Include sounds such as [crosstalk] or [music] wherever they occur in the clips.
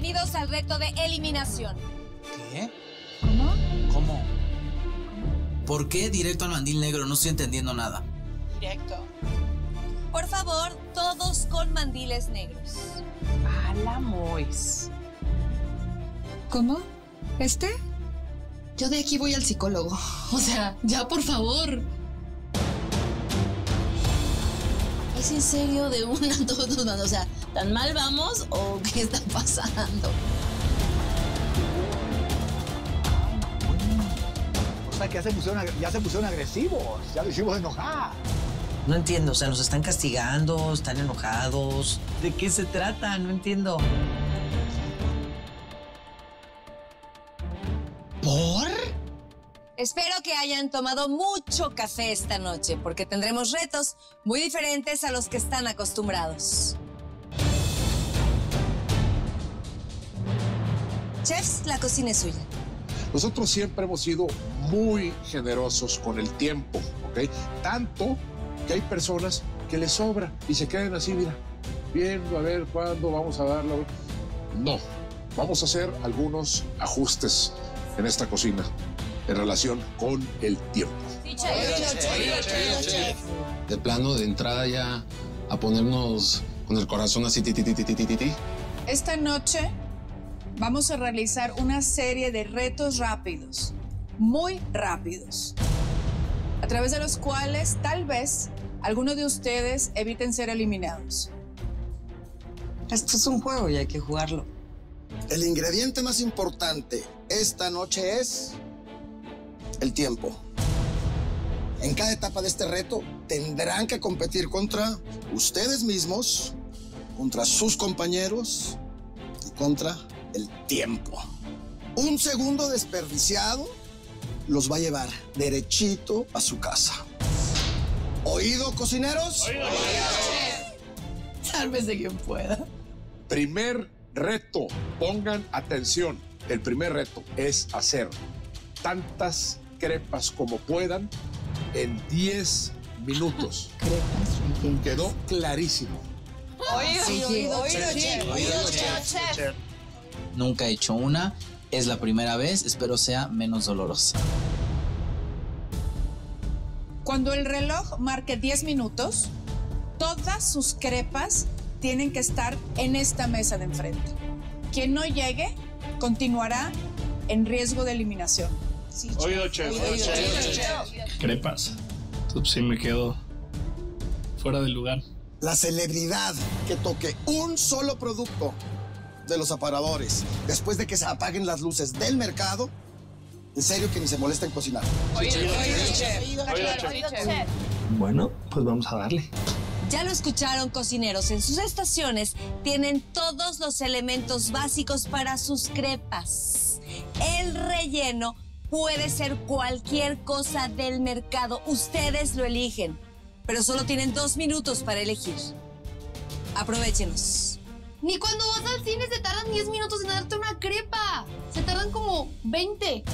Bienvenidos al reto de eliminación. ¿Qué? ¿Cómo? ¿Cómo? ¿Por qué directo al mandil negro? No estoy entendiendo nada. Directo. Por favor, todos con mandiles negros. A la Mois. ¿Cómo? ¿Este? Yo de aquí voy al psicólogo. [laughs] O sea, ya por favor. ¿Es en serio de una [laughs] a todos? O sea, ¿tan mal vamos o [laughs] qué está pasando? O sea, que ya se pusieron, ya se pusieron agresivos, ya lo hicimos enojar. No entiendo, o sea, nos están castigando, están enojados. ¿De qué se trata? No entiendo. ¿Por? Espero que hayan tomado mucho café esta noche, porque tendremos retos muy diferentes a los que están acostumbrados. Chefs, la cocina es suya. Nosotros siempre hemos sido muy generosos con el tiempo, ¿ok? Tanto que hay personas que les sobra y se quedan así, mira, viendo a ver cuándo vamos a darlo. No, vamos a hacer algunos ajustes en esta cocina en relación con el tiempo. De plano, de entrada ya a ponernos con el corazón así, ti, ti, ti, ti, ti, ti, ti. Esta noche vamos a realizar una serie de retos rápidos, muy rápidos, a través de los cuales tal vez algunos de ustedes eviten ser eliminados. Esto es un juego y hay que jugarlo. El ingrediente más importante esta noche es el tiempo. En cada etapa de este reto tendrán que competir contra ustedes mismos, contra sus compañeros y contra el tiempo. Un segundo desperdiciado los va a llevar derechito a su casa. ¿Oído, cocineros? Sálvese quien pueda. Primer reto, pongan atención. El primer reto es hacer tantas crepas como puedan en 10 minutos. [laughs] Quedó clarísimo. Oído, oído, chef. Oído, chef. Nunca he hecho una. Es la primera vez. Espero sea menos dolorosa. Cuando el reloj marque 10 minutos, todas sus crepas tienen que estar en esta mesa de enfrente. Quien no llegue continuará en riesgo de eliminación. Oído, chef. Oído, chef. Crepas. Entonces sí me quedo fuera del lugar. La celebridad que toque un solo producto de los aparadores después de que se apaguen las luces del mercado, en serio que ni se molesta en cocinar. Bueno, pues vamos a darle. Ya lo escucharon, cocineros. En sus estaciones tienen todos los elementos básicos para sus crepas. El relleno puede ser cualquier cosa del mercado. Ustedes lo eligen, pero solo tienen dos minutos para elegir. Aprovechenos. Ni cuando vas al cine se tardan 10 minutos en darte una crepa. Se tardan como 20.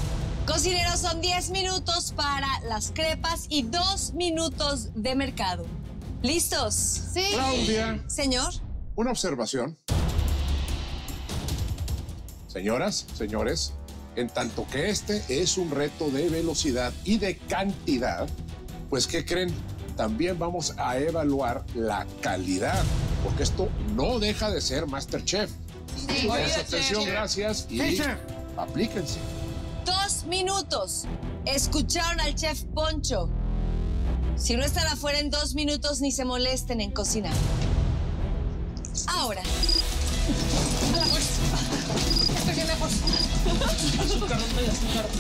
Cocineros, son 10 minutos para las crepas y 2 minutos de mercado. ¿Listos? Sí. Claudia, Señor. una observación. Señoras, señores, en tanto que este es un reto de velocidad y de cantidad, pues ¿qué creen? También vamos a evaluar la calidad, porque esto no deja de ser Masterchef. Sí. Atención, gracias y Sí, aplíquense. Dos minutos. Escucharon al chef Poncho. Si no están afuera en dos minutos, ni se molesten en cocinar. Ahora,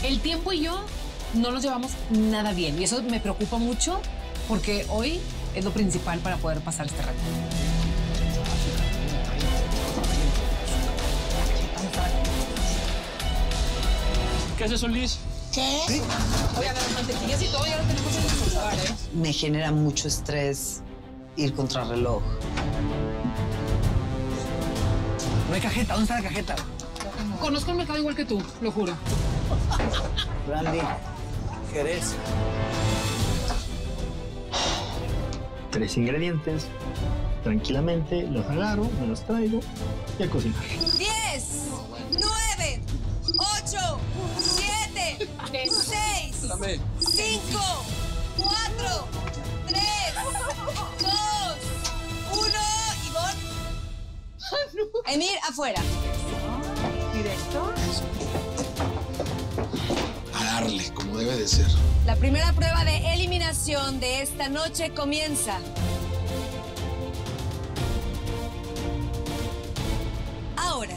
El tiempo y yo no nos llevamos nada bien y eso me preocupa mucho porque hoy es lo principal para poder pasar este reto. ¿Qué haces, Solís? Oigan, las mantequillas y todo ya lo tenemos en lugar, ¿eh? Me genera mucho estrés ir contra reloj cajeta. ¿Dónde está la cajeta? Conozco el mercado igual que tú, lo juro. Brandy, Jerez. Tres ingredientes. Tranquilamente los agarro, me los traigo y a cocinar. ¡Diez! ¡Nueve! ¡Ocho! ¡Siete! [laughs] ¡Seis! ¡Cinco! ¡Cuatro! [laughs] Ivonne. Emir, afuera. Directo. A darle, como debe de ser. La primera prueba de eliminación de esta noche comienza. Ahora.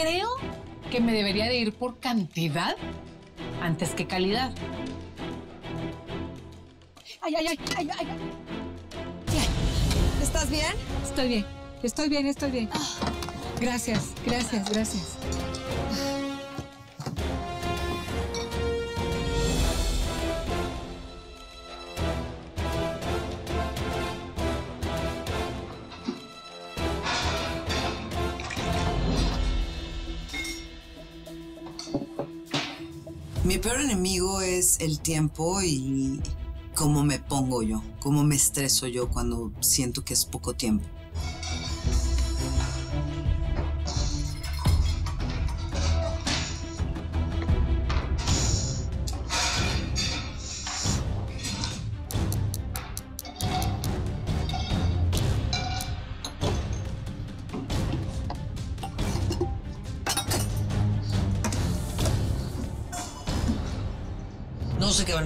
Creo que me debería de ir por cantidad antes que calidad. Ay, ay, ay, ay, ay. ¿Estás bien? Estoy bien, estoy bien, estoy bien. Gracias, gracias, gracias. Mi peor enemigo es el tiempo y cómo me pongo yo, cómo me estreso yo cuando siento que es poco tiempo.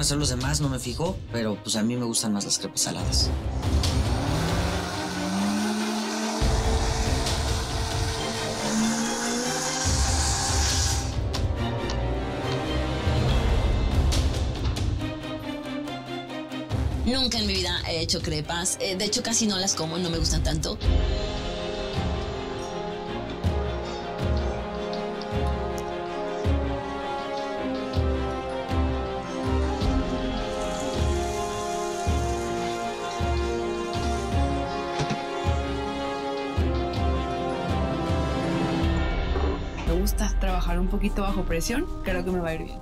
Hacer los demás, no me fijo, pero pues a mí me gustan más las crepas saladas. Nunca en mi vida he hecho crepas. Eh, de hecho, casi no las como, no me gustan tanto. Poquito bajo presión. Creo que me va a ir bien.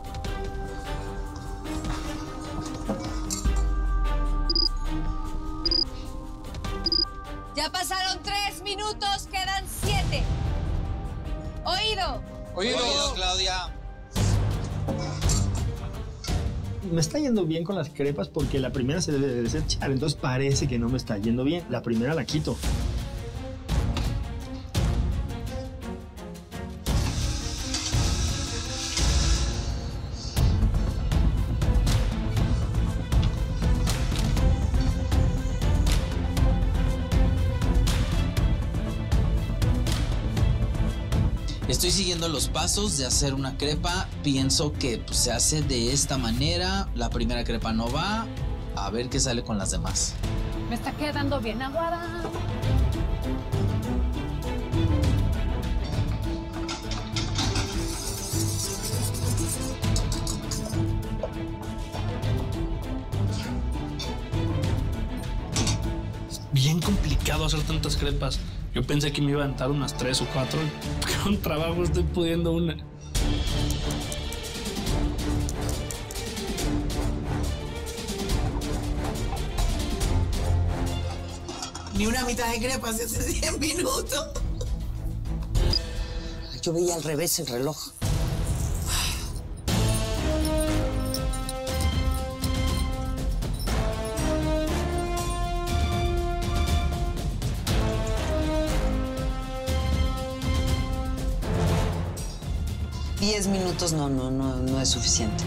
Ya pasaron tres minutos, quedan siete. Oído. Oído, Claudia. Me está yendo bien con las crepas porque la primera se debe de desechar, entonces parece que no me está yendo bien. La primera la quito. Siguiendo los pasos de hacer una crepa. Pienso que pues, se hace de esta manera. La primera crepa no va. A ver qué sale con las demás. Me está quedando bien aguada. Bien complicado hacer tantas crepas. Yo pensé que me iba a aventar unas tres o cuatro. [laughs] Con trabajo estoy pudiendo una. Ni una mitad de crepas hace 10 minutos. Yo veía al revés el reloj. Diez minutos no, no, no, no es suficiente.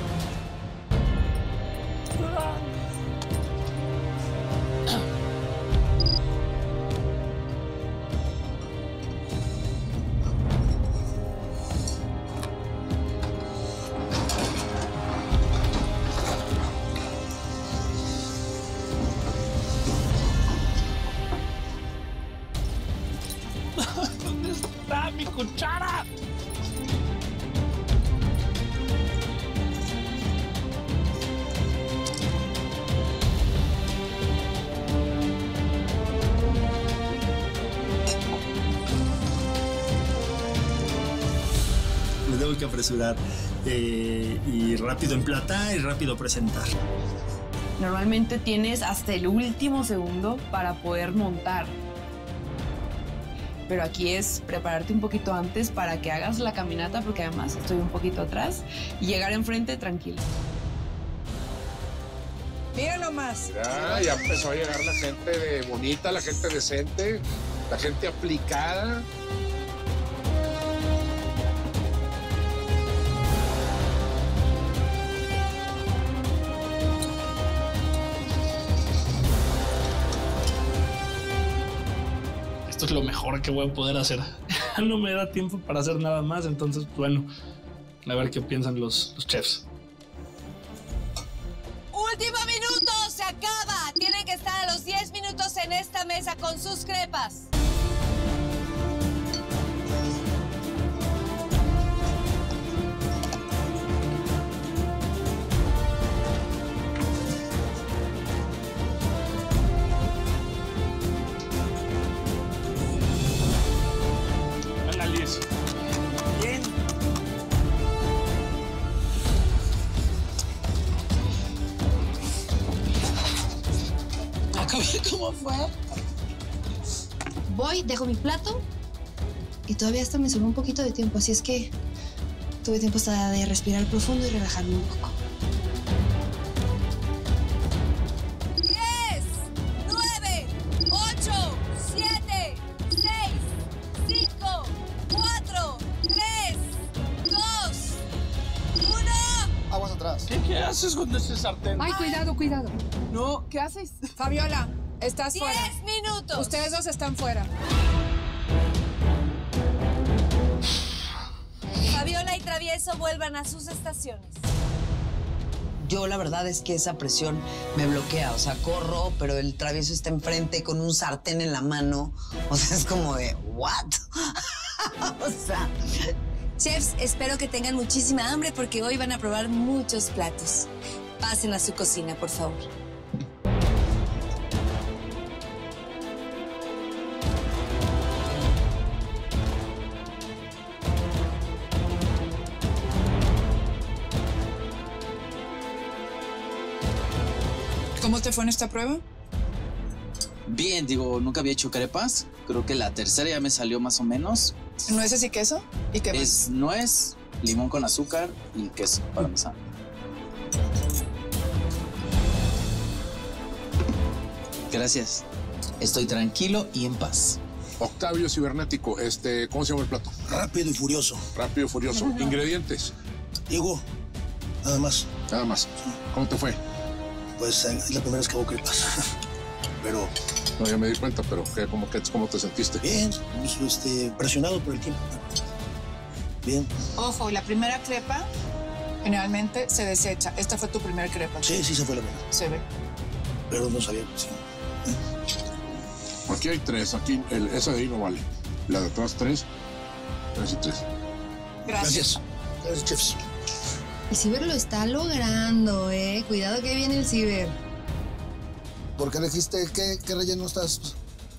Apresurar eh, y rápido emplatar y rápido presentar. Normalmente tienes hasta el último segundo para poder montar. Pero aquí es prepararte un poquito antes para que hagas la caminata, porque además estoy un poquito atrás, y llegar enfrente tranquilo. Mira nomás. Ya, ya empezó a llegar la gente de bonita, la gente decente, la gente aplicada. Mejor que voy a poder hacer. [laughs] no me da tiempo para hacer nada más, entonces, bueno, a ver qué piensan los, los chefs. Último minuto, se acaba. Tienen que estar a los 10 minutos en esta mesa con sus crepas. Voy, dejo mi plato y todavía hasta me sobró un poquito de tiempo, así es que tuve tiempo hasta de respirar profundo y relajarme un poco. 10, 9, 8, 7, 6, 5, 4, 3, 2, 1. Aguas atrás. ¿Qué, qué haces con ese sartén? Ay, cuidado, cuidado. No, ¿qué haces? Fabiola, estás 10 fuera. minutos. Ustedes dos están fuera. Fabiola y Travieso vuelvan a sus estaciones. Yo la verdad es que esa presión me bloquea, o sea, corro, pero el travieso está enfrente con un sartén en la mano, o sea, es como de, ¿what? [laughs] o sea, Chefs, espero que tengan muchísima hambre porque hoy van a probar muchos platos. Pasen a su cocina, por favor. ¿Cómo te fue en esta prueba? Bien, digo, nunca había hecho crepas. Creo que la tercera ya me salió más o menos. ¿Nueces y queso? ¿Y qué más? Es nuez, limón con azúcar y queso parmesano. Gracias. Estoy tranquilo y en paz. Octavio Cibernético, este, ¿cómo se llama el plato? Rápido y furioso. Rápido y furioso. Ingredientes. Digo, nada más. Nada más. ¿Cómo te fue? Pues es la primera vez que hago crepas. [laughs] Pero No, ya me di cuenta, pero ¿qué, cómo, qué, ¿cómo te sentiste? bien, pues, este, presionado por el tiempo. Bien. Ojo, la primera crepa generalmente se desecha. Esta fue tu primera crepa. Sí, sí se fue la primera. Se ve. Pero no sabía. Sí. Aquí hay tres, aquí el, esa de ahí no vale. La de atrás tres, tres y tres. Gracias. Gracias, chefs. El ciber lo está logrando, ¿eh? Cuidado que viene el ciber. ¿Por qué elegiste qué, qué relleno estás?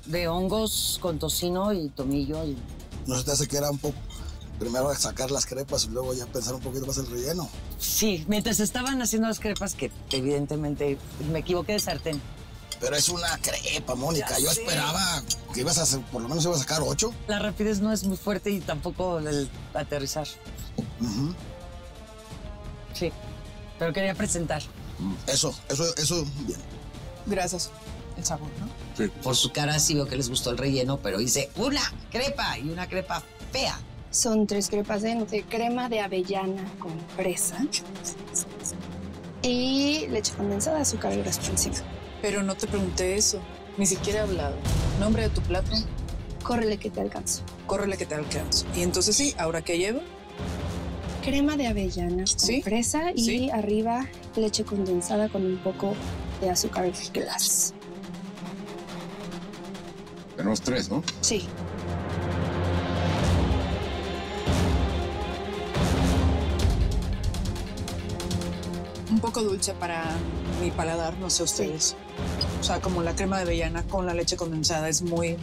de hongos con tocino y tomillo. Y... ¿No se te hace que era un poco... Primero sacar las crepas y luego ya pensar un poquito más el relleno? Sí, mientras estaban haciendo las crepas, que evidentemente me equivoqué de sartén. Pero es una crepa, Mónica. Ya Yo sé. esperaba que ibas a hacer, por lo menos ibas a sacar ocho. La rapidez no es muy fuerte y tampoco el aterrizar. Ujú. Sí, pero quería presentar. Eso, eso, eso, bien. Gracias. El sabor, ¿no? Sí. Por su cara sí veo que les gustó el relleno, pero hice una crepa y una crepa fea. Son tres crepas de, de crema de avellana con fresa y leche condensada, azúcar y encima. Pero no te pregunté eso. Ni siquiera he hablado. ¿Nombre de tu plato? Córrele que te alcanzo. Córrele que te alcanzo. Y entonces sí, ¿ahora qué llevo? Crema de avellana con Sí, fresa y sí. arriba leche condensada con un poco de azúcar glass. Tenemos tres, ¿no? Sí. Un poco dulce para mi paladar, no sé ustedes. O sea, como la crema de avellana con la leche condensada es muy...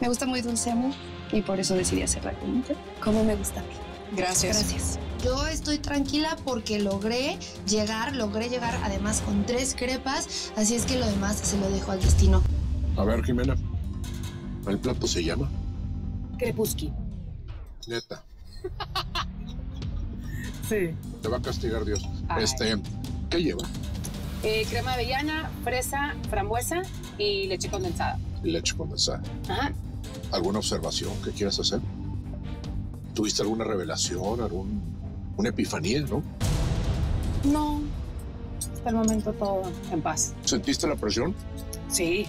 Me gusta muy dulce a mí y por eso decidí hacerla con como me gusta a mí. Gracias. Gracias. Yo estoy tranquila porque logré llegar, logré llegar además con tres crepas, así es que lo demás se lo dejo al destino. A ver, Jimena. ¿El plato se llama? Krepuski. Neta. [laughs] Sí. Te va a castigar Dios. Ay. Este, ¿qué lleva? Eh, crema de avellana, fresa, frambuesa y leche condensada. Leche condensada. Ajá. ¿Alguna observación que quieras hacer? ¿Tuviste alguna revelación, algún, una epifanía, no? No. Hasta el momento todo en paz. ¿Sentiste la presión? Sí.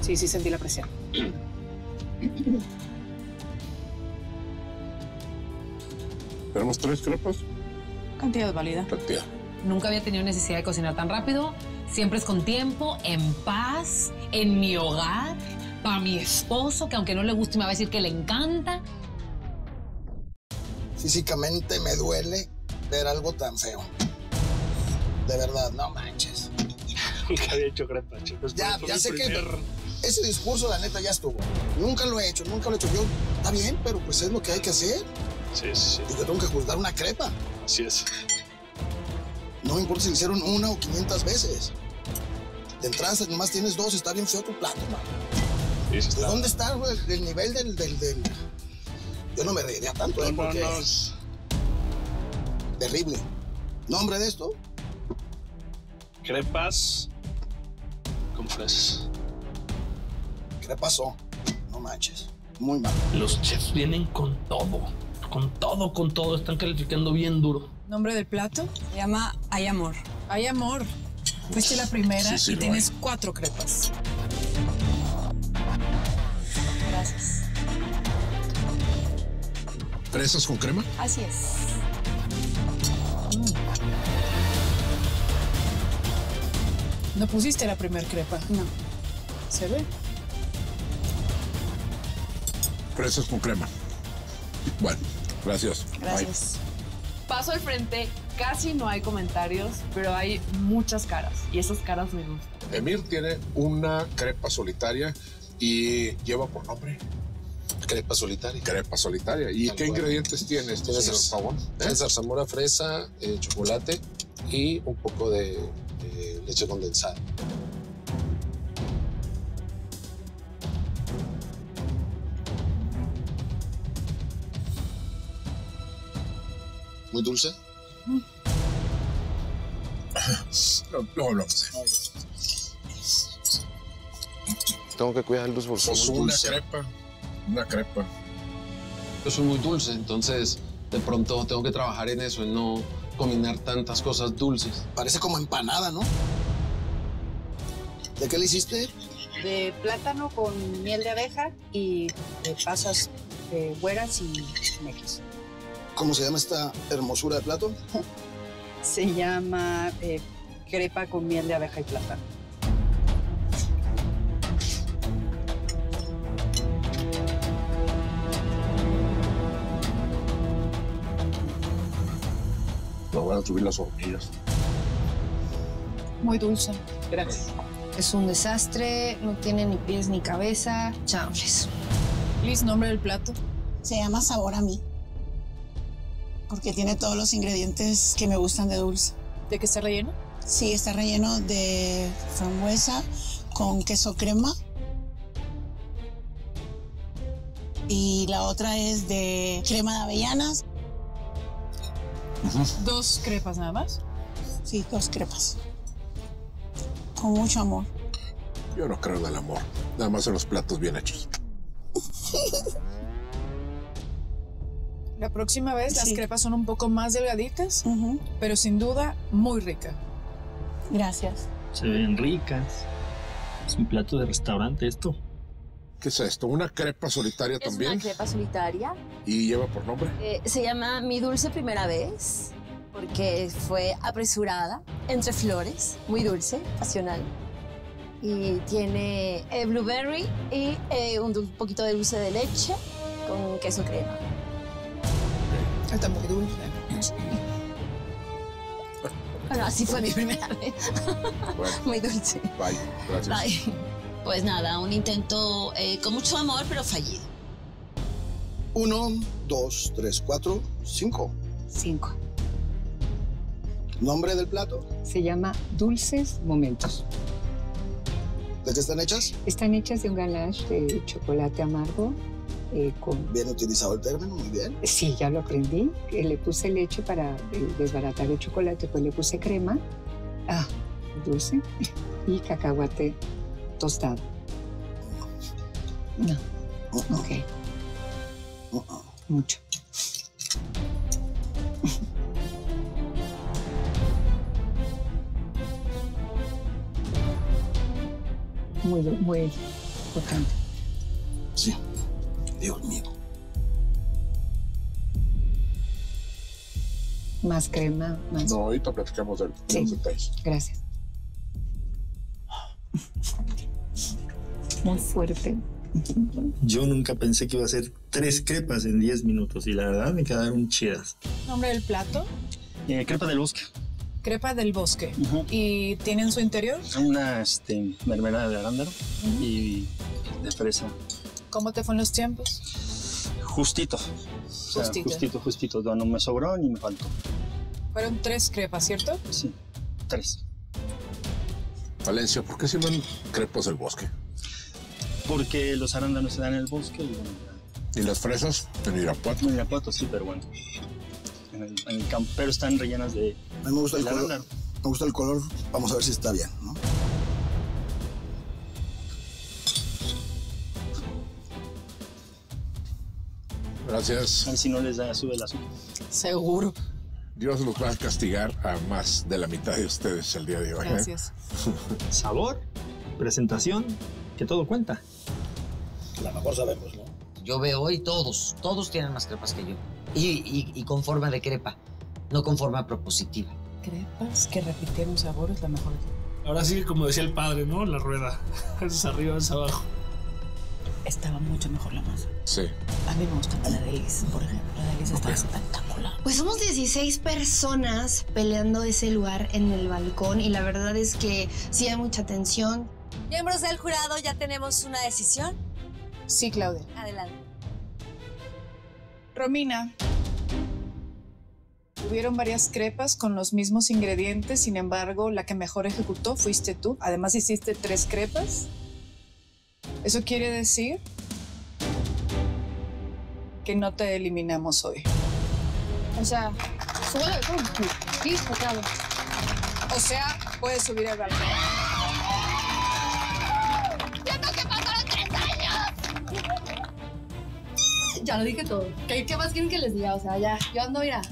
Sí, sí sentí la presión. [clears throat] ¿Tenemos tres crepas? Cantidad válida. Cantidad. Nunca había tenido necesidad de cocinar tan rápido. Siempre es con tiempo, en paz, en mi hogar, para mi esposo, que aunque no le guste me va a decir que le encanta. Físicamente me duele ver algo tan feo. De verdad, no manches. Nunca había hecho crepa, chicos. Ya, ya sé que ese discurso, la neta, ya estuvo. Nunca lo he hecho, nunca lo he hecho. Yo, está bien, pero pues es lo que hay que hacer. Sí, sí, Y yo tengo que juzgar una crepa. Así es. No importa si lo hicieron una o 500 veces. De entrada, nomás tienes dos, está bien feo tu plato, man. Sí, sí ¿De está. dónde está güey, el nivel del, del, del- Yo no me reiría tanto, ¿eh? Porque no. es terrible. ¿Nombre de esto? Crepas con fresas. ¿Qué pasó? No manches. Muy mal. Los chefs vienen con todo. Con todo, con todo. Están calificando bien duro. ¿Nombre del plato? Se llama Hay Amor. Hay amor. Fuiste la primera Sí, sí, y tienes cuatro crepas. Gracias. ¿Fresas con crema? Así es. No pusiste la primer crepa. No. ¿Se ve? Fresas con crema. Bueno, gracias. Gracias. Paso al frente, casi no hay comentarios, pero hay muchas caras. Y esas caras me gustan. Emir tiene una crepa solitaria y lleva por nombre. Crepa solitaria. Crepa solitaria. ¿Y qué ingredientes tienes, Tiene señor zar- Pavón? tiene zarzamora, fresa, eh, chocolate y un poco de, de leche condensada. ¿Muy dulce? No, no hablamos. Tengo que cuidar el dulce Pues una crepa. Una crepa. Yo soy muy dulce, entonces de pronto tengo que trabajar en eso, en no combinar tantas cosas dulces. Parece como empanada, ¿no? ¿De qué le hiciste? De plátano con miel de abeja y de pasas de güeras y mequis. ¿Cómo se llama esta hermosura de plato? [laughs] Se llama eh, crepa con miel de abeja y plátano. Van a subir las hormigas. Muy dulce. Gracias. Es un desastre, no tiene ni pies ni cabeza. Chanfles. Liz, nombre del plato. Se llama Sabor a mí. Porque tiene todos los ingredientes que me gustan de dulce. ¿De qué está relleno? Sí, está relleno de frambuesa con queso crema. Y la otra es de crema de avellanas. Dos crepas nada más. Sí, dos crepas. Con mucho amor. Yo no creo en el amor. Nada más en los platos bien hechos. [laughs] La próxima vez las crepas son un poco más delgaditas, pero sin duda muy rica. Gracias. Se ven ricas. Es un plato de restaurante esto. ¿Qué es esto? ¿Una crepa solitaria Es también? una crepa solitaria. ¿Y lleva por nombre? Eh, se llama Mi Dulce Primera Vez porque fue apresurada entre flores, muy dulce, pasional. Y tiene eh, blueberry y eh, un poquito de dulce de leche con queso crema. Está muy dulce. Bueno, así fue mi primera vez. Bueno, [laughs] muy dulce. bye. Gracias. Ay, Pues nada, un intento eh, con mucho amor, pero fallido. Uno, dos, tres, cuatro, cinco. Cinco. ¿Nombre del plato? Se llama Dulces Momentos. ¿De qué están hechas? Están hechas de un ganache de chocolate amargo eh, con... Bien utilizado el término, muy bien. Sí, ya lo aprendí. que Le puse leche para eh, desbaratar el chocolate, pues le puse crema, ah, dulce, [laughs] y cacahuate tostado. No. Ok. Mucho. Muy, muy importante. Sí. Dios mío. Más crema, más. No, ahorita platicamos de los detalles. Gracias. Muy fuerte. Yo nunca pensé que iba a hacer tres crepas en 10 minutos y la verdad me quedaron chidas. ¿Nombre del plato? Eh, crepa del bosque. Crepa del bosque. ¿Y tiene en su interior? Una este, mermelada de arándano y de fresa. ¿Cómo te fue en los tiempos? Justito. O sea, Justito. justito, justito. No me sobró ni me faltó. Fueron tres crepas, ¿cierto? Sí, tres. Valencia, ¿por qué se llaman crepas del bosque? Porque los arándanos se dan en el bosque y bueno, ¿Y las fresas? En Irapuato. En Irapuato sí, pero bueno. En el, en el campo, pero están rellenas de. A mí me gusta el color. arándano. Me gusta el color. Vamos a ver si está bien, ¿no? Gracias. A ver si no les da, sube el azúcar. Seguro. Dios los va a castigar a más de la mitad de ustedes el día de hoy. ¿eh? [laughs] Sabor, presentación, que todo cuenta. A lo mejor sabemos, ¿no? Yo veo hoy todos, todos tienen más crepas que yo. Y, y- y con forma de crepa, no con forma propositiva. Crepas que repitieron sabor es la mejor. Ahora sí, como decía el padre, ¿no? La rueda. [laughs] Es arriba, es abajo. Estaba mucho mejor la masa. Sí. A mí me gusta la de Liz, por ejemplo. La de Liz está espectacular. Pues somos 16 personas peleando ese lugar en el balcón y la verdad es que sí hay mucha tensión. Miembros del jurado, ¿ya tenemos una decisión? Sí, Claudia. Adelante. Romina. Hubieron varias crepas con los mismos ingredientes, sin embargo, la que mejor ejecutó fuiste tú. Además, hiciste tres crepas. Eso quiere decir que no te eliminamos hoy. O sea, súbalo de Listo, claro. O sea, puedes subir al balcón. ¡Siento que pasaron tres años! Ya lo dije todo. ¿Qué, qué más quieren que les diga? O sea, ya, yo ando, mira,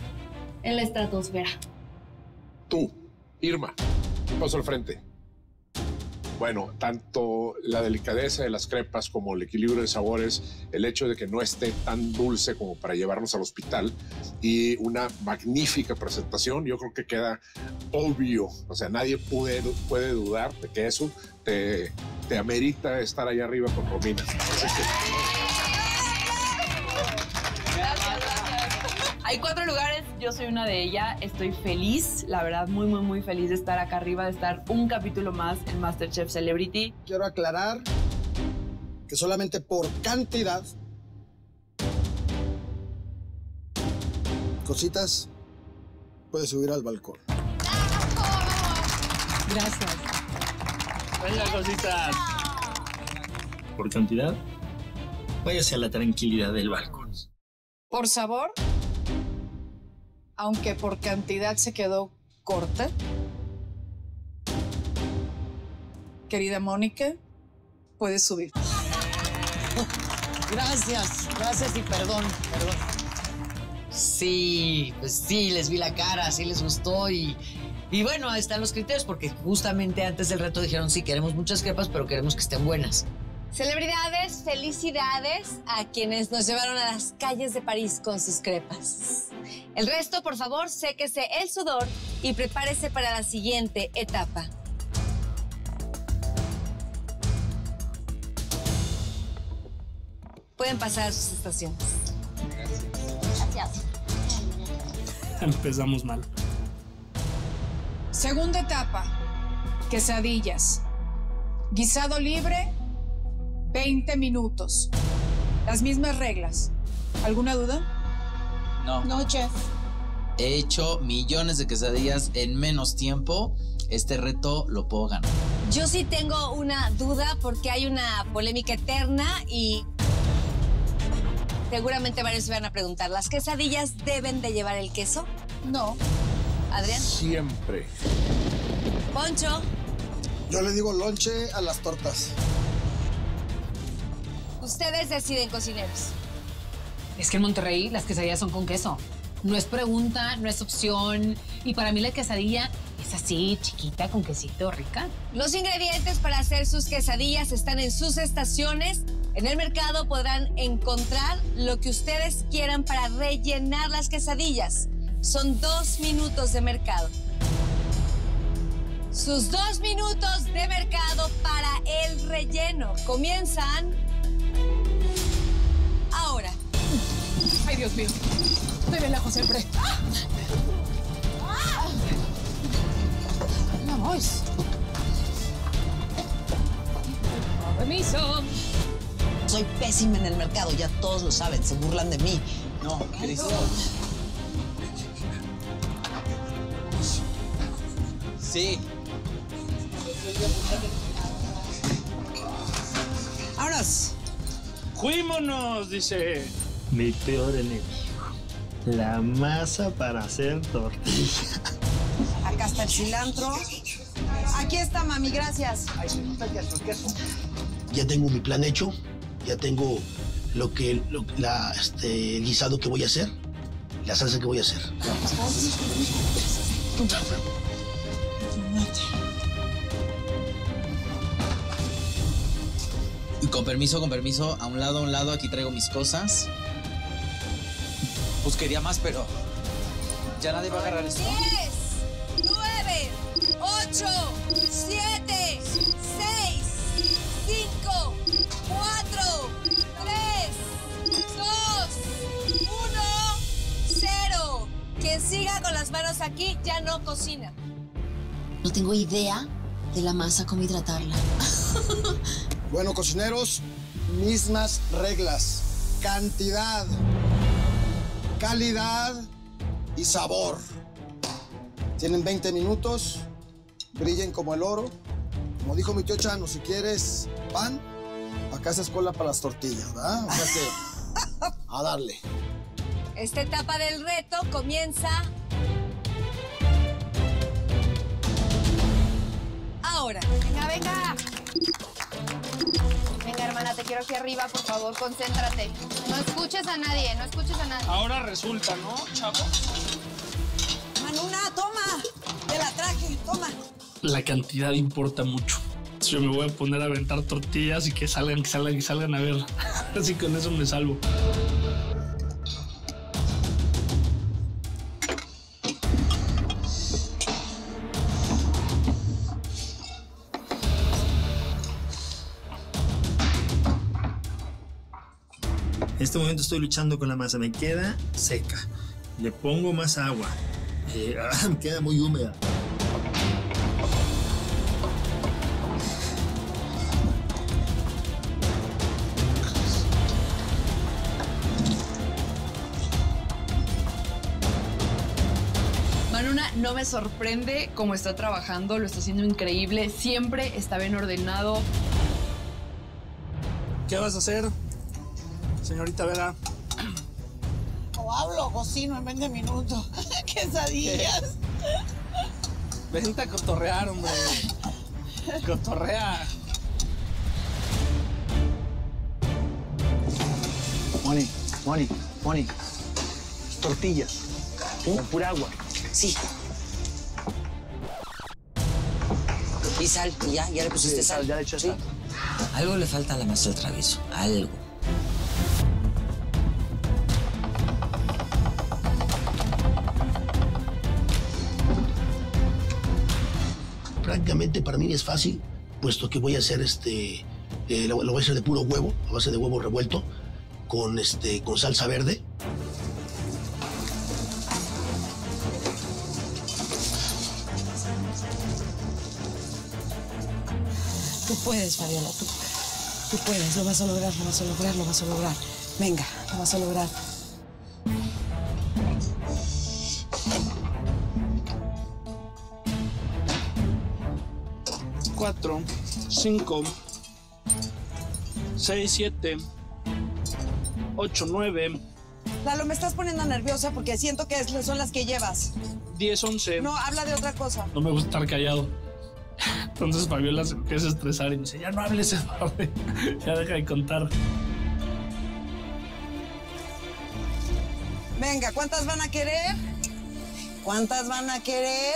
en la estratosfera. Tú, Irma, paso al frente. Bueno, tanto la delicadeza de las crepas como el equilibrio de sabores, el hecho de que no esté tan dulce como para llevarnos al hospital y una magnífica presentación, yo creo que queda obvio. O sea, nadie puede, puede dudar de que eso te, amerita estar allá arriba con Romina. Hay cuatro lugares, yo soy una de ellas. Estoy feliz, la verdad, muy, muy, muy feliz de estar acá arriba, de estar un capítulo más en Masterchef Celebrity. Quiero aclarar que solamente por cantidad, cositas, puedes subir al balcón. Gracias. Venga, cositas. Por cantidad, váyase a la tranquilidad del balcón. Por sabor, aunque por cantidad se quedó corta. Querida Mónica, puedes subir. Gracias, gracias y perdón, perdón. Sí, pues sí, les vi la cara, sí les gustó y, y bueno, ahí están los criterios porque justamente antes del reto dijeron sí, queremos muchas crepas, pero queremos que estén buenas. Celebridades, felicidades a quienes nos llevaron a las calles de París con sus crepas. El resto, por favor, séquese el sudor y prepárese para la siguiente etapa. Pueden pasar a sus estaciones. Gracias. Empezamos mal. Segunda etapa, quesadillas. Guisado libre, 20 minutos. Las mismas reglas. ¿Alguna duda? No. No, chef. He hecho millones de quesadillas en menos tiempo. Este reto lo puedo ganar. Yo sí tengo una duda porque hay una polémica eterna y seguramente varios se van a preguntar, ¿las quesadillas deben de llevar el queso? No. Adrián. Siempre. Poncho. Yo le digo lonche a las tortas. Ustedes deciden, cocineros. Es que en Monterrey las quesadillas son con queso. No es pregunta, no es opción. Y para mí la quesadilla es así, chiquita, con quesito, rica. Los ingredientes para hacer sus quesadillas están en sus estaciones. En el mercado podrán encontrar lo que ustedes quieran para rellenar las quesadillas. Son dos minutos de mercado. Sus dos minutos de mercado para el relleno comienzan Ay, Dios mío. Estoy bien lejos siempre. Vamos. Permiso. Soy pésima en el mercado, ya todos lo saben, se burlan de mí. No, Cristo. Sí. ¡Vámonos! ¡Fuímonos! Dice. Mi peor enemigo. La masa para hacer tortilla. Acá está el cilantro. Aquí está, mami, gracias. Ya tengo mi plan hecho, ya tengo lo que, lo- la, este, el guisado que voy a hacer, la salsa que voy a hacer. Y con permiso, con permiso, a un lado, a un lado, aquí traigo mis cosas. Pues quería más, pero ya nadie va a agarrar esto. 10, 9, 8, 7, 6, 5, 4, 3, 2, 1, 0. Quien siga con las manos aquí ya no cocina. No tengo idea de la masa, cómo hidratarla. [laughs] Bueno, cocineros, mismas reglas. Cantidad, calidad y sabor. Tienen 20 minutos, brillen como el oro. Como dijo mi tío Chano, si quieres pan, acá es escuela para las tortillas, ¿verdad? O sea que, a darle. Esta etapa del reto comienza ahora. Venga, venga. Te quiero aquí arriba, por favor, concéntrate. No escuches a nadie, no escuches a nadie. Ahora resulta, ¿no, chavo? Manuna, toma. Te la traje, toma. La cantidad importa mucho. Yo me voy a poner a aventar tortillas y que salgan, que salgan, que salgan a ver. [laughs] Así con eso me salvo. En este momento estoy luchando con la masa, me queda seca. Le pongo más agua. Eh, [laughs] ah, me queda muy húmeda. Manuna no me sorprende cómo está trabajando, lo está haciendo increíble, siempre está bien ordenado. ¿Qué vas a hacer, señorita Vera? O hablo, cocino en 20 minutos. [laughs] Quesadillas. Vente a cotorrear, hombre. Cotorrea. Moni, Moni, Moni. Tortillas. Con pura agua. Sí. Y sal, y ya, ya le pusiste Sí, sal. ya le eché sal. Algo le falta a la masa del travieso, algo. Prácticamente para mí es fácil, puesto que voy a hacer este, eh, lo, lo voy a hacer de puro huevo, a base de huevo revuelto, con, este, con salsa verde. Tú puedes, Fabiola, tú, tú puedes, lo vas a lograr, lo vas a lograr, lo vas a lograr. Venga, lo vas a lograr. Cuatro, cinco, seis, siete, ocho, nueve, Lalo, me estás poniendo nerviosa porque siento que es- son las que llevas. diez, once. No, habla de otra cosa. No me gusta estar callado. Entonces Fabiola se empieza a estresar y me dice, ya no hables, [laughs] Eduardo. ya deja de contar. Venga, ¿cuántas van a querer? ¿Cuántas van a querer?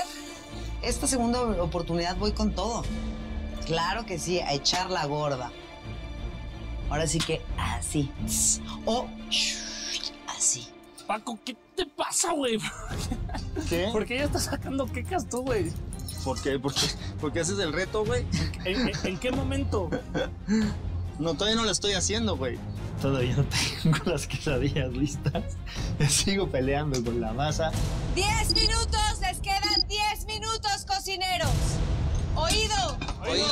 Esta segunda oportunidad voy con todo. Claro que sí, a echar la gorda. Ahora sí que así. O así. Paco, ¿qué te pasa, güey? ¿Qué? ¿Por qué ya estás sacando quecas tú, güey? ¿Por qué? ¿Por qué? ¿Por qué haces el reto, güey? ¿En, en- en qué momento? No, todavía no lo estoy haciendo, güey. Todavía no tengo las quesadillas listas. [laughs] Sigo peleando con la masa. 10 minutos, les quedan 10 minutos, cocineros. Oído. Oído,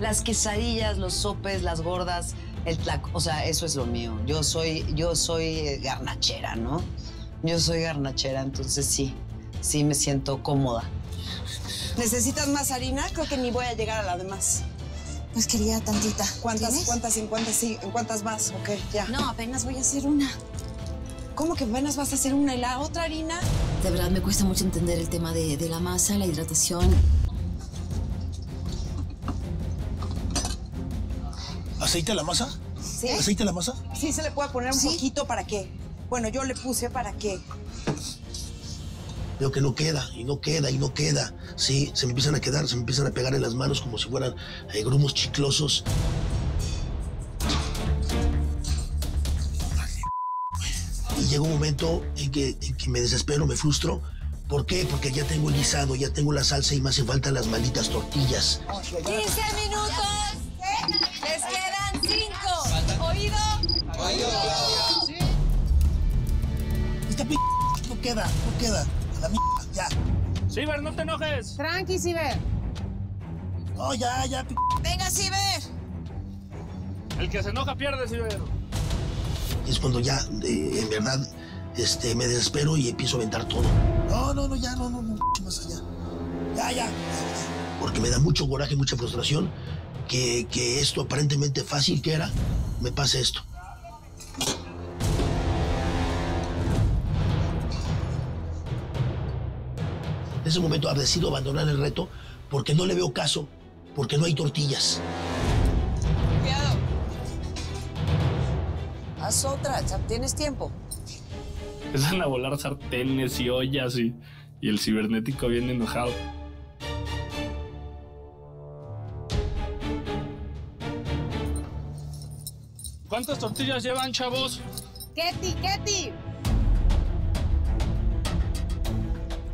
Las quesadillas, los sopes, las gordas, el tlaco, o sea, eso es lo mío. Yo soy, yo soy eh, garnachera, ¿no? Yo soy garnachera, entonces sí, sí me siento cómoda. ¿Necesitas más harina? Creo que ni voy a llegar a la demás. Pues quería tantita. ¿Cuántas, ¿Tienes? cuántas, en cuántas, sí, en cuántas vas? Ok, ya. No, apenas voy a hacer una. ¿Cómo que apenas vas a hacer una y la otra harina? De verdad me cuesta mucho entender el tema de, de la masa, la hidratación. ¿Aceite a la masa? ¿Sí? ¿Aceite a la masa? Sí, se le puede poner un poquito para qué. Bueno, yo le puse para qué. Veo que no queda, y no queda, y no queda. Sí, se me empiezan a quedar, se me empiezan a pegar en las manos como si fueran eh, grumos chiclosos. Y llega un momento en que, en que me desespero, me frustro. ¿Por qué? Porque ya tengo el guisado, ya tengo la salsa y me hacen falta las malditas tortillas. 15 minutos. Les quedan 5. Oído. Esta p no queda, no queda. A la mierda, ya. Ciber, no te enojes. Tranqui, Ciber. No, ya, ya, p Venga, Ciber. El que se enoja pierde, Ciber. Es cuando ya, en verdad, este, me desespero y empiezo a aventar todo. No, no, no, ya, no, no, no, más allá. Ya, ya. Porque me da mucho coraje, mucha frustración que, que esto aparentemente fácil que era, me pase esto. En ese momento decido abandonar el reto porque no le veo caso, porque no hay tortillas. Haz otra, ya tienes tiempo. Empiezan a volar sartenes y ollas y, y el cibernético bien enojado. ¿Cuántas tortillas llevan, chavos? Ketty, Ketty.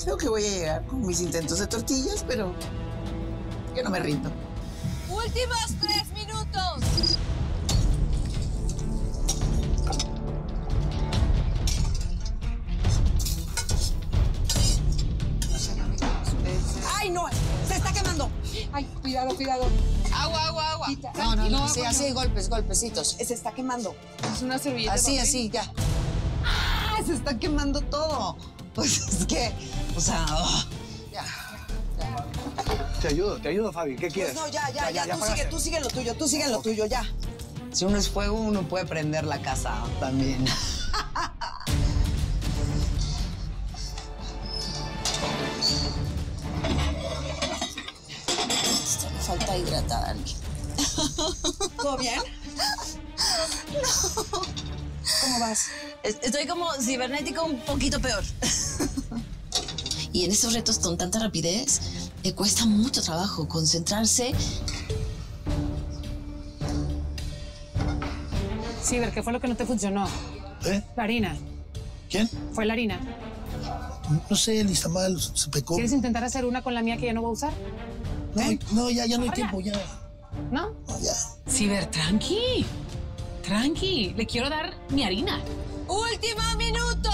Creo que voy a llegar con mis intentos de tortillas, pero yo no me rindo. Últimos 3 minutos. ¡Ay, no! ¡Se está quemando! Ay, cuidado, cuidado. Agua, agua, agua. No, no, no, sí, así, golpes, golpecitos. Se está quemando. Es una servilleta. Así, así, ya. ¡Ah! Se está quemando todo. Pues es que, o sea, oh. Te ayudo, te ayudo, Fabi. ¿Qué quieres? Pues no, ya, ya, ya. tú, sigue, tú sigue lo tuyo, tú sigue lo tuyo, ya. si uno es fuego, uno puede prender la casa también. ¿Todo bien? ¿Cómo vas? Es- Estoy como cibernético un poquito peor. Y en estos retos con tanta rapidez, eh, cuesta mucho trabajo concentrarse. Ciber, ¿qué fue lo que no te funcionó? ¿Eh? La harina. ¿Quién? Fue la harina. No sé, el mal se pecó. ¿Quieres intentar hacer una con la mía que ya no voy a usar? No, no, ya, ya no hay tiempo, ya. ¿No? ya. Ciber, tranqui. Tranqui. Le quiero dar mi harina. Último minuto.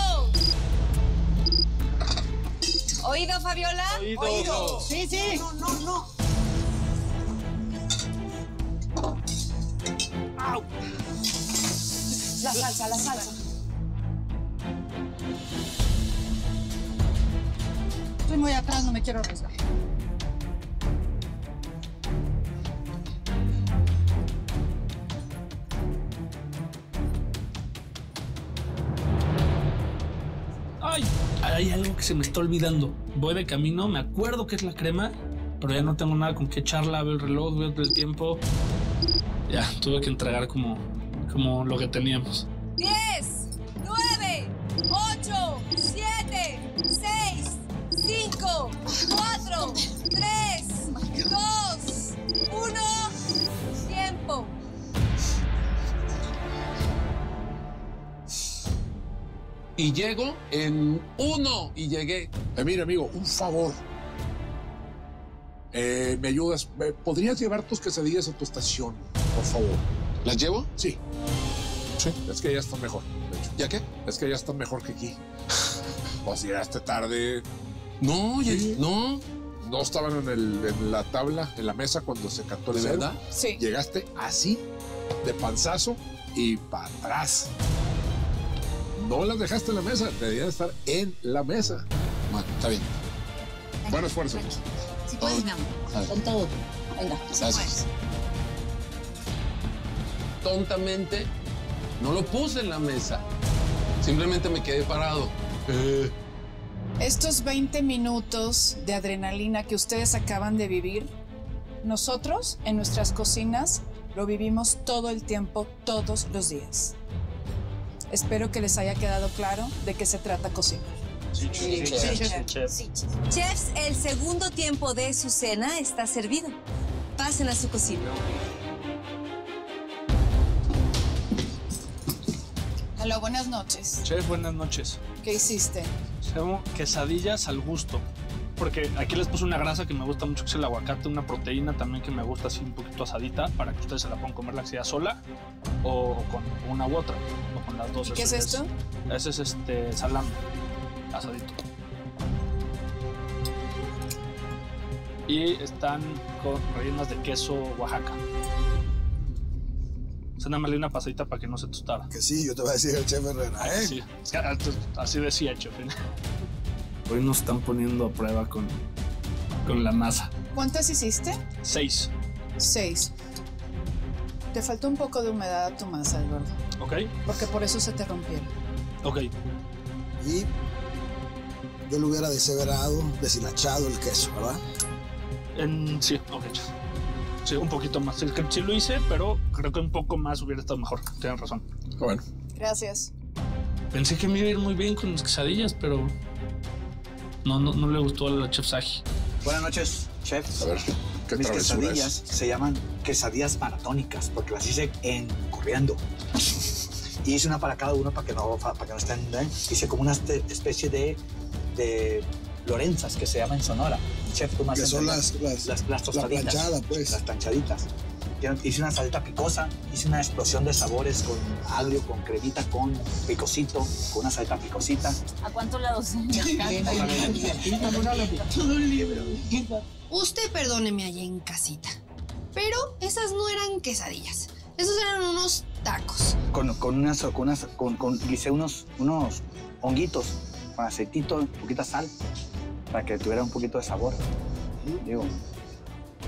¿Oído, Fabiola? Oído. Sí, sí. No, no, no. La salsa, la salsa. Estoy muy atrás, no me quiero arriesgar. Ay, hay algo que se me está olvidando. Voy de camino, me acuerdo que es la crema, pero ya no tengo nada con qué echarla. Veo el reloj, veo el tiempo. Ya, tuve que entregar como, como lo que teníamos. 10, Y llego en uno y llegué. Eh, mira, amigo, un favor. Eh, ¿Me ayudas? ¿Me- ¿Podrías llevar tus quesadillas a tu estación, por favor? ¿Las llevo? Sí. Sí. Es que ya están mejor. de hecho. ¿Ya qué? Es que ya están mejor que aquí. [laughs] Pues llegaste tarde. No, ya- no. No estaban en, el- en la tabla, en la mesa cuando se cantó el ¿De cero. verdad? Sí. Llegaste así, de panzazo y para atrás. No las dejaste en la mesa, debían estar en la mesa. Bueno, está bien. Buen esfuerzo. Si puedes, mi amor. Con todo. Venga, Gracias. Tontamente no lo puse en la mesa. Simplemente me quedé parado. Eh, Estos 20 minutos de adrenalina que ustedes acaban de vivir, nosotros en nuestras cocinas lo vivimos todo el tiempo, todos los días. Espero que les haya quedado claro de qué se trata cocinar. Chefs, el segundo tiempo de su cena está servido. Pasen a su cocina. Hola, buenas noches. Chef, buenas noches. ¿Qué hiciste? Tengo quesadillas al gusto. Porque aquí les puse una grasa que me gusta mucho, que es el aguacate, una proteína también que me gusta así un poquito asadita, para que ustedes se la puedan comer la quesadilla sola o, con una u otra, o con las dos. ¿Y qué es esto? Ese es este salami, asadito. Y están con rellenas de queso Oaxaca. O sea, nada más le di una pasadita para que no se tostara. Que sí, yo te voy a decir el chef Herrera, ¿eh? Sí, que así decía, chef. Hoy nos están poniendo a prueba con, con la masa. ¿Cuántas hiciste? Seis. Seis. Te faltó un poco de humedad a tu masa, Eduardo, ¿Ok? porque por eso se te rompieron. Ok. Y yo le hubiera deshebrado, deshilachado el queso, ¿verdad? En- sí, ok. Sí, un poquito más. Es que sí lo hice, pero creo que un poco más hubiera estado mejor. Tienen razón. Bueno. Gracias. Pensé que me iba a ir muy bien con las quesadillas, pero no, no, no le gustó a la chef Saji. Buenas noches, chef. A ver, ¿qué Mis quesadillas se llaman quesadillas maratónicas porque las hice en corriendo. Y hice una para cada uno para que no, para que no estén. ¿eh? Hice como una este- especie de, de Lorenzas que se llama en Sonora. Chef, tú más Que son las- las- las, las la tostaditas. planchada, pues. Las planchaditas. Hice una salita picosa, hice una explosión de sabores con agrio, con cremita, con picosito, con una salita picosita. ¿A cuánto la docena? [laughs] Todo un libro. Usted perdóneme allá en casita. Pero esas no eran quesadillas. Esos eran unos tacos. con, con unas, con unas, con, con, hice unos, unos honguitos con aceitito, poquita sal, para que tuviera un poquito de sabor. Digo,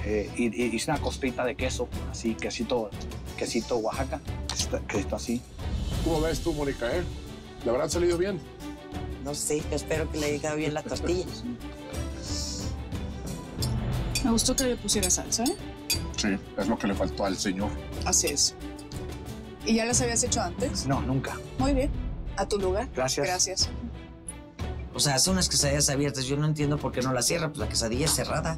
eh, y, y hice una costrita de queso, así, quesito, quesito Oaxaca, quesito, quesito así. ¿Cómo ves tú, Mónica, eh? ¿Le habrán salido bien? No sé, espero que le haya bien la tortilla. [laughs] Me gustó que le pusiera salsa, ¿eh? Sí, es lo que le faltó al señor. Así es. ¿Y ya las habías hecho antes? No, nunca. Muy bien. A tu lugar. Gracias. Gracias. O sea, son unas quesadillas abiertas. Yo no entiendo por qué no la cierra. Pues la quesadilla es cerrada.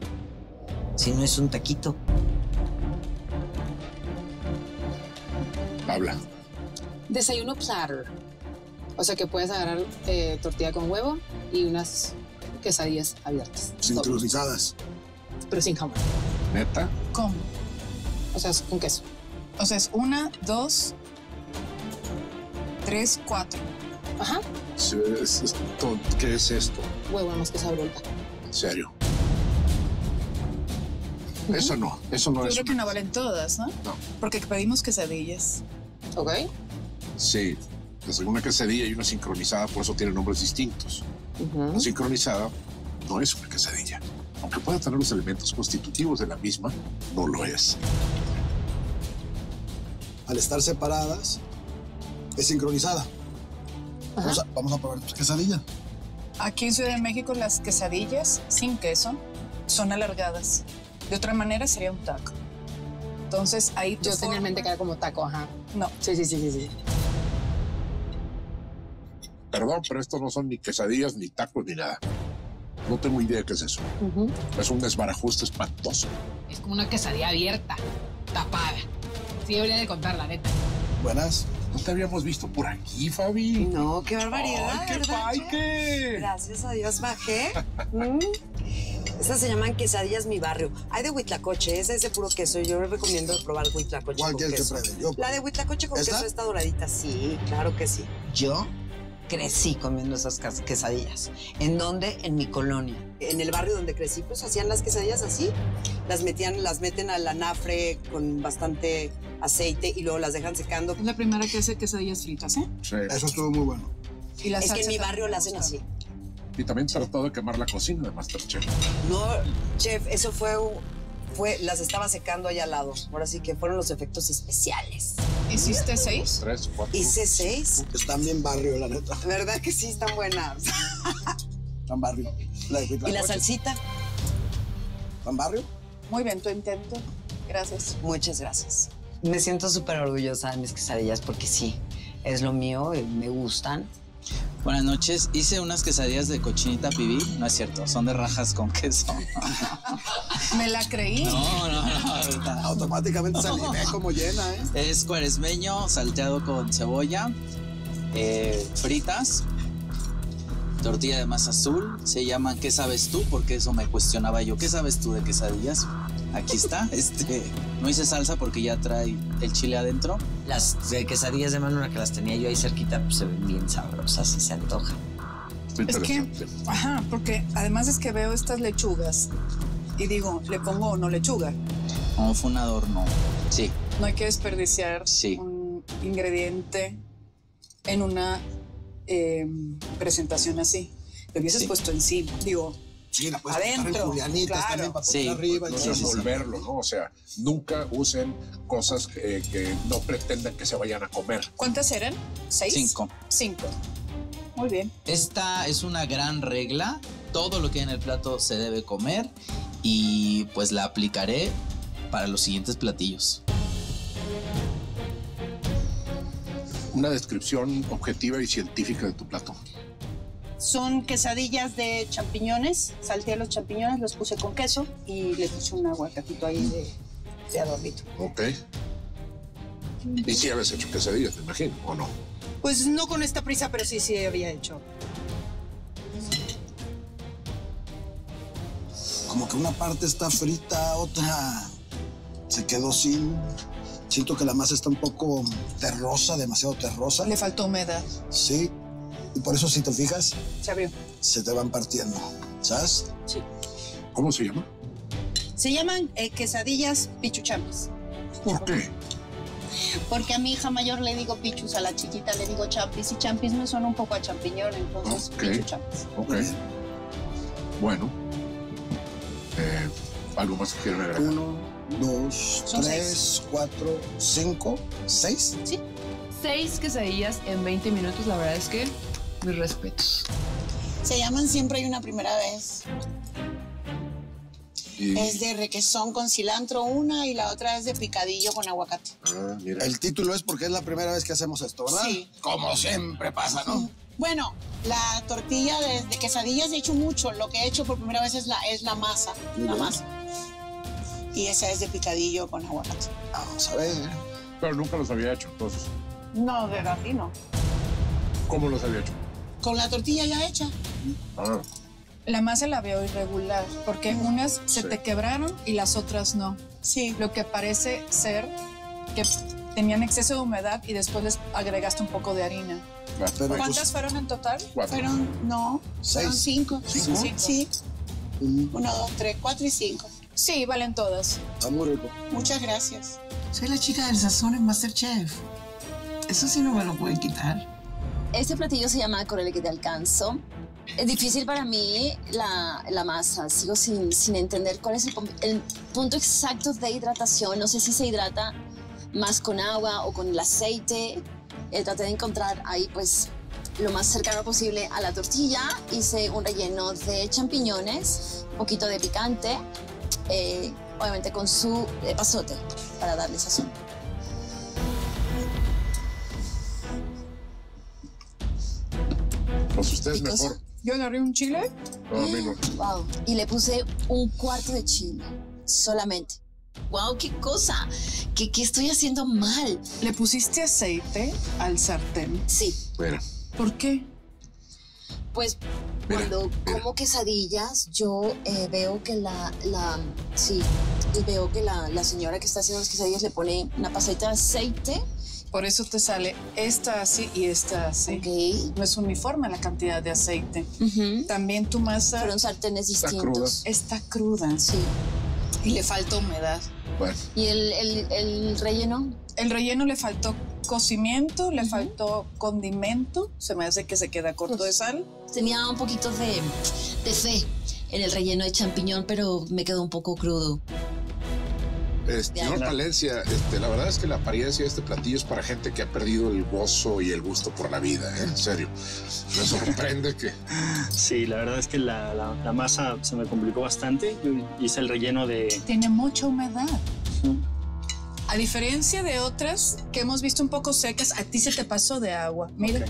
Si no es un taquito. Habla. Desayuno platter. O sea que puedes agarrar eh, tortilla con huevo y unas quesadillas abiertas. Sincronizadas. Pero sin jamón. ¿Neta? ¿Cómo? O sea, con queso. O sea, es una, dos, tres, cuatro. Ajá. Sí, es- ¿Qué es esto? Huevo, nada más que pan. En serio. Eso no, eso no Yo es. creo que no valen todas, ¿no? No. Porque pedimos quesadillas. ¿Ok? Sí, la segunda quesadilla y una sincronizada, por eso tienen nombres distintos. La sincronizada no es una quesadilla. Aunque pueda tener los elementos constitutivos de la misma, no lo es. Al estar separadas, es sincronizada. Vamos a, vamos a probar tu quesadilla. Aquí en Ciudad de México las quesadillas sin queso son alargadas. De otra manera sería un taco. Entonces ahí Yo tenía en mente que era como taco, ajá. No. Sí, sí, sí, sí, sí. Perdón, pero estos no son ni quesadillas, ni tacos, ni nada. No tengo idea de qué es eso. Es un desbarajuste espantoso. Es como una quesadilla abierta, tapada. Sí, debería de contar, la neta. Buenas. No te habíamos visto por aquí, Fabi. No, qué barbaridad, Ay, qué paique. Gracias a Dios bajé. [laughs] Mm. Estas se llaman quesadillas mi barrio. Hay de huitlacoche, esa es de puro queso. Yo les recomiendo probar huitlacoche ¿Cuál con que queso. Yo- La de huitlacoche con ¿Esta? queso está doradita, sí, claro que sí. Yo crecí comiendo esas quesadillas. ¿En dónde? En mi colonia. En el barrio donde crecí, pues hacían las quesadillas así. Las metían, las meten al anafre con bastante aceite y luego las dejan secando. Es la primera que hace quesadillas fritas, ¿eh? Sí. Eso estuvo muy bueno. Y es que en mi barrio me la hacen así. Y también trató de quemar la cocina de Masterchef. No, chef, eso fue, fue, las estaba secando allá al lado. Ahora sí que fueron los efectos especiales. ¿Hiciste seis? Tres, cuatro. Hice seis. Están bien barrio, la neta. ¿Verdad que sí están buenas? Están barrio. La de ¿Y la Huitlacoche. salsita? ¿Están barrio? Muy bien, tu intento. Gracias. Muchas gracias. Me siento súper orgullosa de mis quesadillas porque sí, es lo mío, me gustan. Buenas noches. Hice unas quesadillas de cochinita pibil. No es cierto, son de rajas con queso. [laughs] Me la creí. No, no, no. ahorita. Automáticamente salivé como llena, ¿eh? Es cuaresmeño salteado con cebolla, eh, fritas, tortilla de masa azul. Se llaman ¿Qué sabes tú? Porque eso me cuestionaba yo. ¿Qué sabes tú de quesadillas? Aquí está. Este, no hice salsa porque ya trae el chile adentro. Las de quesadillas de Manuela que las tenía yo ahí cerquita, pues se ven bien sabrosas y se antojan. Es que, ajá, porque además es que veo estas lechugas y digo, ¿le pongo o no lechuga? No, fue un adorno. Sí. No hay que desperdiciar Sí. un ingrediente en una eh, presentación así. Lo hubieses Sí. puesto encima, digo, Sí, la puedes en adentro. julianitas claro. también para poner Sí. arriba. y No revolverlo, ¿no? O sea, nunca usen cosas que, que no pretendan que se vayan a comer. ¿Cuántas eran? ¿Seis? Cinco. Cinco. Muy bien. Esta es una gran regla. Todo lo que hay en el plato se debe comer y pues la aplicaré para los siguientes platillos. Una descripción objetiva y científica de tu plato. Son quesadillas de champiñones. Salteé los champiñones, los puse con queso y le puse un aguacatito ahí de, de adornito. Ok. Y si habías hecho quesadillas, me imagino, ¿o no? Pues no con esta prisa, pero sí, sí había hecho. Como que una parte está frita, otra se quedó sin. Siento que la masa está un poco terrosa, demasiado terrosa. Le faltó humedad. Sí. Y por eso, si te fijas, Se abrió. se te van partiendo. ¿Sabes? Sí. ¿Cómo se llama? Se llaman eh, quesadillas pichuchampis. ¿Por qué? Porque a mi hija mayor le digo pichus, a la chiquita le digo champis y champis me suena un poco a champiñón, entonces Ok. pichuchampis. Ok. Bueno. Eh, ¿Algo más que quieran agregar? Uno, dos, Son tres, cuatro, cinco, seis. Sí. Seis quesadillas en 20 minutos, la verdad es que mis respetos. Se llaman Siempre hay una primera vez. Y- Es de requesón con cilantro una y la otra es de picadillo con aguacate. Ah, mira. El título es porque es la primera vez que hacemos esto, ¿verdad? Sí. Como siempre pasa, ¿no? Bueno, la tortilla de, de quesadillas he hecho mucho. Lo que he hecho por primera vez es la, es la masa. La masa. Y esa es de picadillo con aguacate. Vamos a ver. Pero nunca los había hecho, entonces. No, de verdad, no. ¿Cómo los había hecho? Con la tortilla ya hecha. Ah, La masa la veo irregular, porque unas se Sí. te quebraron y las otras no. Sí. Lo que parece ser que tenían exceso de humedad y después les agregaste un poco de harina. Pero ¿Cuántas fueron en total? cuatro. Fueron, no, Seis. fueron cinco. ¿Cinco? Sí. Mm, Uno, dos, tres, cuatro y cinco. Sí, valen todas. Está muy rico. Muchas gracias. Soy la chica del sazón en Masterchef. Eso sí no me lo pueden quitar. Este platillo se llama Corele que te alcanzo. Es difícil para mí la, la masa. Sigo sin, sin entender cuál es el, el punto exacto de hidratación. No sé si se hidrata más con agua o con el aceite. Eh, traté de encontrar ahí pues lo más cercano posible a la tortilla. Hice un relleno de champiñones, un poquito de picante, eh, obviamente con su eh, pasote para darle sazón. Pues ustedes Picoso. mejor. Yo agarré un chile. No, a mí no. Wow. Y le puse un cuarto de chile, solamente. Wow, qué cosa. ¿Qué, qué estoy haciendo mal? ¿Le pusiste aceite al sartén? Sí. Mira, ¿Por qué? Pues Mira, cuando como quesadillas, yo eh, veo que la, la, sí, y veo que la, la señora que está haciendo las quesadillas le pone una pasadita de aceite. Por eso te sale esta así y esta así. No es uniforme la cantidad de aceite. También tu masa. Fueron sartenes Está distintos. Está cruda. Sí. Y le falta humedad. Bueno. ¿Y el, el- el relleno? El relleno le faltó cocimiento, le faltó condimento. Se me hace que se queda corto de sal. Tenía un poquito de, de fe en el relleno de champiñón, pero me quedó un poco crudo. Este, señor Palencia, este, la verdad es que la apariencia de este platillo es para gente que ha perdido el gozo y el gusto por la vida, ¿eh? En serio. Me sorprende que. Sí, la verdad es que la, la- la masa se me complicó bastante. Yo hice el relleno de... Tiene mucha humedad. A diferencia de otras que hemos visto un poco secas, a ti se te pasó de agua. Mira.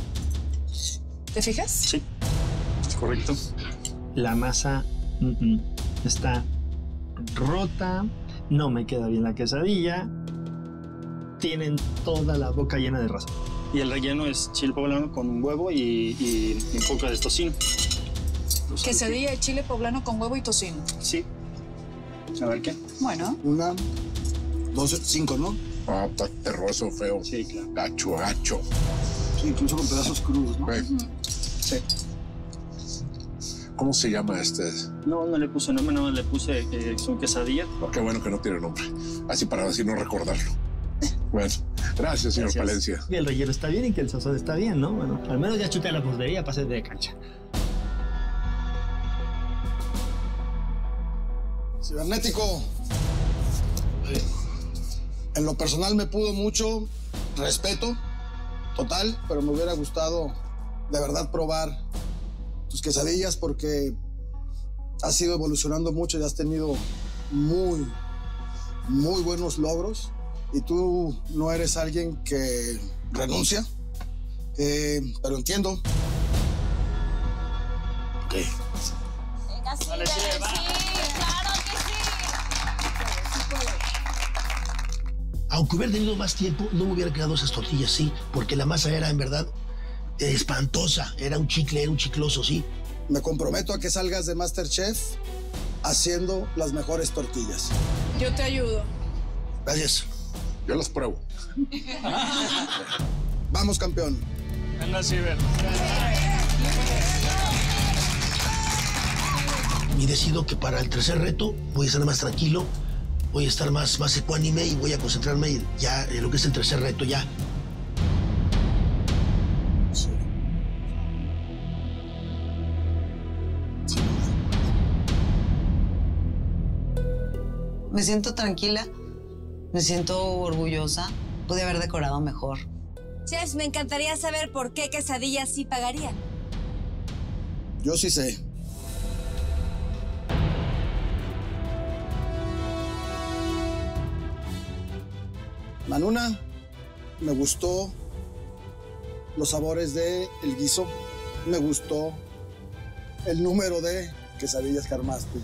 ¿Te fijas? Sí, es correcto. La masa mm, mm, está rota, no me queda bien la quesadilla. Tienen toda la boca llena de raza. Y el relleno es chile poblano con huevo y, y un poco de tocino. Quesadilla de chile poblano con huevo y tocino. Sí. A ver qué. Bueno. Una, dos, cinco, ¿no? Ah, está terroso, feo. Sí, claro. Gacho, gacho. Sí, incluso con pedazos crudos, ¿no? Sí. ¿Cómo se llama este? No, no le puse nombre, no le puse eh, son quesadillas. Oh, qué bueno que no tiene nombre. Así para así no recordarlo. [laughs] Bueno, gracias, señor Gracias. Palencia. Que el relleno está bien y que el sazón está bien, ¿no? Bueno, al menos ya chuté a la posdería, pasé de cancha. Cibernético. En lo personal me pudo mucho, respeto, total, pero me hubiera gustado de verdad probar tus quesadillas porque has ido evolucionando mucho y has tenido muy, muy buenos logros. Y tú no eres alguien que renuncia, eh, pero entiendo. Ok. Venga, sí, Vale, sí, sí, claro que Aunque hubiera tenido más tiempo, no me hubiera quedado esas tortillas, sí, porque la masa era en verdad espantosa. Era un chicle, era un chicloso, sí. Me comprometo a que salgas de Masterchef haciendo las mejores tortillas. Yo te ayudo. Gracias. Yo las pruebo. [laughs] Vamos, campeón. Anda, Ciber. Y decido que para el tercer reto voy a estar más tranquilo, voy a estar más, más ecuánime y voy a concentrarme ya en lo que es el tercer reto ya. Me siento tranquila, me siento orgullosa. Pude haber decorado mejor. Chef, me encantaría saber por qué quesadillas sí pagarían. Yo sí sé. Manuna, me gustó los sabores de el guiso. Me gustó el número de quesadillas que armaste.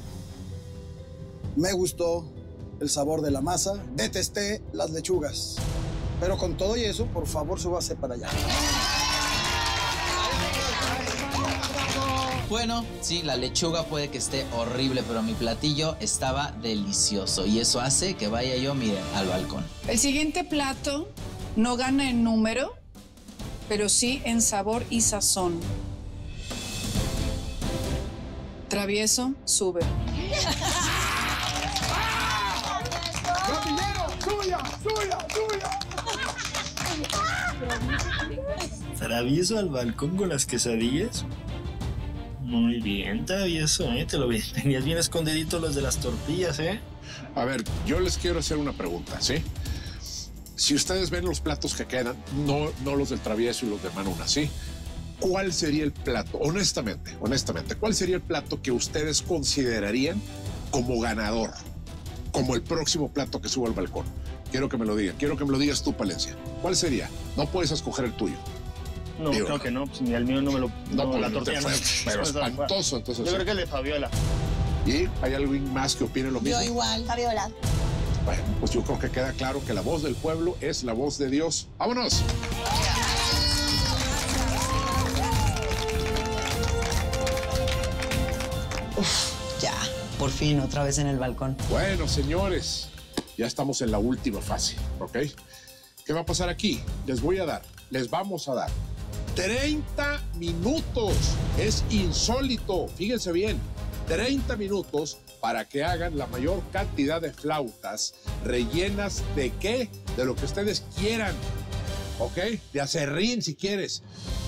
Me gustó el sabor de la masa. Detesté las lechugas. Pero con todo y eso, por favor, súbase para allá. Bueno, sí, la lechuga puede que esté horrible, pero mi platillo estaba delicioso y eso hace que vaya yo, miren, al balcón. El siguiente plato no gana en número, pero sí en sabor y sazón. Travieso, sube. [laughs] ¡Suya! ¡Suya! ¡Suya! ¿Travieso al balcón con las quesadillas? Muy bien, travieso, ¿eh? Te lo vi- [laughs] tenías bien escondidito los de las tortillas, ¿eh? A ver, yo les quiero hacer una pregunta, ¿sí? Si ustedes ven los platos que quedan, no, no los del travieso y los de Manuna, ¿sí? ¿Cuál sería el plato, honestamente, honestamente, cuál sería el plato que ustedes considerarían como ganador? Como el próximo plato que suba al balcón. Quiero que me lo digan, quiero que me lo digas tú, Palencia. ¿Cuál sería? No puedes escoger el tuyo. No, Digo, creo que no, pues ni al mío no me lo. No, No, pues, la te tortilla fue, pero no espantoso, entonces. Yo sí. creo que el de Fabiola. ¿Y hay alguien más que opine lo mismo? Yo igual. Fabiola. Bueno, pues yo creo que queda claro que la voz del pueblo es la voz de Dios. ¡Vámonos! Por fin, otra vez en el balcón. Bueno, señores, ya estamos en la última fase, ¿ok? ¿Qué va a pasar aquí? Les voy a dar, les vamos a dar 30 minutos. Es insólito, fíjense bien, 30 minutos para que hagan la mayor cantidad de flautas rellenas de qué? De lo que ustedes quieran, ¿ok? De acerrín si quieres.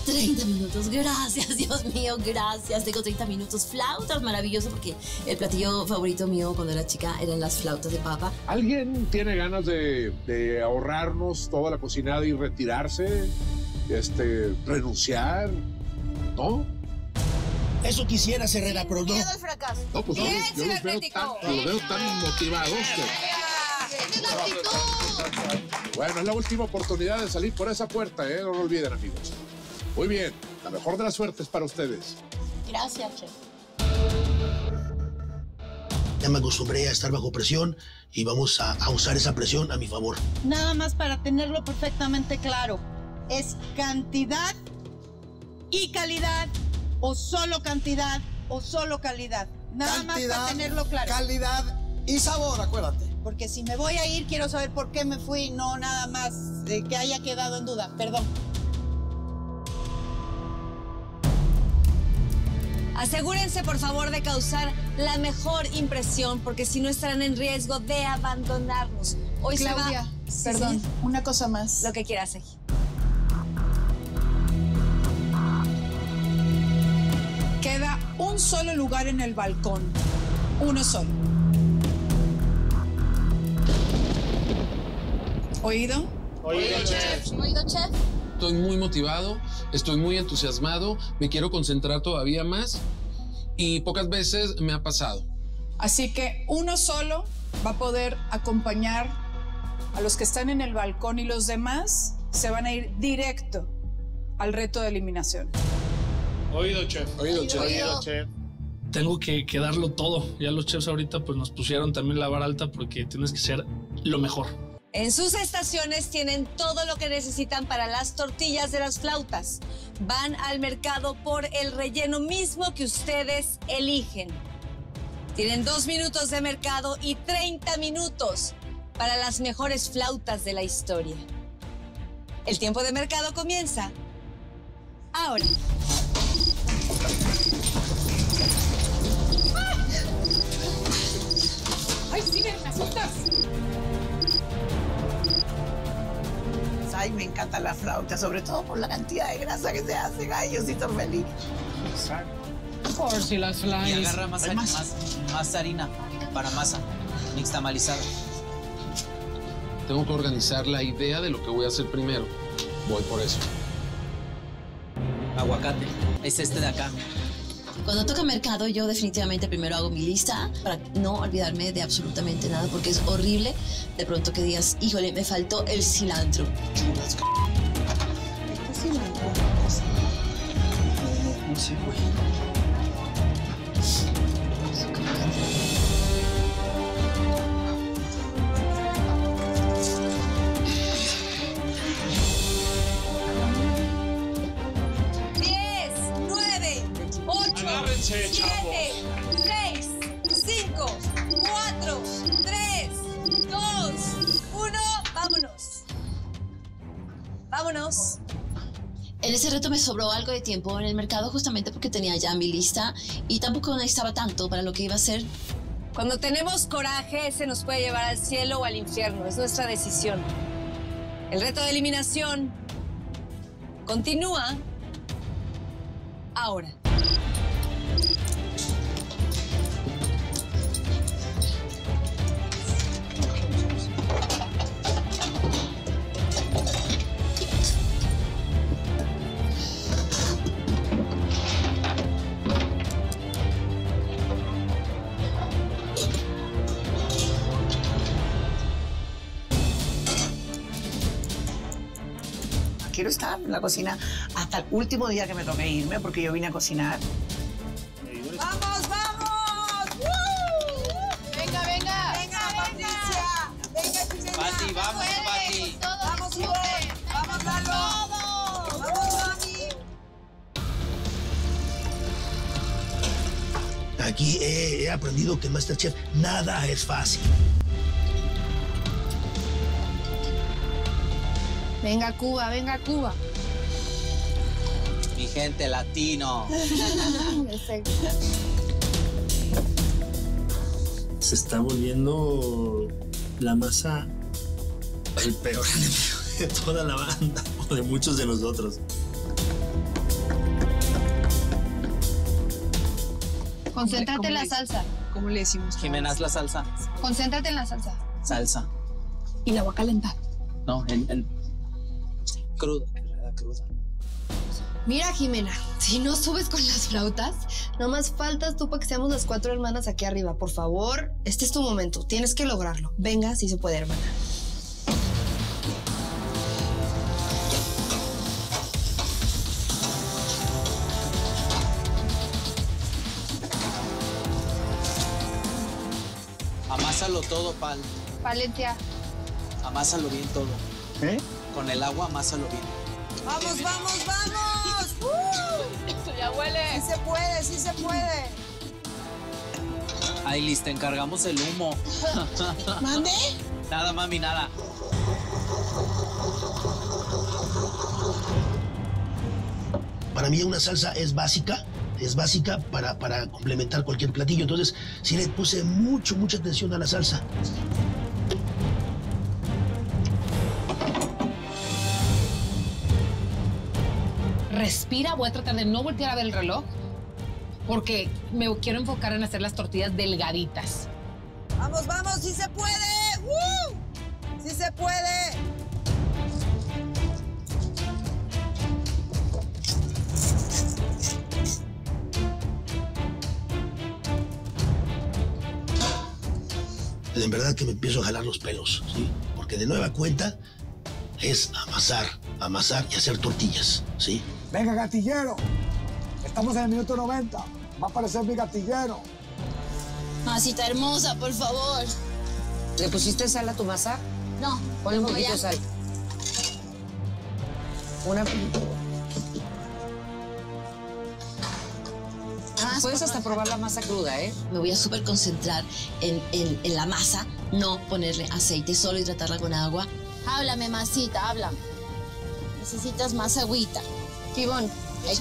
30 minutos, gracias, [laughs] Dios mío, gracias. Tengo 30 minutos, flautas, maravilloso, porque el platillo favorito mío cuando era chica eran las flautas de papa. ¿Alguien tiene ganas de, de ahorrarnos toda la cocinada y retirarse? Este, renunciar, ¿no? Eso quisiera, Herrera, pero no. al fracaso. No, pues yo, Bien, los- yo los veo tan, los veo tan motivados que... Bueno, es la última oportunidad de salir por esa puerta, ¿eh? No lo olviden, amigos. Muy bien, la mejor de las suertes para ustedes. Gracias, chef. Ya me acostumbré a estar bajo presión y vamos a, a usar esa presión a mi favor. Nada más para tenerlo perfectamente claro. Es cantidad y calidad o solo cantidad o solo calidad. Nada más para tenerlo claro. calidad y sabor, acuérdate. Porque si me voy a ir, quiero saber por qué me fui, no nada más eh, que haya quedado en duda. Perdón. Asegúrense, por favor, de causar la mejor impresión, porque si no estarán en riesgo de abandonarnos. Hoy Claudia, se va. perdón, una cosa más. Lo que quieras, Sergio. Queda un solo lugar en el balcón. Uno solo. ¿Oído? Oído, chef. Oído, chef. Estoy muy motivado, estoy muy entusiasmado, me quiero concentrar todavía más y pocas veces me ha pasado. Así que uno solo va a poder acompañar a los que están en el balcón y los demás se van a ir directo al reto de eliminación. Oído, chef. Oído, chef. Oído, chef. Tengo que, que darlo todo. Ya los chefs ahorita pues nos pusieron también la vara alta porque tienes que ser lo mejor. En sus estaciones tienen todo lo que necesitan para las tortillas de las flautas. Van al mercado por el relleno mismo que ustedes eligen. Tienen dos minutos de mercado y 30 minutos para las mejores flautas de la historia. El tiempo de mercado comienza ahora. ¡Ay, sí, me asustas! Ay, me encanta la flauta, sobre todo por la cantidad de grasa que se hace. Ay, yo sí estoy feliz. Por si las Y flies. agarra más, ¿Hay más? más? más harina para masa nixtamalizada. Tengo que organizar la idea de lo que voy a hacer primero. Voy por eso. Aguacate. Es este de acá. Cuando toca mercado, yo definitivamente primero hago mi lista para no olvidarme de absolutamente nada, porque es horrible de pronto que digas, híjole, me faltó el cilantro. No sé, güey. 15, chavos. 6, 5, 4, 3, 2, 1, vámonos. Vámonos. En ese reto me sobró algo de tiempo en el mercado justamente porque tenía ya mi lista y tampoco necesitaba tanto para lo que iba a hacer. Cuando tenemos coraje, ese nos puede llevar al cielo o al infierno. Es nuestra decisión. El reto de eliminación continúa ahora. Quiero estar en la cocina hasta el último día que me toque irme porque yo vine a cocinar. En Masterchef nada es fácil. Venga, Cuba, venga, Cuba. Mi gente latino. [laughs] Se está volviendo la masa el peor [laughs] enemigo de toda la banda o de muchos de nosotros. Concéntrate en la salsa. ¿Cómo le decimos? Jimena, haz la salsa. Concéntrate en la salsa. Salsa. Y la voy a calentar. No, en, en- cruda, cruda. Mira, Jimena, si no subes con las flautas, nomás faltas tú para que seamos las cuatro hermanas aquí arriba. Por favor, este es tu momento. Tienes que lograrlo. Venga, si se puede, hermana. Todo, Pal. Valencia. Amásalo bien todo. ¿Eh? Con el agua, amásalo bien. ¡Vamos, vamos, vamos! [laughs] ¡Uh! Ya huele. Sí se puede, sí se puede. Ay, Liz, te encargamos el humo. [laughs] ¿Mande? Nada, mami, nada. Para mí una salsa es básica, es básica para, para complementar cualquier platillo. Entonces, sí le puse mucho, mucha atención a la salsa. Respira, voy a tratar de no voltear a ver el reloj porque me quiero enfocar en hacer las tortillas delgaditas. ¡Vamos, vamos! ¡Sí se puede! ¡Uh! ¡Sí se puede! En verdad que me empiezo a jalar los pelos, ¿sí? Porque de nueva cuenta es amasar, amasar y hacer tortillas, ¿sí? Venga, gatillero. Estamos en el minuto 90. Va a aparecer mi gatillero. Masita hermosa, por favor. ¿Le pusiste sal a tu masa? No. Ponle un poquito de sal. Una. Puedes hasta probar la masa cruda, ¿eh? Me voy a súper concentrar en, en- en la masa, no ponerle aceite, solo hidratarla con agua. Háblame, masita, háblame. Necesitas más agüita. Te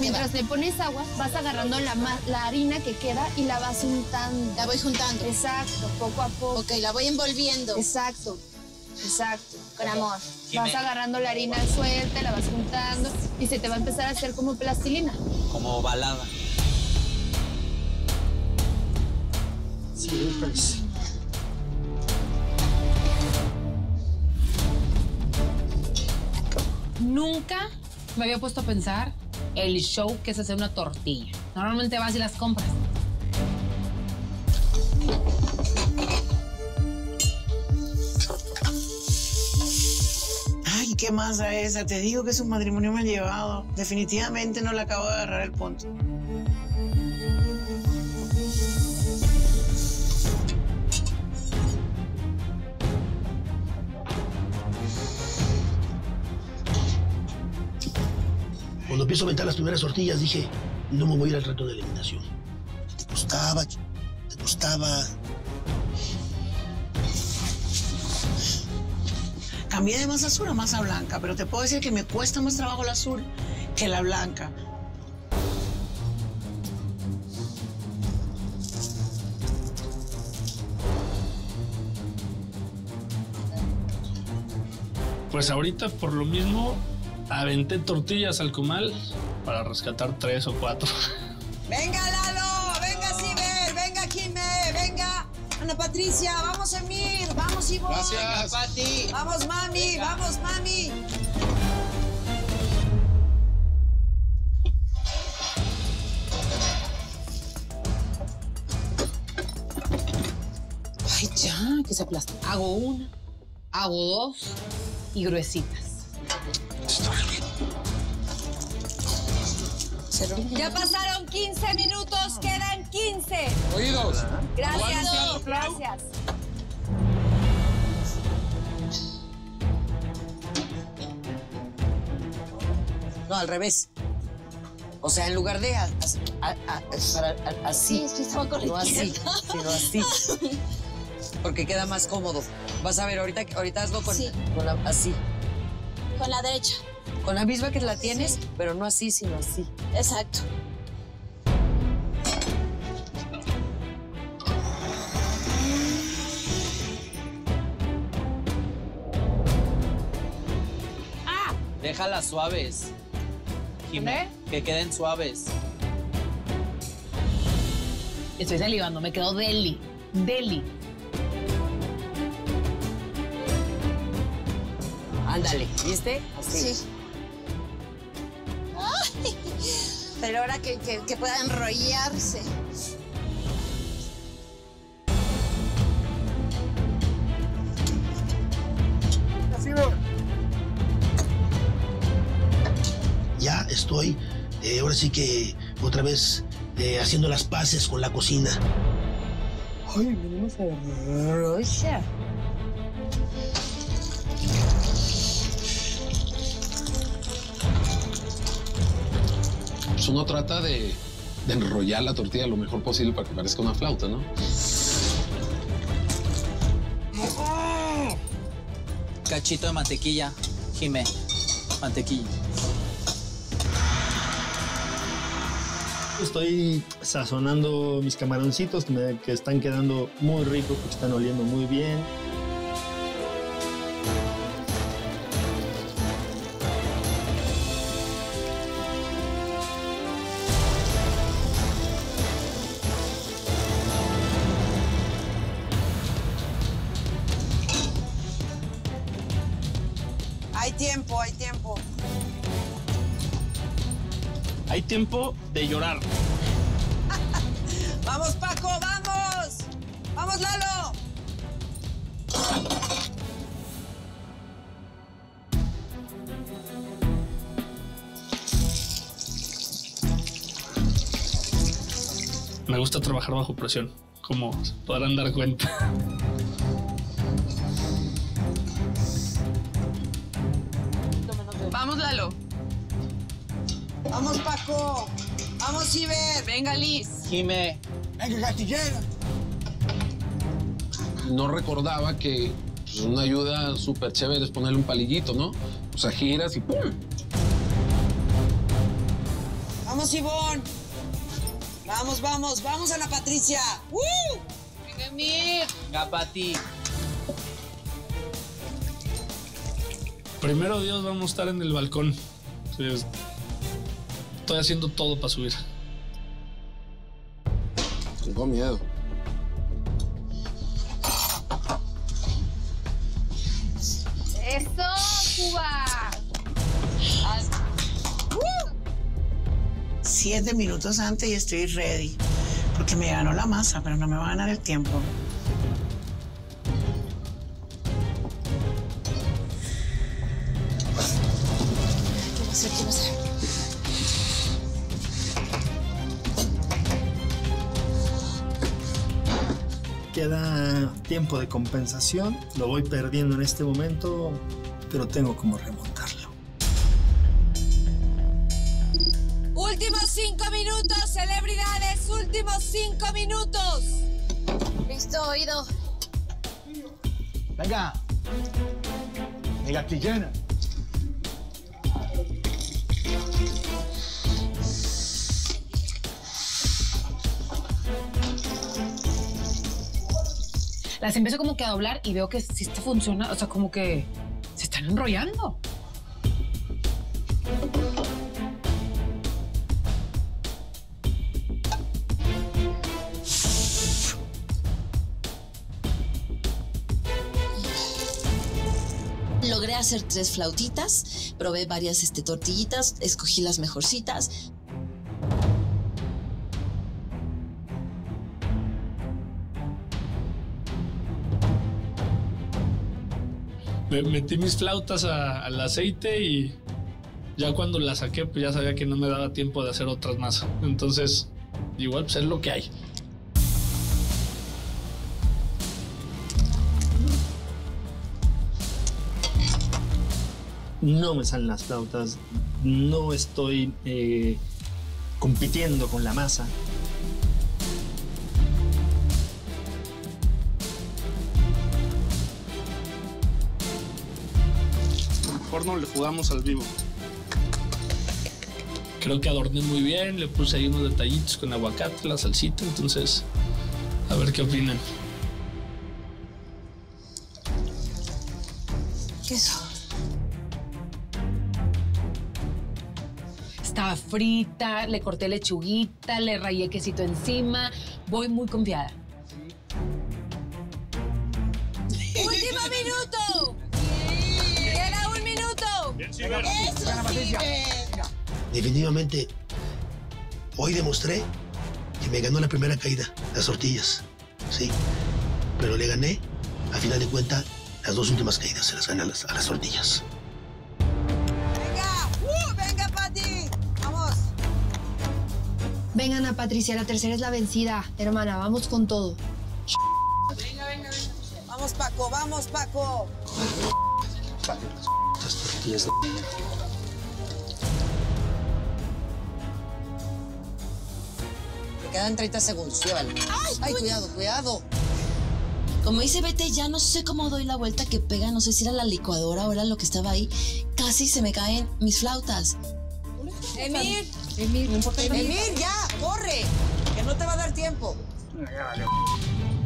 mientras le pones agua, vas agarrando la, ma- la harina que queda y la vas untando. La voy juntando. Exacto, poco a poco. Ok, la voy envolviendo. Exacto, exacto. Con amor. Vas agarrando la harina suelta, la vas juntando y se te va a empezar a hacer como plastilina. Como balada. Nunca me había puesto a pensar el show que es hacer una tortilla. Normalmente vas y las compras. Ay, qué masa esa. Te digo que es un matrimonio mal llevado. Definitivamente no le acabo de agarrar el punto. Cuando empiezo a aventar las primeras tortillas, dije, no me voy a ir al reto de eliminación. Te gustaba, te gustaba. Cambié de masa azul a masa blanca, pero te puedo decir que me cuesta más trabajo la azul que la blanca. Pues ahorita por lo mismo aventé tortillas al comal para rescatar tres o cuatro. Venga, Lalo, venga, Ciber, venga, Jime, venga. Ana Patricia, vamos, Emir, vamos, Ivonne. Gracias. Pati. Vamos, mami, vamos, mami. Ay, ya, que se aplasta. Hago una, hago dos y gruesitas. Ya pasaron 15 minutos, quedan 15. Oídos. Gracias, gracias. No, al revés. O sea, en lugar de a- a- a- a- para- a- así. Sí, no así, sino así. Porque queda más cómodo. Vas a ver, ahorita, ahorita hazlo con, Sí. con la, así. Con la derecha. Con la misma que la tienes, pero no así, sino así. Exacto. Déjalas suaves. Jime, que queden suaves. Estoy salivando, me quedo deli. Deli. Ándale, ¿viste? Así. Sí. Pero ahora que, que, que pueda enrollarse. Ya estoy, eh, ahora sí que otra vez eh, haciendo las paces con la cocina. Ay, venimos a Rocha. Pues uno trata de, de enrollar la tortilla lo mejor posible para que parezca una flauta, ¿no? Cachito de mantequilla. Jime, mantequilla. Estoy sazonando mis camaroncitos que, me- que están quedando muy ricos porque están oliendo muy bien. Tiempo de llorar. [laughs] Vamos, Paco, vamos. Vamos, Lalo. Me gusta trabajar bajo presión, como se podrán dar cuenta. [laughs] Vamos, Iber. Venga, Liz. Jime. Venga, gatillera. No recordaba que pues, una ayuda súper chévere es ponerle un palillito, ¿no? O sea, giras y ¡pum! Vamos, Ivonne. Vamos, vamos, vamos, Ana Patricia. ¡Uh! Venga, Emir. Venga, Pati. Primero Dios, vamos a estar en el balcón. Estoy haciendo todo para subir. Tengo miedo. ¡Eso, Cuba! Siete minutos antes y estoy ready. Porque me ganó la masa, pero no me va a ganar el tiempo. Tiempo de compensación. Lo voy perdiendo en este momento, pero tengo como remontarlo. Últimos cinco minutos, celebridades, últimos cinco minutos. Listo, oído. Venga. Mi gatillera. Las empiezo como que a doblar y veo que sí está funciona, o sea, como que se están están enrollando. Logré hacer tres flautitas, probé varias este, tortillitas, escogí las mejorcitas. Me metí mis flautas al aceite y ya cuando las saqué, pues ya sabía que no me daba tiempo de hacer otras más. Entonces, igual, pues es lo que hay. No me salen las flautas, no estoy eh, compitiendo con la masa. Mejor no le jugamos al vivo. Creo que adorné muy bien, le puse ahí unos detallitos con aguacate, la salsita, entonces, a ver qué opinan. Queso. Estaba frita, le corté lechuguita, le rayé quesito encima. Voy muy confiada. Definitivamente, hoy demostré que me ganó la primera caída, las tortillas, sí. Pero le gané, a final de cuentas, las dos últimas caídas se las gané a las, a tortillas. Venga, uh, venga, vamos. Venga, Ana Patricia, la tercera es la vencida. Hermana, vamos con todo. Venga, venga, venga. Vamos, Paco, vamos, Paco. Paco. 10. Quedan 30 segundos, ¡Ay, cuidado, cuidado! Como dice Vete, ya no sé cómo doy la vuelta que pega, no sé si era la licuadora o era lo que estaba ahí. Casi se me caen mis flautas. Emir, Emir, no importa. Emir, ya, corre, que no te va a dar tiempo.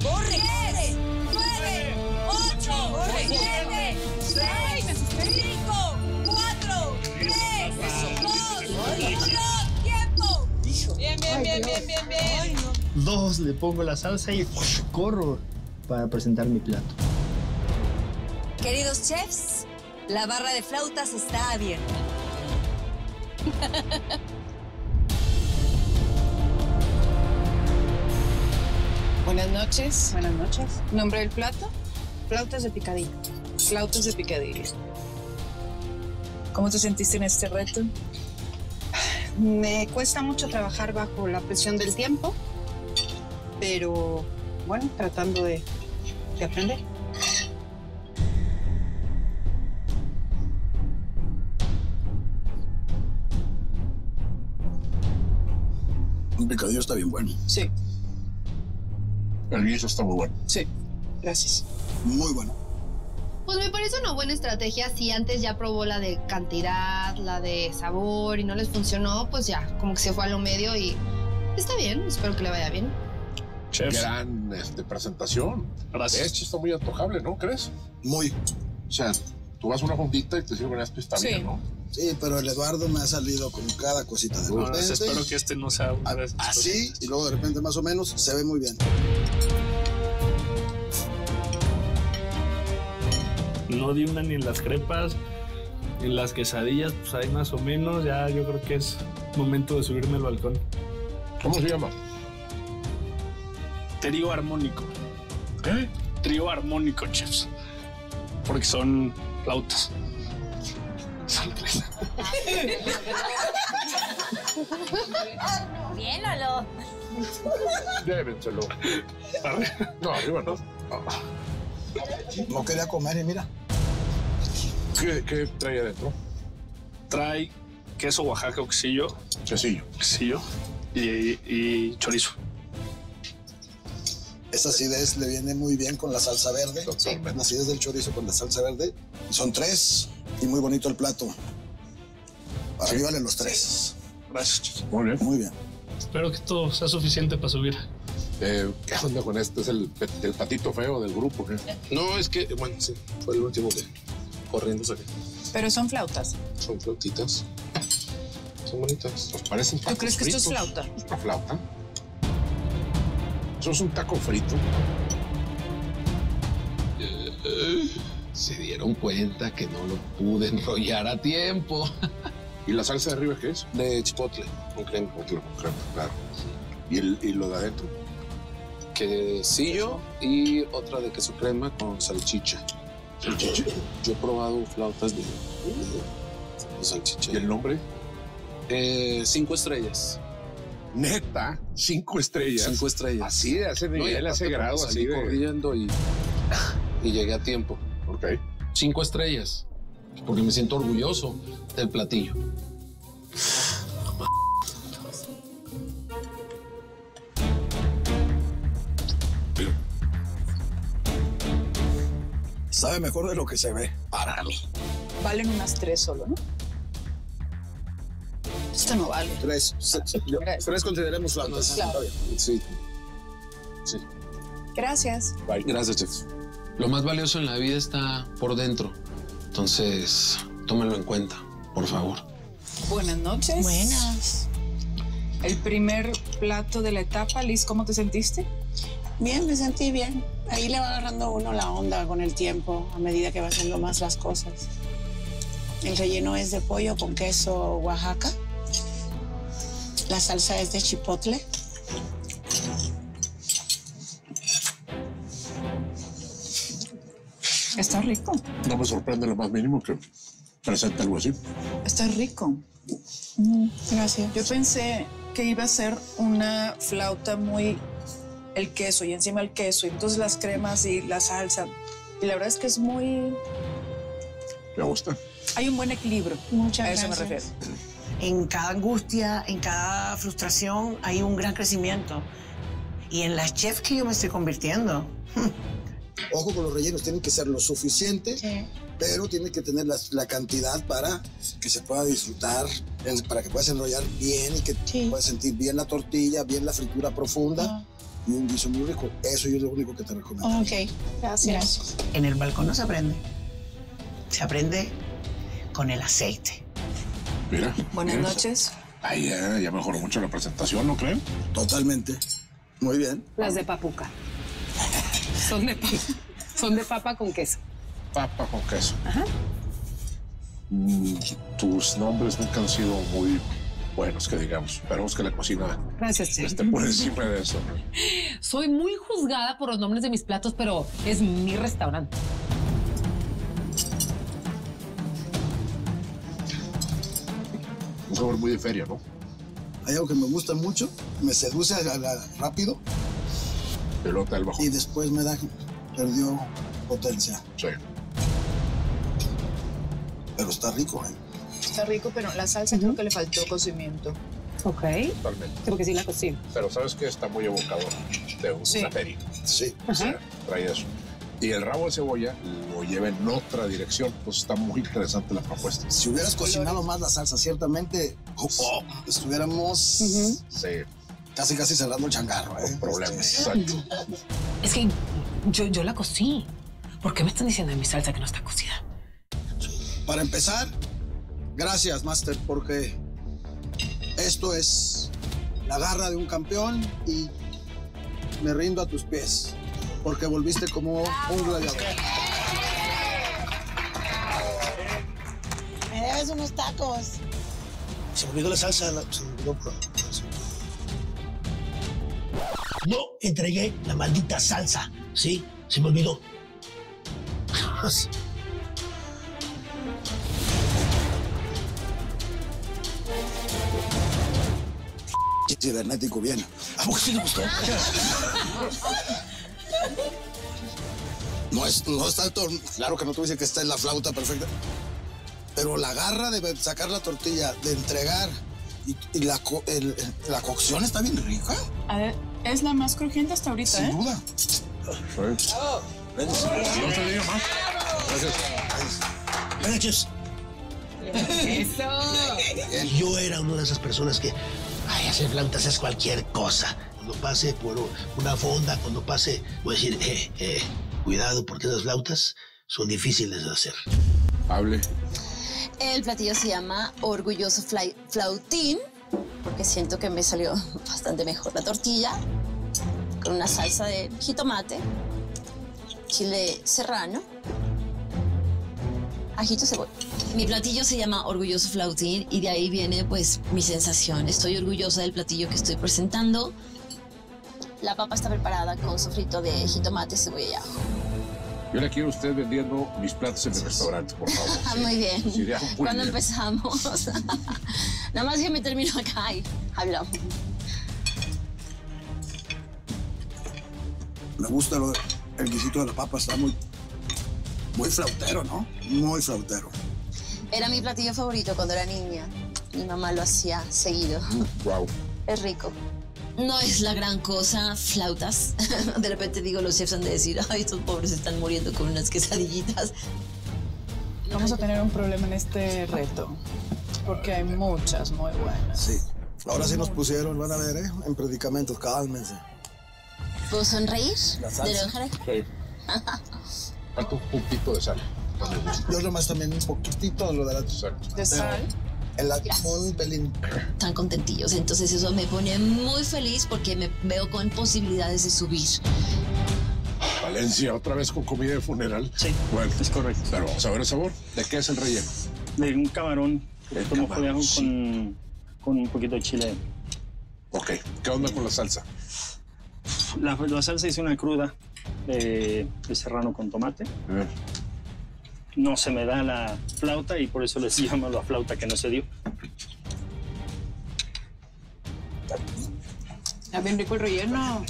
Corre! ¡Corre! Bien, bien, bien, bien, bien, bien. Dos, le pongo la salsa y corro para presentar mi plato. Queridos chefs, la barra de flautas está abierta. [laughs] Buenas noches. Buenas noches. ¿Nombre del plato? Flautas de picadillo. Flautas de picadillo. ¿Cómo te sentiste en este reto? Me cuesta mucho trabajar bajo la presión del tiempo, pero bueno, tratando de, de aprender. Un picadillo está bien bueno. Sí. El guiso está muy bueno. Sí, gracias. Muy bueno. Pues me parece una buena estrategia si antes ya probó la de cantidad, la de sabor y no les funcionó, pues ya, como que se fue a lo medio y está bien, espero que le vaya bien. Gran este, presentación. Gracias. Este está muy antojable, ¿no crees? Muy. O sea, tú vas a una fondita y te sirven esto y está Sí. bien, ¿no? Sí, pero el Eduardo me ha salido con cada cosita de Bueno, repente. espero que este no sea una de esas Así, y luego de repente más o menos se ve muy bien. No di una ni en las crepas, en las quesadillas, pues ahí más o menos. Ya yo creo que es momento de subirme al balcón. ¿Cómo se llama? Trío armónico. ¿Qué? Trío armónico, chefs. Porque son flautas. Son tres. [laughs] Bien, Lolo. Llévenselo. No, arriba no. No quería comer y mira. ¿Qué, qué trae adentro? Trae queso Oaxaca oxillo. Quesillo. Quesillo. Y, y chorizo. Esa acidez le viene muy bien con la salsa verde. La acidez del chorizo con la salsa verde. Son tres. Y muy bonito el plato. Mí valen los tres. Gracias. Muy bien. Muy bien. Espero que todo sea suficiente para subir. Eh, ¿Qué onda con este? ¿Es el, el patito feo del grupo? ¿qué? No, es que, bueno, sí, fue el último que, corriendo aquí. Pero son flautas. Son flautitas. Son bonitas. Nos parecen ¿Tú crees que esto es flauta? Es una flauta. Eso es un taco frito. Se dieron cuenta que no lo pude enrollar a tiempo. ¿Y la salsa de arriba qué es? De chipotle, con crema. Con crema, claro. ¿Y, el, y lo de adentro? Quesillo y otra de queso crema con salchicha. Yo he probado flautas de, de salchicha. ¿Y el nombre? Eh, cinco estrellas. Neta, cinco estrellas. Cinco estrellas. Así No, y nivel, ese grado, así de. corriendo y, y llegué a tiempo. Ok. Cinco estrellas. Porque me siento orgulloso del platillo. Sabe mejor de lo que se ve. Para mí. Valen unas tres solo, ¿no? Esto no vale. Tres. Se- se- yo- tres consideremos flautas. Claro. Sí. Sí. Gracias. Gracias, chef. Lo más valioso en la vida está por dentro. Entonces, tómenlo en cuenta, por favor. Buenas noches. Buenas. El primer plato de la etapa, Liz, ¿cómo te sentiste? Bien, me sentí bien. Ahí le va agarrando uno la onda con el tiempo, a medida que va haciendo más las cosas. El relleno es de pollo con queso Oaxaca. La salsa es de chipotle. Está rico. No me sorprende lo más mínimo que presente algo así. Está rico. Mm, gracias. Yo pensé que iba a ser una flauta muy el queso y encima el queso y entonces las cremas y la salsa. Y la verdad es que es muy... Me gusta. Hay un buen equilibrio. Muchas a eso me gracias. refiero. En cada angustia, en cada frustración, hay un gran crecimiento. Y en la chef que yo me estoy convirtiendo. [laughs] Ojo con los rellenos, tienen que ser lo suficiente, pero tiene que tener la, la cantidad para que se pueda disfrutar, para que puedas enrollar bien y que puedas sentir bien la tortilla, bien la fritura profunda y un guiso muy rico. Eso yo es lo único que te recomiendo. Ok, gracias. En el balcón no se aprende. Se aprende con el aceite. Mira. Buenas mira. noches. Ay, ya, ya mejoró mucho la presentación, ¿no creen? Totalmente. Muy bien. Las de papuca. Son de, pa- son de papa con queso. Papa con queso. Mm, tus nombres nunca han sido muy buenos, que digamos. Esperemos que la cocina Gracias, esté por encima de eso. Soy muy juzgada por los nombres de mis platos, pero es mi restaurante. Un sabor muy de feria, ¿no? Hay algo que me gusta mucho, me seduce a la- rápido Pelota del bajo. y después me da, perdió potencia. Sí. Pero está rico, ¿eh? Está rico, pero la salsa creo que le faltó cocimiento. Ok. Totalmente. Porque sí la cocino. Pero sabes que está muy evocador de una Sí. feria. Sí. O sea, trae eso. Y el rabo de cebolla lo lleva en otra dirección. Pues está muy interesante la propuesta. Si hubieras cocinado más la salsa, ciertamente oh, oh, estuviéramos Sí. casi casi cerrando el changarro, ¿eh? Problemas. Este, Exacto. [laughs] Es que yo, yo la cocí. ¿Por qué me están diciendo en mi salsa que no está cocida? Para empezar, gracias, Master, porque esto es la garra de un campeón y me rindo a tus pies, porque volviste como un gladiador. Me debes unos tacos. Se me olvidó la salsa. la- se me olvidó. por- No entregué la maldita salsa. Sí, se me olvidó. [laughs] Cibernético bien. ¿A poco sí le gustó? No es, no es tanto, claro que no te dice que está en la flauta perfecta, pero la garra de sacar la tortilla, de entregar y, y la, co- el- el- la cocción está bien rica. A ver, es la más crujiente hasta ahorita, Sin ¿eh? duda. No se diga más. Gracias. Venga, chefs. Eso. Yo era una de esas personas que, ay, hacer flautas es cualquier cosa. Cuando pase por una fonda, cuando pase, voy a decir, eh, eh, cuidado porque esas flautas son difíciles de hacer. Hable. El platillo se llama Orgulloso Fly- Flautín, porque siento que me salió [laughs] bastante mejor la tortilla, con una salsa de jitomate, chile serrano, ajito cebolla. Mi platillo se llama Orgulloso Flautín y de ahí viene pues mi sensación. Estoy orgullosa del platillo que estoy presentando. La papa está preparada con sofrito de jitomate, cebolla y ajo. Yo le quiero a usted vendiendo mis platos en el restaurante, por favor. Ah, [laughs] muy bien. Sí, ¿Cuándo empezamos? [laughs] Nada más que me termino acá y hablamos. Me gusta lo de- el guisito de la papa, está muy, muy flautero, ¿no? Muy flautero. Era mi platillo favorito cuando era niña. Mi mamá lo hacía seguido. Wow. Es rico. No es la gran cosa, flautas. [laughs] De repente digo, los chefs han de decir, ay, estos pobres están muriendo con unas quesadillitas. Vamos a tener un problema en este reto, porque hay muchas muy buenas. Sí. Ahora sí nos pusieron, van a ver, ¿eh? En predicamentos, cálmense. ¿Puedo sonreír? La ¿De salsa. ojalá? [laughs] Falta un puntito de sal. Yo nomás también un poquitito de lo de la ¿De sal? El un pelín. Tan contentillos. Entonces eso me pone muy feliz porque me veo con posibilidades de subir. Valencia, otra vez con comida de funeral. Sí. Bueno, es correcto. Pero vamos a ver el sabor. ¿De qué es el relleno? De un camarón. Como camarón, con, con un poquito de chile. Ok. ¿Qué onda con la salsa? La, la salsa hice una cruda de, de serrano con tomate. No se me da la flauta y por eso les [laughs] llamo la flauta que no se dio. Está bien rico el relleno.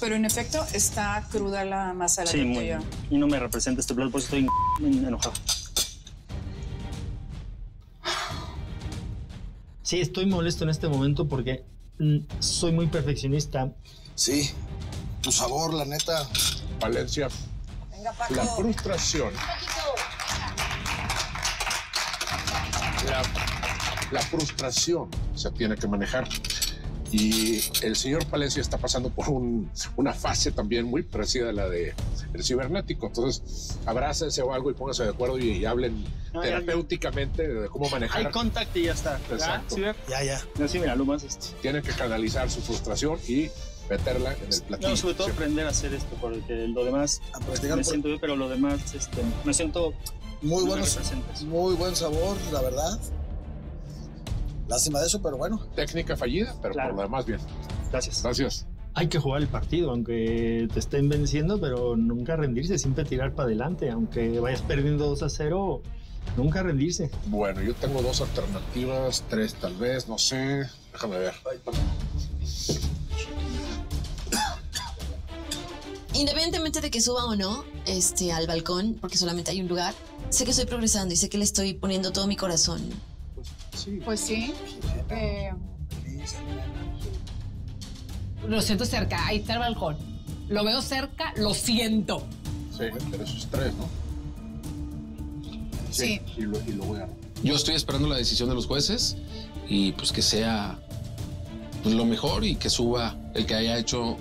Pero en efecto está cruda la masa de la Sí, muy. Y no me representa este plato, por eso estoy en- [laughs] enojado. Sí, estoy molesto en este momento porque mm, soy muy perfeccionista. Sí, tu sabor, la neta. Valencia. Venga, La frustración. La, la frustración se tiene que manejar. Y el señor Palencia está pasando por un- una fase también muy parecida a la de el cibernético. Entonces, abrácense o algo y pónganse de acuerdo y, y hablen No, ya- terapéuticamente de cómo manejar. Hay contacto y ya está. Exacto. Ya, ya. No, sí, mira, lo más este. Tienen que canalizar su frustración y meterla en el platillo. No, sobre todo aprender a hacer esto, porque lo demás practicar me por- siento bien, pero lo demás este, me siento Muy buenos, muy buen sabor, la verdad. Lástima de eso, pero bueno. Técnica fallida, pero por lo demás bien. Gracias. Gracias. Hay que jugar el partido, aunque te estén venciendo, pero nunca rendirse, siempre tirar para adelante. Aunque vayas perdiendo 2 a 0, nunca rendirse. Bueno, yo tengo dos alternativas, tres tal vez, no sé. Déjame ver. Independientemente de que suba o no este, al balcón, porque solamente hay un lugar, sé que estoy progresando y sé que le estoy poniendo todo mi corazón. Pues sí. Eh, Lo siento cerca, ahí está el balcón. Lo veo cerca, lo siento. Sí, pero eso es tres, ¿no? Sí. Y lo, y lo voy a. Yo estoy esperando la decisión de los jueces y pues que sea pues, lo mejor y que suba el que haya hecho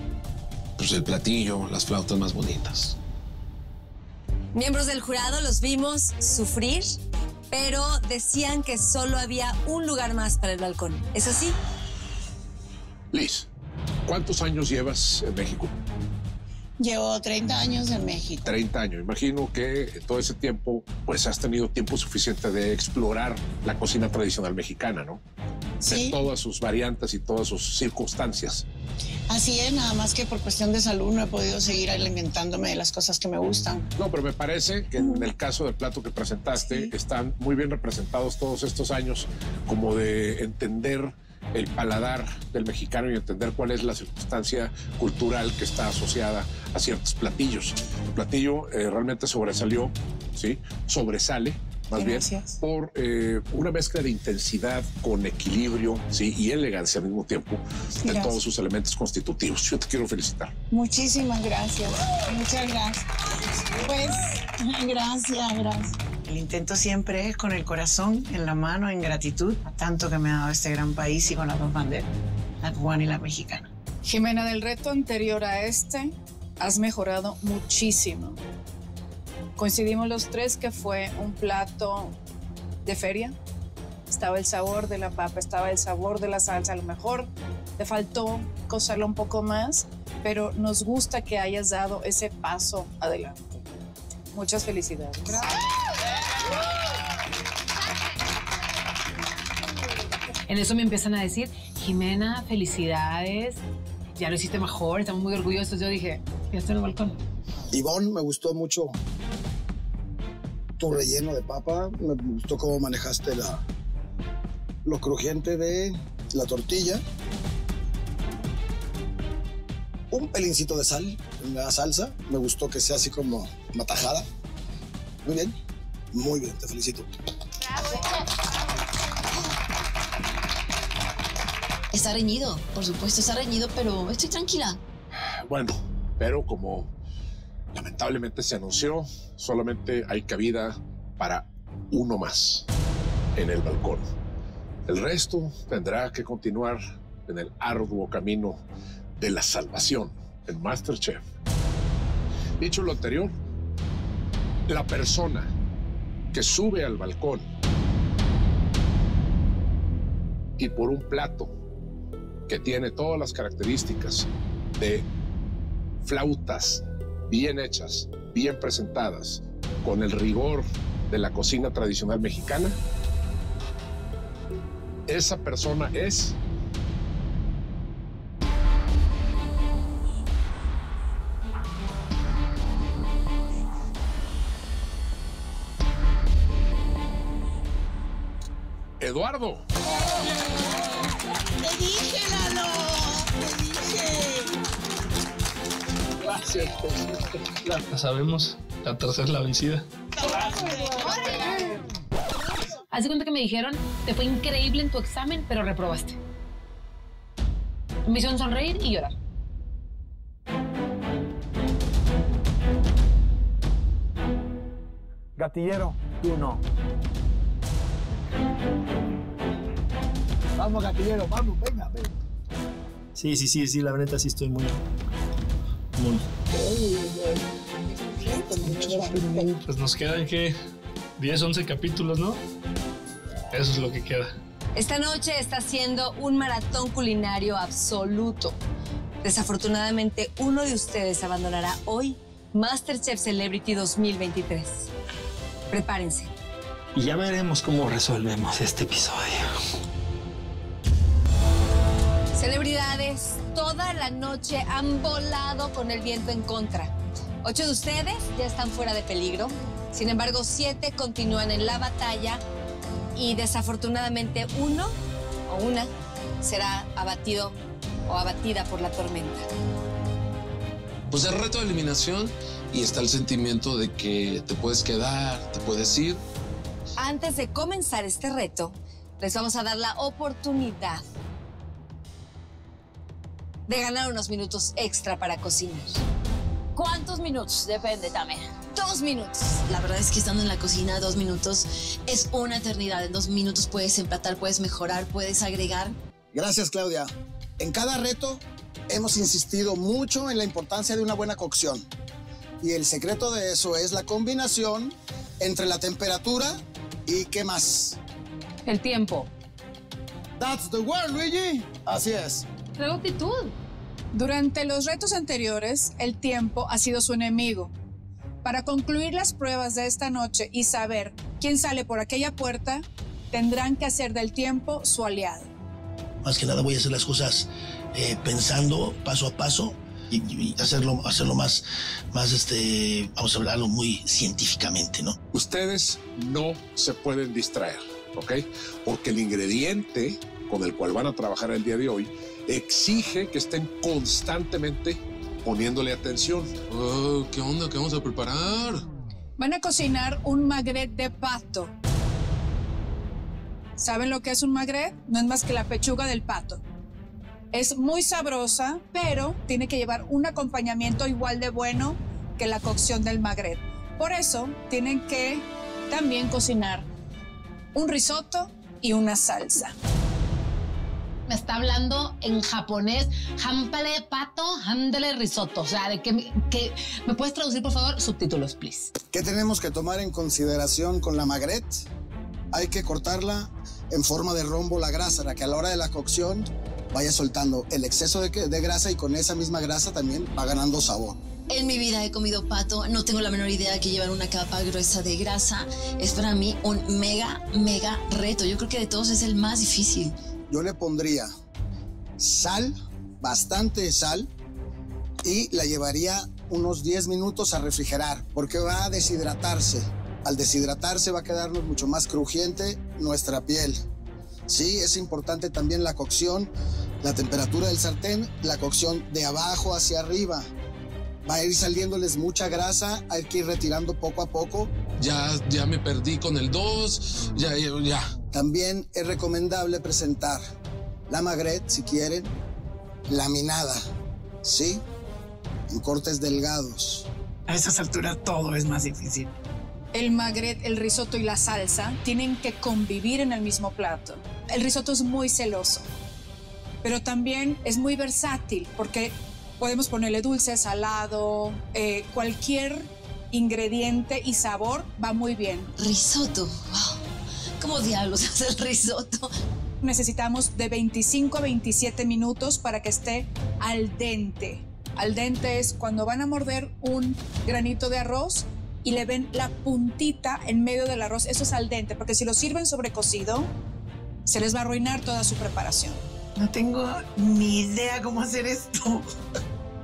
pues, el platillo, las flautas más bonitas. Miembros del jurado los vimos sufrir, pero decían que solo había un lugar más para el balcón. ¿Es así? Liz, ¿cuántos años llevas en México? Llevo 30 años en México. 30 años. Imagino que en todo ese tiempo, pues has tenido tiempo suficiente de explorar la cocina tradicional mexicana, ¿no? Sí. De todas sus variantes y todas sus circunstancias. Así es, nada más que por cuestión de salud no he podido seguir alimentándome de las cosas que me gustan. No, pero me parece que en el caso del plato que presentaste están muy bien representados todos estos años como de entender el paladar del mexicano y entender cuál es la circunstancia cultural que está asociada a ciertos platillos. El platillo eh, realmente sobresalió, ¿sí? Sobresale más bien por eh, una mezcla de intensidad con equilibrio ¿sí? y elegancia al mismo tiempo de Gracias. todos sus elementos constitutivos. Yo te quiero felicitar. Muchísimas gracias. Muchas gracias. Pues, [laughs] gracias, gracias. El intento siempre es con el corazón en la mano, en gratitud a tanto que me ha dado este gran país y con las dos banderas, la cubana y la mexicana. Jimena, del reto anterior a este, has mejorado muchísimo. Coincidimos los tres que fue un plato de feria. Estaba el sabor de la papa, estaba el sabor de la salsa. A lo mejor te faltó cocerlo un poco más, pero nos gusta que hayas dado ese paso adelante. Muchas felicidades. En eso me empiezan a decir, Jimena, felicidades, ya lo hiciste mejor, estamos muy orgullosos. Yo dije, ya estoy en el balcón. Ivonne, me gustó mucho tu relleno de papa. Me gustó cómo manejaste la, lo crujiente de la tortilla. Un pelincito de sal en la salsa. Me gustó que sea así como matajada. Muy bien. Muy bien, te felicito. Está reñido, por supuesto, está reñido, pero estoy tranquila. Bueno, pero como lamentablemente se anunció, solamente hay cabida para uno más en el balcón. El resto tendrá que continuar en el arduo camino de la salvación en Masterchef. Dicho lo anterior, la persona que sube al balcón y por un plato que tiene todas las características de flautas bien hechas, bien presentadas, con el rigor de la cocina tradicional mexicana, esa persona es Eduardo. La sabemos. La tercera es la vencida. Haz de cuenta que me dijeron, te fue increíble en tu examen, pero reprobaste. Me hicieron sonreír y llorar. Gatillero, tú no. Vamos, gatillero, vamos, venga, venga. Sí, sí, sí, sí, la neta sí estoy muy. Muy. Pues nos quedan que 10, 11 capítulos, ¿no? Eso es lo que queda. Esta noche está siendo un maratón culinario absoluto. Desafortunadamente, uno de ustedes abandonará hoy MasterChef Celebrity 2023. Prepárense. Y ya veremos cómo resolvemos este episodio. Celebridades, toda la noche han volado con el viento en contra. Ocho de ustedes ya están fuera de peligro. Sin embargo, siete continúan en la batalla y desafortunadamente uno o una será abatido o abatida por la tormenta. Pues el reto de eliminación y está el sentimiento de que te puedes quedar, te puedes ir. Antes de comenzar este reto, les vamos a dar la oportunidad de ganar unos minutos extra para cocinar. ¿Cuántos minutos? Depende también. Dos minutos. La verdad es que estando en la cocina dos minutos es una eternidad. En dos minutos puedes empatar, puedes mejorar, puedes agregar. Gracias, Claudia. En cada reto hemos insistido mucho en la importancia de una buena cocción. Y el secreto de eso es la combinación entre la temperatura y qué más. El tiempo. That's the word, Luigi. Así es. Traigo actitud. Durante los retos anteriores, el tiempo ha sido su enemigo. Para concluir las pruebas de esta noche y saber quién sale por aquella puerta, tendrán que hacer del tiempo su aliado. Más que nada voy a hacer las cosas eh, pensando paso a paso y, y hacerlo, hacerlo más, más este, vamos a hablarlo muy científicamente, ¿no? Ustedes no se pueden distraer, ¿ok? Porque el ingrediente con el cual van a trabajar el día de hoy exige que estén constantemente poniéndole atención. Oh, ¿Qué onda? ¿Qué vamos a preparar? Van a cocinar un magret de pato. ¿Saben lo que es un magret? No es más que la pechuga del pato. Es muy sabrosa, pero tiene que llevar un acompañamiento igual de bueno que la cocción del magret. Por eso tienen que también cocinar un risotto y una salsa. Me está hablando en japonés. Hampale pato, handele risotto. O sea, de que, me- que me puedes traducir, por favor, subtítulos, please. ¿Qué tenemos que tomar en consideración con la magret? Hay que cortarla en forma de rombo la grasa para que a la hora de la cocción vaya soltando el exceso de, de grasa y con esa misma grasa también va ganando sabor. En mi vida he comido pato, no tengo la menor idea que llevar una capa gruesa de grasa es para mí un mega, mega reto. Yo creo que de todos es el más difícil. Yo le pondría sal, bastante sal, y la llevaría unos 10 minutos a refrigerar porque va a deshidratarse. Al deshidratarse va a quedarnos mucho más crujiente nuestra piel. Sí, es importante también la cocción, la temperatura del sartén, la cocción de abajo hacia arriba. Va a ir saliéndoles mucha grasa, hay que ir retirando poco a poco. Ya, ya me perdí con el 2, ya, ya, ya. También es recomendable presentar la magret, si quieren, laminada, ¿sí? En cortes delgados. A esas alturas todo es más difícil. El magret, el risotto y la salsa tienen que convivir en el mismo plato. El risotto es muy celoso, pero también es muy versátil porque podemos ponerle dulce, salado, eh, cualquier ingrediente y sabor va muy bien. Risotto, wow. ¿Cómo diablos [laughs] hace el risotto? Necesitamos de 25 a 27 minutos para que esté al dente. Al dente es cuando van a morder un granito de arroz y le ven la puntita en medio del arroz. Eso es al dente, porque si lo sirven sobrecocido, se les va a arruinar toda su preparación. No tengo ni idea cómo hacer esto.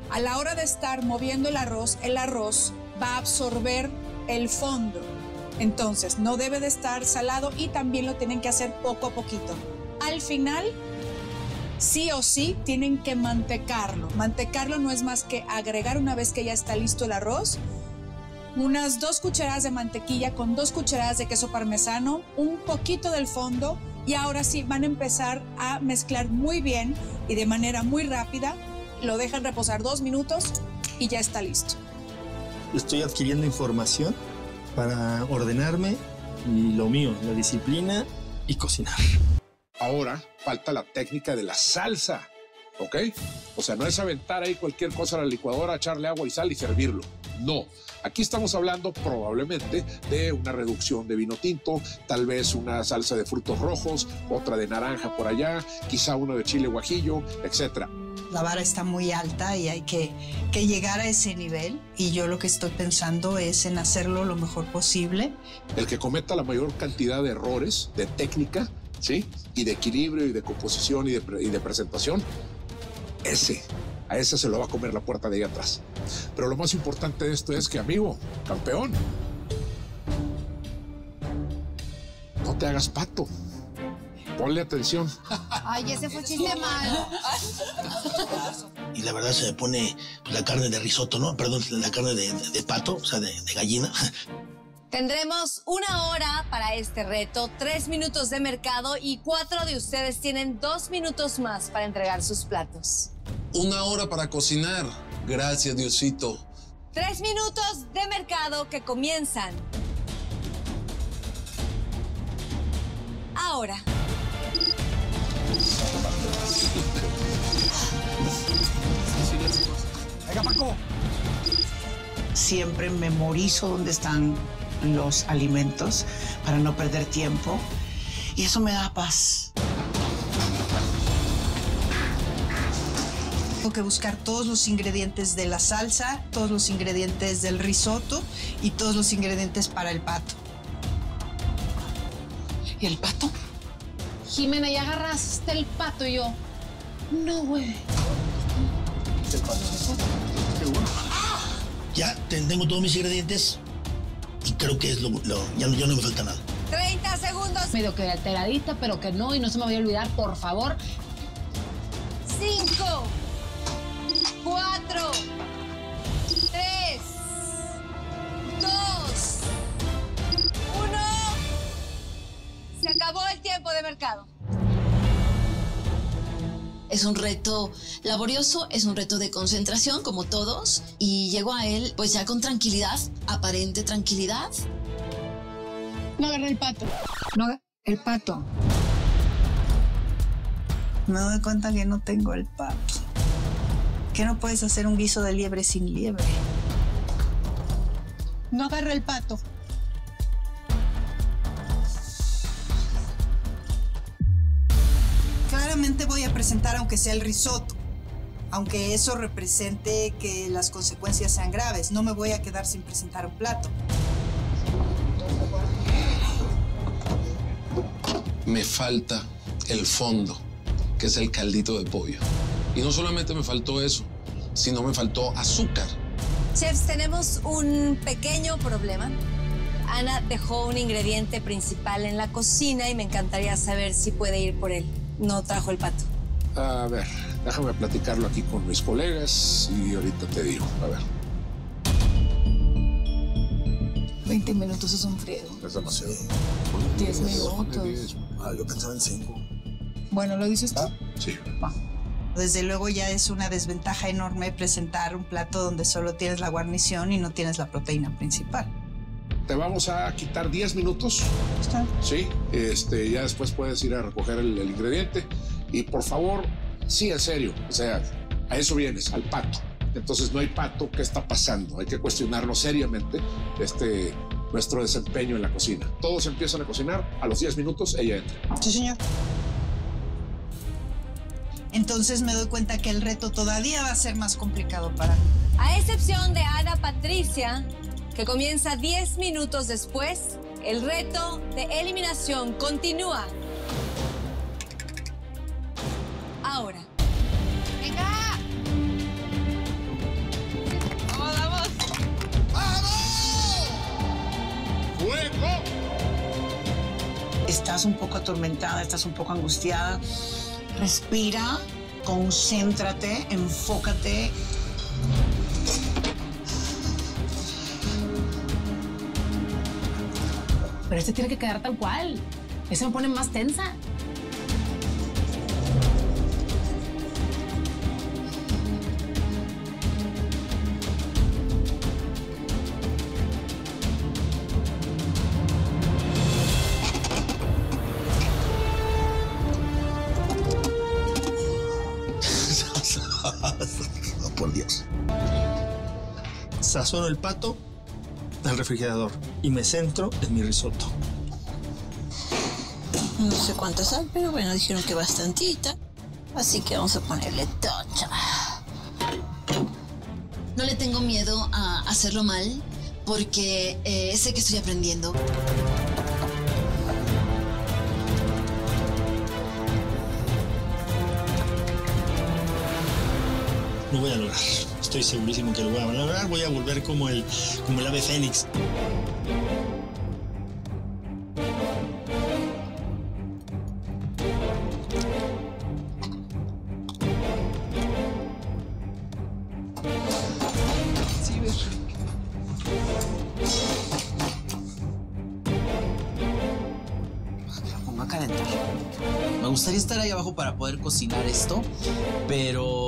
A la hora de estar moviendo el arroz, el arroz va a absorber el fondo. Entonces, no debe de estar salado y también lo tienen que hacer poco a poquito. Al final, sí o sí, tienen que mantecarlo. Mantecarlo no es más que agregar una vez que ya está listo el arroz, unas dos cucharadas de mantequilla con dos cucharadas de queso parmesano, un poquito del fondo y ahora sí van a empezar a mezclar muy bien y de manera muy rápida. Lo dejan reposar dos minutos y ya está listo. Estoy adquiriendo información para ordenarme y lo mío, la disciplina y cocinar. Ahora falta la técnica de la salsa, ¿ok? O sea, no es aventar ahí cualquier cosa a la licuadora, echarle agua y sal y servirlo. No. Aquí estamos hablando probablemente de una reducción de vino tinto, tal vez una salsa de frutos rojos, otra de naranja por allá, quizá uno de chile guajillo, etcétera. La vara está muy alta y hay que, que llegar a ese nivel. Y yo lo que estoy pensando es en hacerlo lo mejor posible. El que cometa la mayor cantidad de errores de técnica, ¿sí? Y de equilibrio y de composición y de, y de presentación, ese, a ese se lo va a comer la puerta de ahí atrás. Pero lo más importante de esto es que, amigo, campeón, no te hagas pato. Ponle atención. Ay, ese fue chiste malo. Y la verdad se me pone pues, la carne de risotto, ¿no? Perdón, la carne de, de- de pato, o sea, de, de gallina. Tendremos una hora para este reto, tres minutos de mercado y cuatro de ustedes tienen dos minutos más para entregar sus platos. Una hora para cocinar. Gracias, Diosito. Tres minutos de mercado que comienzan. Ahora. Venga, Paco. Siempre memorizo dónde están los alimentos para no perder tiempo. Y eso me da paz. Tengo que buscar todos los ingredientes de la salsa, todos los ingredientes del risotto y todos los ingredientes para el pato. ¿Y el pato? Jimena, ya agarraste el pato y yo. No, güey. Ya ten- tengo todos mis ingredientes y creo que es lo, lo- ya, no- ya no me falta nada. 30 segundos. Medio que alteradita, pero que no, y no se me vaya a olvidar, por favor. 5, 4, 3, 2, 1. Se acabó el tiempo de mercado. Es un reto laborioso, es un reto de concentración, como todos, y llego a él pues ya con tranquilidad, aparente tranquilidad. No agarré el pato. No, el pato. Me doy cuenta que no tengo el pato. Que no puedes hacer un guiso de liebre sin liebre. No agarra el pato. Claramente voy a presentar aunque sea el risotto. Aunque eso represente que las consecuencias sean graves. No me voy a quedar sin presentar un plato. Me falta el fondo, que es el caldito de pollo. Y no solamente me faltó eso, sino me faltó azúcar. Chefs, tenemos un pequeño problema. Ana dejó un ingrediente principal en la cocina y me encantaría saber si puede ir por él. No trajo el pato. A ver, déjame platicarlo aquí con mis colegas y ahorita te digo. A ver. 20 minutos es un friego. Es demasiado. 10 minutos. Ah, yo pensaba en cinco. Bueno, ¿lo dices tú? Sí. Desde luego ya es una desventaja enorme presentar un plato donde solo tienes la guarnición y no tienes la proteína principal. Te vamos a quitar 10 minutos. Sí, este, ya después puedes ir a recoger el, el ingrediente. Y por favor, sí, en serio, o sea, a eso vienes, al pato. Entonces no hay pato, ¿qué está pasando? Hay que cuestionarnos seriamente este, nuestro desempeño en la cocina. Todos empiezan a cocinar, a los 10 minutos ella entra. Sí, señor. Entonces me doy cuenta que el reto todavía va a ser más complicado para mí. A excepción de Ana Patricia, que comienza 10 minutos después, el reto de eliminación continúa. Ahora. ¡Venga! ¡Vamos, vamos! ¡Fuego! Estás un poco atormentada, estás un poco angustiada. Respira, concéntrate, enfócate. Pero este tiene que quedar tal cual. Ese me pone más tensa. El pato al refrigerador y me centro en mi risotto. No sé cuánta sal, pero bueno, dijeron que bastantita. Así que vamos a ponerle tocha. No le tengo miedo a hacerlo mal, porque eh, sé que estoy aprendiendo. Lo voy a lograr. Estoy segurísimo que lo voy a lograr. Voy a volver como el, como el ave fénix. Me gustaría estar ahí abajo para poder cocinar esto, pero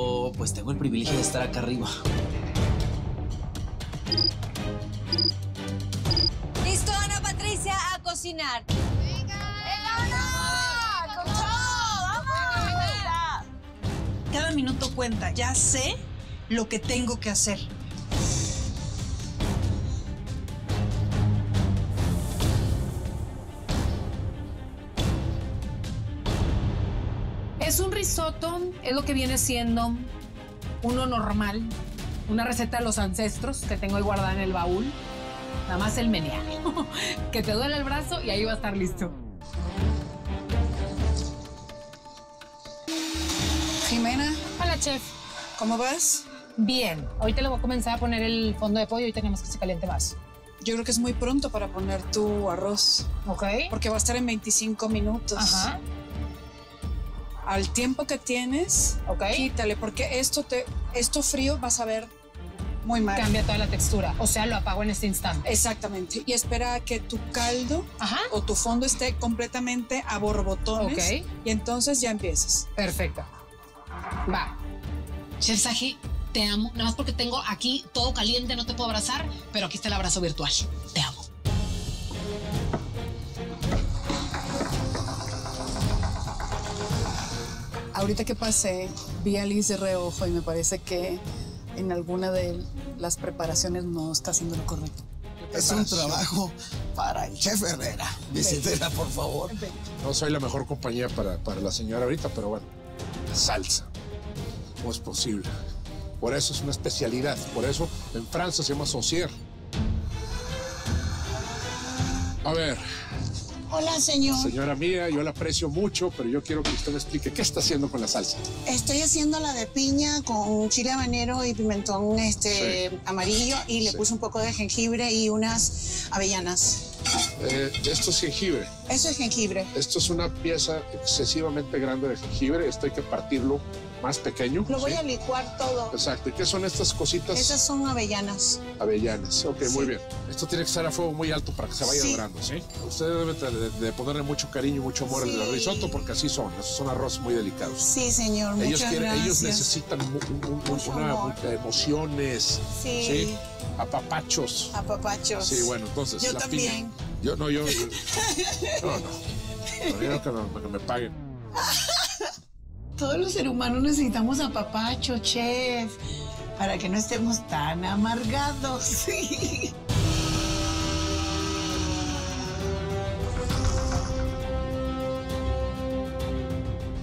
pues tengo el privilegio de estar acá arriba. ¿Listo, Ana Patricia, a cocinar? ¡Venga! Ana! ¡Con todo! ¡Vamos! Cada minuto cuenta. Ya sé lo que tengo que hacer. Es un risotto, es lo que viene siendo uno normal, una receta de los ancestros que tengo ahí guardada en el baúl. Nada más el menear. [laughs] que te duele el brazo y ahí va a estar listo. Jimena. Hola, chef. ¿Cómo vas? Bien. Ahorita le voy a comenzar a poner el fondo de pollo y tenemos que se caliente más. Yo creo que es muy pronto para poner tu arroz. Ok. Porque va a estar en 25 minutos. Ajá. Al tiempo que tienes, Ok. quítale, porque esto te, esto frío vas a ver muy mal. Cambia toda la textura. O sea, lo apago en este instante. Exactamente. Y espera a que tu caldo o tu fondo esté completamente a borbotones. Y entonces ya empiezas. Perfecto. Va. Chef Saji, te amo. Nada más porque tengo aquí todo caliente, no te puedo abrazar, pero aquí está el abrazo virtual. Te amo. Ahorita que pasé, vi a Liz de reojo y me parece que en alguna de las preparaciones no está haciendo lo correcto. Es un trabajo para el chef Herrera. Visítela, por favor. No soy la mejor compañía para, para la señora ahorita, pero bueno, salsa. ¿Cómo es posible? Por eso es una especialidad. Por eso en Francia se llama saucier. A ver, Hola, señor. señora mía, yo la aprecio mucho, pero yo quiero que usted me explique qué está haciendo con la salsa. Estoy haciendo la de piña con chile habanero y pimentón este Sí. amarillo y le Sí. puse un poco de jengibre y unas avellanas. Eh, esto es jengibre. Eso es jengibre. Esto es una pieza excesivamente grande de jengibre. Esto hay que partirlo más pequeño. Lo voy ¿sí? a licuar todo. Exacto. ¿Y qué son estas cositas? Esas son avellanas. Avellanas. Ok, muy bien. Esto tiene que estar a fuego muy alto para que se vaya Sí. dorando, ¿sí? Usted debe de, de ponerle mucho cariño y mucho amor al risotto porque así son. Esos son arroz muy delicados. Sí, señor. Ellos, Muchas quieren, ellos necesitan una, mu- emociones, Sí. ¿sí? Apapachos. Apapachos. Sí, bueno, entonces. Yo la también. piña. Yo no, yo. [laughs] no, no. No, yo que, que me paguen. [laughs] Todos los seres humanos necesitamos apapacho, chef, para que no estemos tan amargados. [laughs]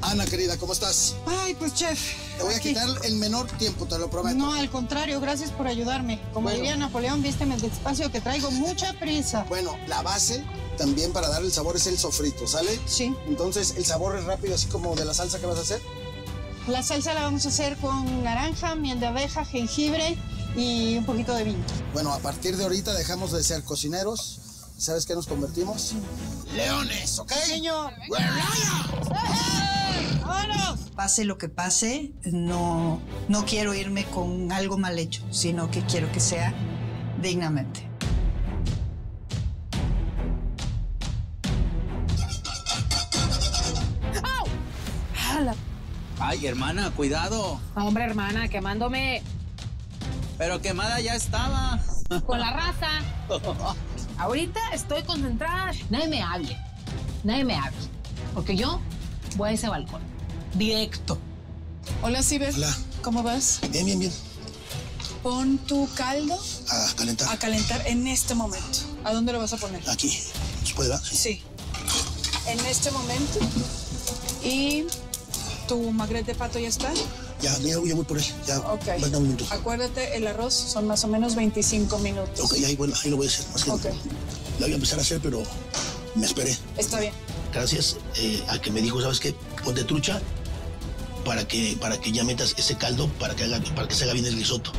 Ana, querida, ¿cómo estás? Ay, pues chef. Te voy a quitar el menor tiempo, te lo prometo. No, al contrario, gracias por ayudarme. Como Bueno. diría Napoleón, vísteme despacio que traigo mucha prisa. Bueno, la base también para darle el sabor es el sofrito, ¿sale? Sí. Entonces, el sabor es rápido, así como de la salsa que vas a hacer. La salsa la vamos a hacer con naranja, miel de abeja, jengibre y un poquito de vino. Bueno, a partir de ahorita dejamos de ser cocineros. ¿Sabes qué nos convertimos? Leones, ¿ok? Señor. ¡Vámonos! Pase lo que pase, no, no quiero irme con algo mal hecho, sino que quiero que sea dignamente. ¡Au! ¡Hala! Ay, hermana, cuidado. Hombre, hermana, quemándome Pero quemada ya estaba. con la raza. [laughs] Ahorita estoy concentrada. Nadie me hable. Nadie me hable. Porque yo voy a ese balcón. Directo. Hola, Ciber. Hola. ¿Cómo vas? Bien, bien, bien. Pon tu caldo A calentar. a calentar en este momento. ¿A dónde lo vas a poner? Aquí. ¿Se puede? Sí. En este momento. Y tu magret de pato ya está. Ya, ya, ya voy por él. Ya, Ok. falta un minuto. Acuérdate, el arroz son más o menos 25 minutos. Ok, ahí, bueno, ahí lo voy a hacer. Más que Ok. La voy a empezar a hacer, pero me esperé. Está bien. Gracias eh, a que me dijo, ¿sabes qué? Ponte trucha para que, para que ya metas ese caldo para que, haga, para que se haga bien el risotto.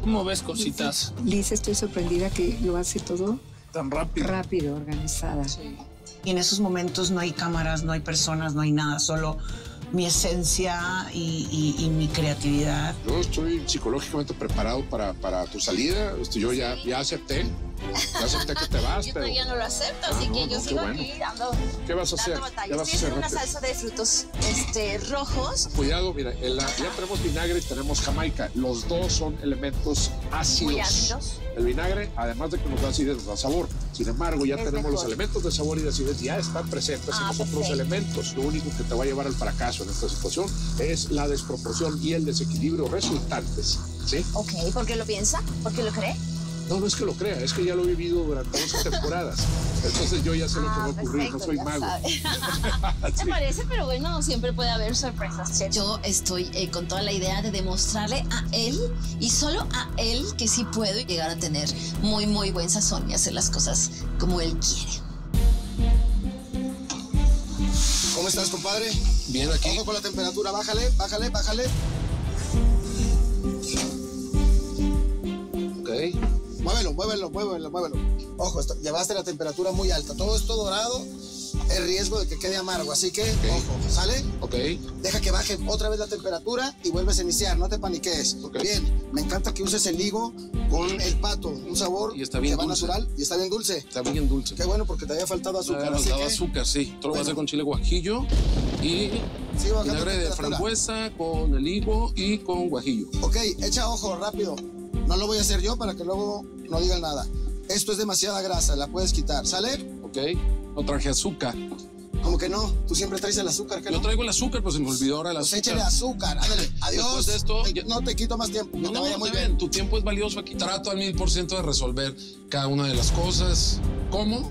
¿Cómo ves, cositas? Liz, estoy sorprendida que lo hace todo Tan rápido. rápido, organizada. Y en esos momentos no hay cámaras, no hay personas, no hay nada, solo mi esencia y, y- y mi creatividad. Yo estoy psicológicamente preparado para, para tu salida. Este, Yo ya, ya acepté. Ya acepté que te vas, [laughs] Yo pero. todavía no lo acepto, Ah, así no, que no, yo qué sigo bueno. aquí dando, ¿Qué vas a hacer? batalla. ¿Qué vas a Estoy haciendo hacer, una salsa de frutos este, rojos. Cuidado, mira, en la- ya tenemos vinagre y tenemos jamaica. Los dos son elementos ácidos. Muy ácidos. El vinagre, además de que nos da acidez, nos da sabor. Sin embargo, ya Es tenemos los mejor. elementos de sabor y de acidez ya están presentes en Ah, los otros elementos. Lo único que te va a llevar al fracaso en esta situación es la desproporción y el desequilibrio resultantes. ¿Sí? Ok, ¿por qué lo piensa? ¿Por qué lo cree? No, no es que lo crea, es que ya lo he vivido durante 11 temporadas. Entonces yo ya sé lo que va a ocurrir, no soy mago. [laughs] Sí. Se parece, pero bueno, siempre puede haber sorpresas. chef. Yo estoy eh, con toda la idea de demostrarle a él y solo a él que sí puedo llegar a tener muy, muy buen sazón y hacer las cosas como él quiere. ¿Cómo estás, compadre? Bien aquí. Ojo con la temperatura, bájale, bájale, bájale. Muévelo, muévelo, muévelo, muévelo. Ojo, esto- llevaste la temperatura muy alta. Todo esto dorado es riesgo de que quede amargo, así que, ojo, ¿sale? Ok. Deja que baje otra vez la temperatura y vuelves a iniciar, no te paniques. Bien, me encanta que uses el higo con el pato, un sabor Y está bien que va natural y está bien dulce. Está bien dulce. Qué bueno porque te había faltado azúcar, Azúcar, así que... azúcar, sí. Todo lo voy a hacer con chile guajillo y Sí, vinagre de frambuesa con el higo y con guajillo. Ok, echa ojo, rápido. No lo voy a hacer yo para que luego no digan nada. Esto es demasiada grasa, la puedes quitar, ¿sale? Ok, no traje azúcar. ¿Cómo que no? Tú siempre traes el azúcar, ¿qué Yo traigo el azúcar, pues se me olvidó ahora el Pues azúcar. échale azúcar, ándale. Adiós. Después de esto, Te- No te quito más tiempo. No, te no, muy bien. Tu tiempo es valioso aquí. Trato al mil por ciento de resolver cada una de las cosas. ¿Cómo?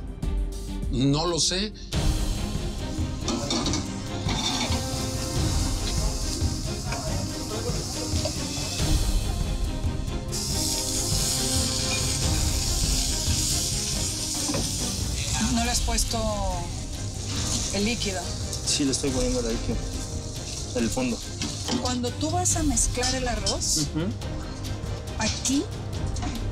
No lo sé. Puesto el líquido. Sí, le estoy poniendo la líquido. El fondo. Cuando tú vas a mezclar el arroz, aquí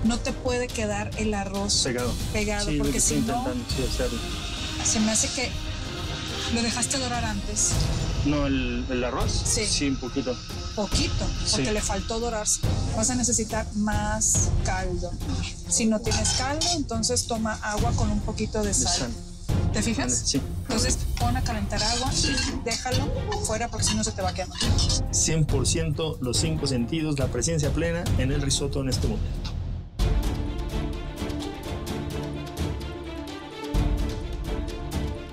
no te puede quedar el arroz Pegado. pegado, Sí, porque que si no, sí, hacerlo. se me hace que lo dejaste dorar antes, No, el, el arroz. Sí. Sí, un poquito. Poquito, porque Sí. le faltó dorarse. Vas a necesitar más caldo. Si no tienes caldo, entonces toma agua con un poquito de De sal. ¿Te fijas? Sí. Entonces pon a calentar agua y déjalo fuera porque si no se te va a quemar. 100% los cinco sentidos, la presencia plena en el risotto en este momento.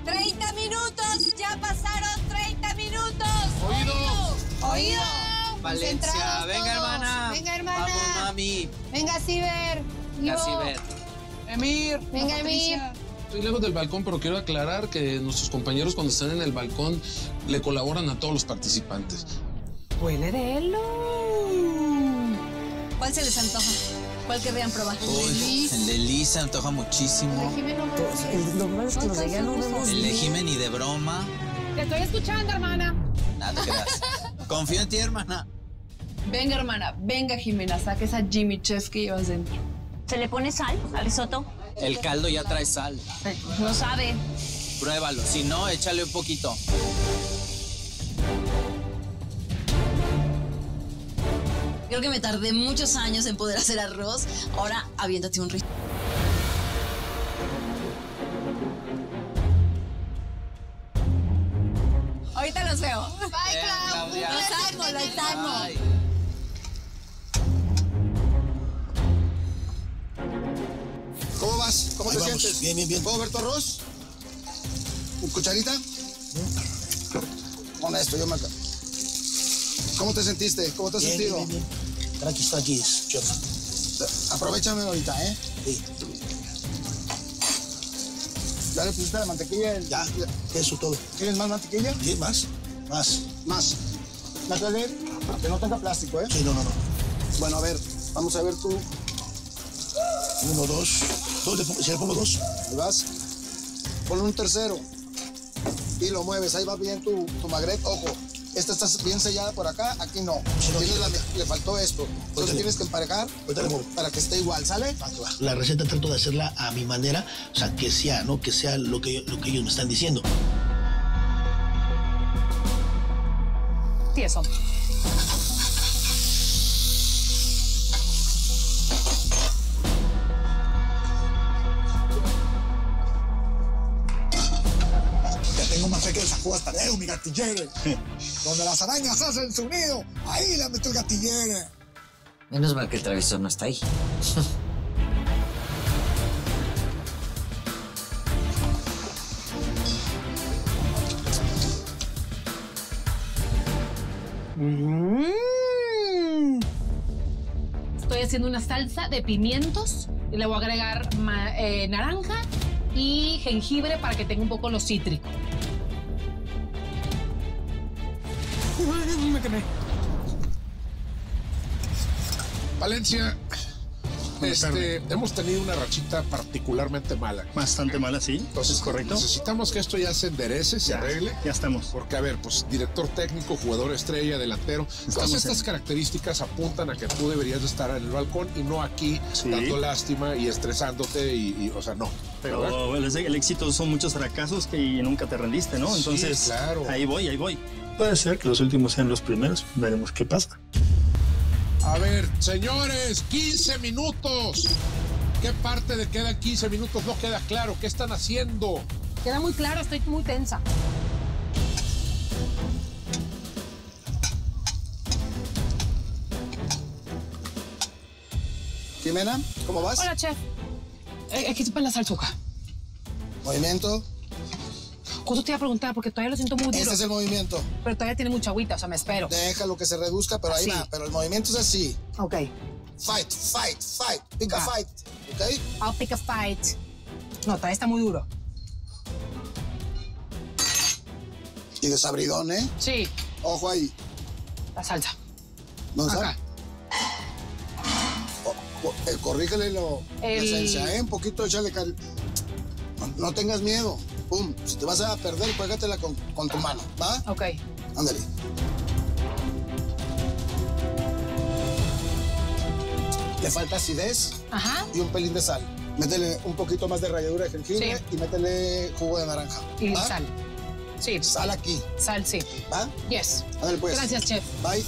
¡30 minutos! ¡Ya pasaron 30 minutos! ¡Oído! ¡Oído! Valencia, venga todos. hermana. Venga, hermana. Vamos, mami. Venga, Ciber. Casi ver. Emir. Venga, Emir. Estoy lejos del balcón, pero quiero aclarar que nuestros compañeros cuando están en el balcón le colaboran a todos los participantes. Huele de él. ¿Cuál se les antoja? ¿Cuál querrían probar? Uy, el de Lisa antoja muchísimo. Lo malo es que los de allá no vemos El de. Jimen y de broma. Te estoy escuchando, hermana. Nada creas. Confío en ti, hermana. Venga, hermana. Venga, Jimena. Saca esa Jimmy Chef que llevas dentro. ¿Se le pone sal al risotto? El caldo ya trae sal. No sabe. Pruébalo. Si no, échale un poquito. Creo que me tardé muchos años en poder hacer arroz. Ahora aviéntate un risotto. Ahorita los veo. Bye, Clau. Claudia. Los amo, los amo. Ay. ¿Cómo vas? ¿Cómo Ahí te vamos. sientes? Bien, bien, bien. ¿Puedo ver tu arroz? ¿Un cucharita? Con esto, yo me acá. ¿Cómo te sentiste? ¿Cómo te has Bien, sentido? bien, bien, bien. Tranquis, tranquis, chef. Aprovechame ahorita, ¿eh? Sí. Ya le pusiste la mantequilla. el- Ya, eso todo. ¿Quieres más mantequilla? ¿Qué más? Más. Más. Natalie, que no tenga plástico, ¿eh? Sí, no, no, no. Bueno, a ver, vamos a ver tú. Uno, dos. ¿Dos le pongo, si le pongo dos? Ahí vas. Ponle un tercero. Y lo mueves. Ahí va bien tu, tu magret. Ojo, esta está bien sellada por acá, aquí no. La- le faltó esto. Entonces tienes que emparejar para que esté igual, ¿sale? La receta trato de hacerla a mi manera, o sea, que sea, ¿no? Que sea lo que, lo que ellos me están diciendo. Tieso. Te tengo más fe que el sacudo hasta gatillere. [laughs] Donde las arañas hacen su nido, ahí la meto el gatillere. Menos mal que el travisor no está ahí. [laughs] Estoy haciendo una salsa de pimientos y le voy a agregar eh, naranja y jengibre para que tenga un poco lo cítrico. Me quemé. Valencia, este, hemos tenido una rachita particularmente mala. Bastante mala, sí. Entonces, ¿Es correcto? Necesitamos que esto ya se enderece, se Ya, arregle. Ya estamos. Porque, a ver, pues director técnico, jugador estrella, delantero, todas Estamos estas en- características apuntan a que tú deberías de estar en el balcón y no aquí Sí. dando lástima y estresándote y, y, o sea, no. Pero el, el éxito son muchos fracasos que nunca te rendiste, ¿no? Sí, Entonces, claro. ahí voy, ahí voy. Puede ser que los últimos sean los primeros. Veremos qué pasa. A ver, señores, 15 minutos. ¿Qué parte de quedan 15 minutos no queda claro? ¿Qué están haciendo? Queda muy claro, estoy muy tensa. Jimena, ¿cómo vas? Hola, chef. Eh, Aquí para la salsuca. Movimiento. Justo te iba a preguntar porque todavía lo siento muy duro. Este es el movimiento. Pero todavía tiene mucha agüita, o sea, me espero. Déjalo que se reduzca, pero ahí va. Pero el movimiento es así. Ok. Fight, fight, fight. Pick a fight. ¿Ok? I'll pick a fight. No, todavía está muy duro. Y desabridón, ¿eh? Sí. Ojo ahí. La salsa. ¿Dónde Acá. está? Eh, corrígele lo, la El- esencia, ¿eh? Un poquito, échale cal... No, no tengas miedo. Pum. Si te vas a perder, juégatela con, con tu mano, ¿va? Ok. Ándale. Le falta acidez Ajá. y un pelín de sal. Métele un poquito más de ralladura de jengibre Sí. y métele jugo de naranja. Y ¿va? sal. Sí. Sal aquí. Sal, sí. ¿Va? Yes. Ándale, pues. Gracias, chef. Bye.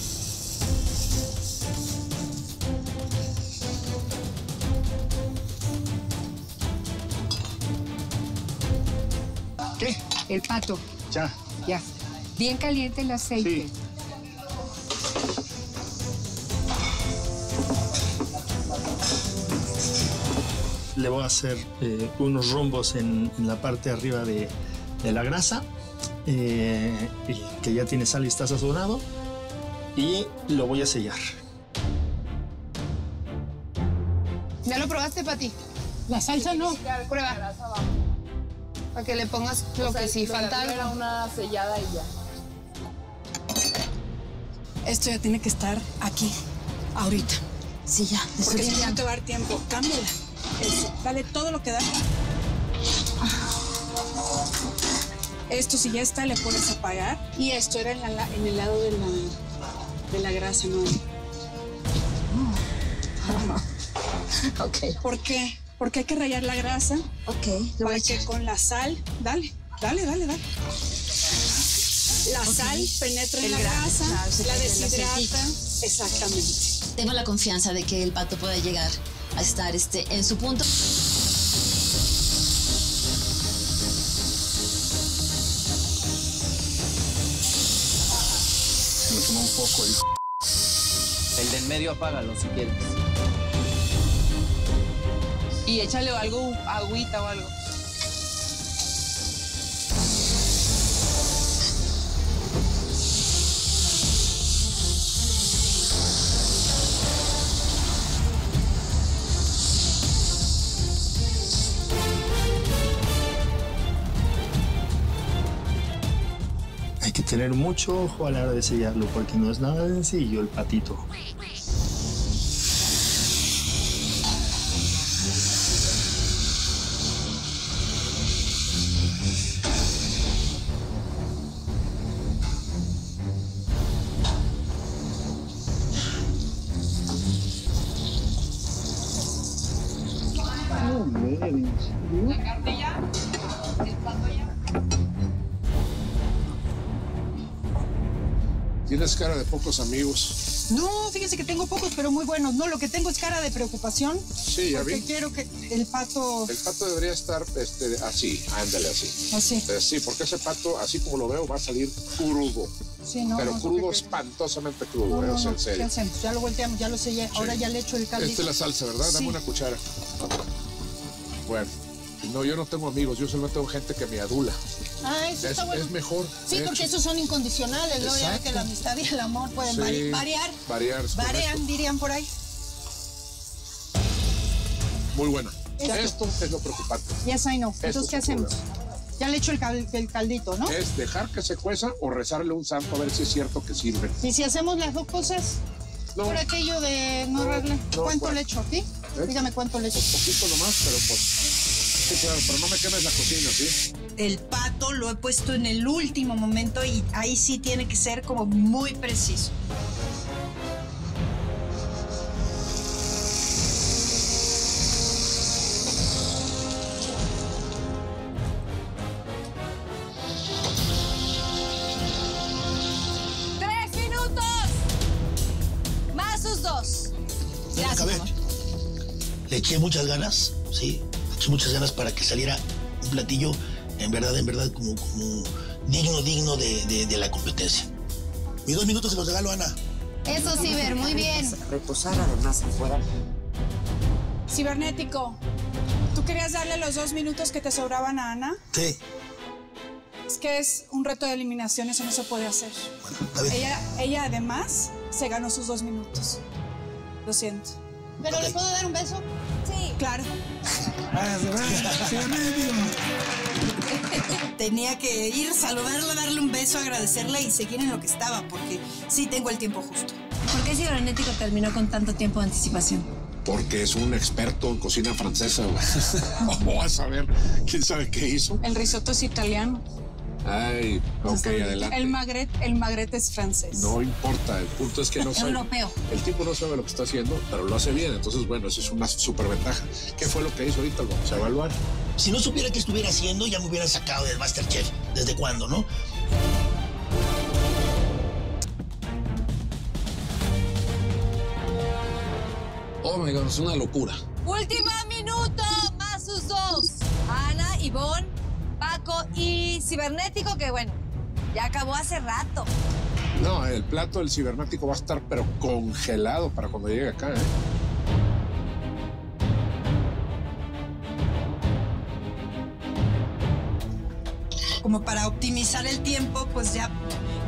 ¿Qué? El pato. Ya. Ya. Bien caliente el aceite. Le voy a hacer eh, unos rombos en, en la parte de arriba de, de la grasa, eh, que ya tiene sal y está sazonado, y lo voy a sellar. ¿Ya lo probaste, Pati? La salsa no. Prueba. Para que le pongas lo que sí falta algo. una sellada y ya. Esto ya tiene que estar aquí, ahorita. Sí, ya. Porque si no te va a dar tiempo, cámbiala. Eso, dale todo lo que da. Esto si ya está, le pones a apagar. Y esto era en, la- en el lado de la, de la grasa, ¿no? Ok. ¿Por qué? Porque hay que rayar la grasa. Ok. lo voy a echar. con la sal, dale, dale, dale, dale. La sal penetra en la gra- grasa, la deshidrata. Exactamente. Tengo la confianza de que el pato pueda llegar a estar este, en su punto. Me tomó un poco el... El de en medio apágalo si quieres. Y échale algo, agüita o algo. Hay que tener mucho ojo a la hora de sellarlo, porque no es nada sencillo el patito. Pocos amigos. No, fíjese que tengo pocos, pero muy buenos. No, lo que tengo es cara de preocupación. Sí, ya porque vi. quiero que el pato. El pato debería estar este, así, ándale así. Así. Eh, sí, porque ese pato, así como lo veo, va a salir crudo. Sí, no, pero no, crudo, espantosamente crudo, no. Ya lo volteamos, ya lo sellé. Ahora ya le echo el caldito. Esta es la salsa, ¿verdad? Dame Sí. una cuchara. Bueno, no, yo no tengo amigos, yo solo tengo gente que me adula. Ah, eso Es, está bueno. es mejor. Sí, porque hecho. esos son incondicionales, ¿no? Ya que la amistad y el amor pueden Sí, variar. Variar, correcto. dirían por ahí. Muy buena. Esto. Esto es lo preocupante. Yes, I know. Esto Entonces, es ¿qué hacemos? problema. Ya le echo el, cal- el caldito, ¿no? Es dejar que se cueza o rezarle un santo a ver si es cierto que sirve. Y si hacemos las dos cosas, No. por aquello de no darle. no, ¿Cuánto le echo aquí? ¿Eh? Dígame cuánto le echo. Un poquito nomás, pero pues. Sí, claro, pero no me quemes la cocina, ¿sí? El pato lo he puesto en el último momento y ahí sí tiene que ser como muy preciso. ¡Tres minutos! Más sus dos. Ya acabé. Le eché muchas ganas, sí. Muchas ganas para que saliera un platillo, en verdad, en verdad, como, como digno, digno de, de- de la competencia. Mis dos minutos se los regalo, Ana. Eso Ver, muy bien. Reposar además afuera. Cibernético, ¿tú ¿Tú querías darle los dos minutos que te sobraban a Ana? Sí. Es que es un reto de eliminación, eso no se puede hacer. Ella, ella además se ganó sus dos minutos. Lo siento. ¿Pero le puedo dar un beso? Sí. Claro. [laughs] Tenía que ir, saludarla, darle un beso, agradecerle y seguir en lo que estaba, porque sí tengo el tiempo justo. ¿Por qué Cibernético terminó con tanto tiempo de anticipación? Porque es un experto en cocina francesa, güey. [laughs] Vamos a saber quién sabe qué hizo. El risotto es italiano. Ay, ok, adelante. El magret, el magret es francés. No importa, el punto es que no sabe. Europeo. El tipo no sabe lo que está haciendo, pero lo hace bien. Entonces, bueno, eso es una superventaja. ¿Qué fue lo que hizo ahorita? Lo vamos a evaluar. Si no supiera qué estuviera haciendo, ya me hubieran sacado del Masterchef. ¿Desde cuándo, no? Oh my god, es una locura. Último minuto, más sus dos. Ana, Ivonne, Paco y Cibernético, que bueno, ya acabó hace rato. No, el plato del cibernético va a estar pero congelado para cuando llegue acá, ¿eh? Como para optimizar el tiempo, pues ya,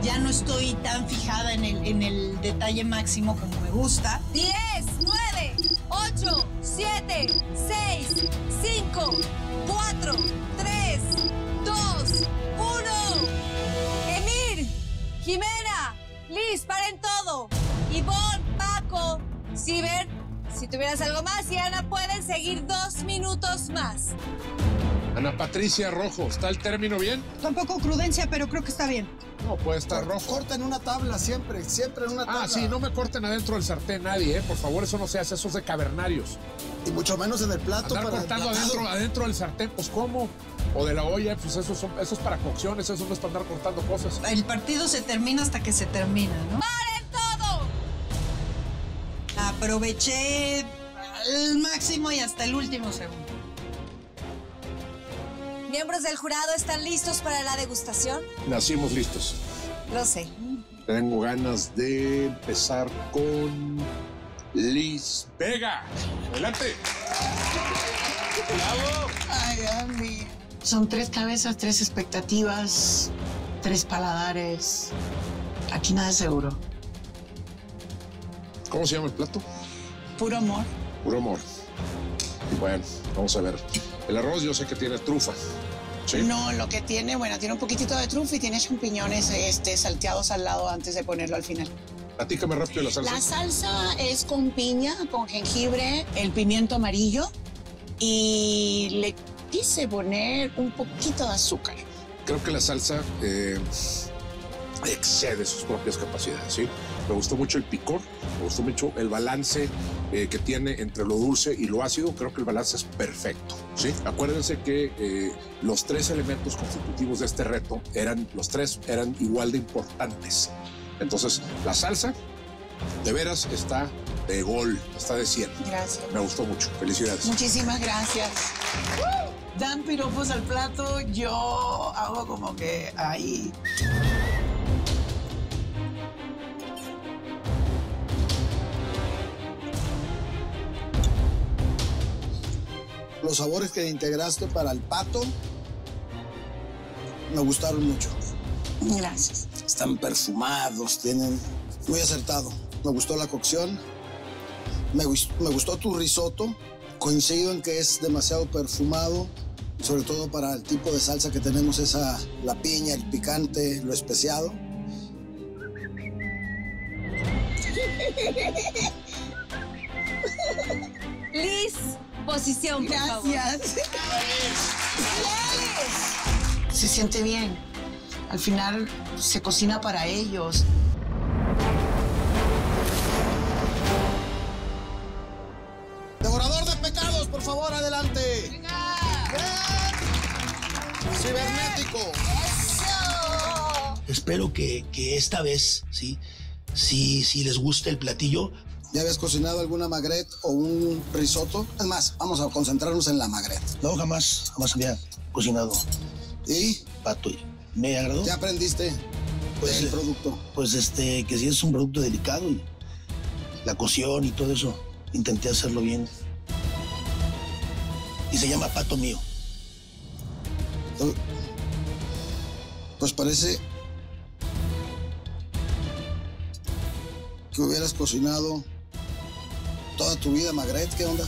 ya no estoy tan fijada en el, en el detalle máximo como me gusta. 10, 9, 8, 7, 6, 5, 4, Jimena, Liz, paren todo. Ivonne, Paco, Ciber, si tuvieras algo más y Ana pueden seguir dos minutos más. Ana Patricia Rojo, ¿está el término bien? Tampoco crudencia, pero creo que está bien. No, puede estar rojo. Corta en una tabla, siempre, siempre en una tabla. Ah, sí, no me corten adentro del sartén nadie, ¿eh? Por favor, eso no se hace, eso es de cavernarios. Y mucho menos en el plato. Andar para cortando adentro, adentro del sartén, pues ¿cómo? O de la olla, pues eso, son- eso es para cocciones, eso no es para andar cortando cosas. El partido se termina hasta que se termina, ¿no? ¡Paren todo! Aproveché al máximo y hasta el último segundo. Miembros del jurado están listos para la degustación. Nacimos listos. Lo sé. Tengo ganas de empezar con Liz Vega. Adelante. Ay, Andy. Son tres cabezas, tres expectativas, tres paladares. Aquí nada es seguro. ¿Cómo se llama el plato? Puro amor. Puro amor. Bueno, vamos a ver. El arroz yo sé que tiene trufa. Sí. No, lo que tiene, bueno, tiene un poquitito de trufa y tiene champiñones este, salteados al lado antes de ponerlo al final. Platícame rápido la salsa. La salsa es con piña, con jengibre, el pimiento amarillo y le quise poner un poquito de azúcar. Creo que la salsa eh, excede sus propias capacidades, ¿sí? Me gustó mucho el picor, me gustó mucho el balance eh, que tiene entre lo dulce y lo ácido. Creo que el balance es perfecto, ¿sí? Acuérdense que eh, los tres elementos constitutivos de este reto eran, los tres eran igual de importantes. Entonces, la salsa, de veras, está de gol, está de 100. Gracias. Me gustó mucho. Felicidades. Muchísimas gracias. Dan piropos al plato, yo hago como que ahí. Los sabores que integraste para el pato me gustaron mucho. Gracias. Están perfumados, tienen muy acertado. Me gustó la cocción. Me, gus- me gustó tu risotto. Coincido en que es demasiado perfumado, sobre todo para el tipo de salsa que tenemos, esa la piña, el picante, lo especiado. [laughs] Liz, posición, por favor. Se siente bien. Al final se cocina para ellos. Devorador de pecados, por favor, adelante. Bien. Cibernético. Espero que, que esta vez, ¿sí? Si, si les guste el platillo. ¿Ya habías cocinado alguna magret o un risotto? Es más, vamos a concentrarnos en la magret. No, jamás, jamás había cocinado. ¿Y? Pato. y Me agradó. ¿Ya aprendiste pues, del producto? Pues este, que sí es un producto delicado y la cocción y todo eso. Intenté hacerlo bien. y se llama Pato Mío. Pues parece que hubieras cocinado toda tu vida, Magret. ¿Qué onda?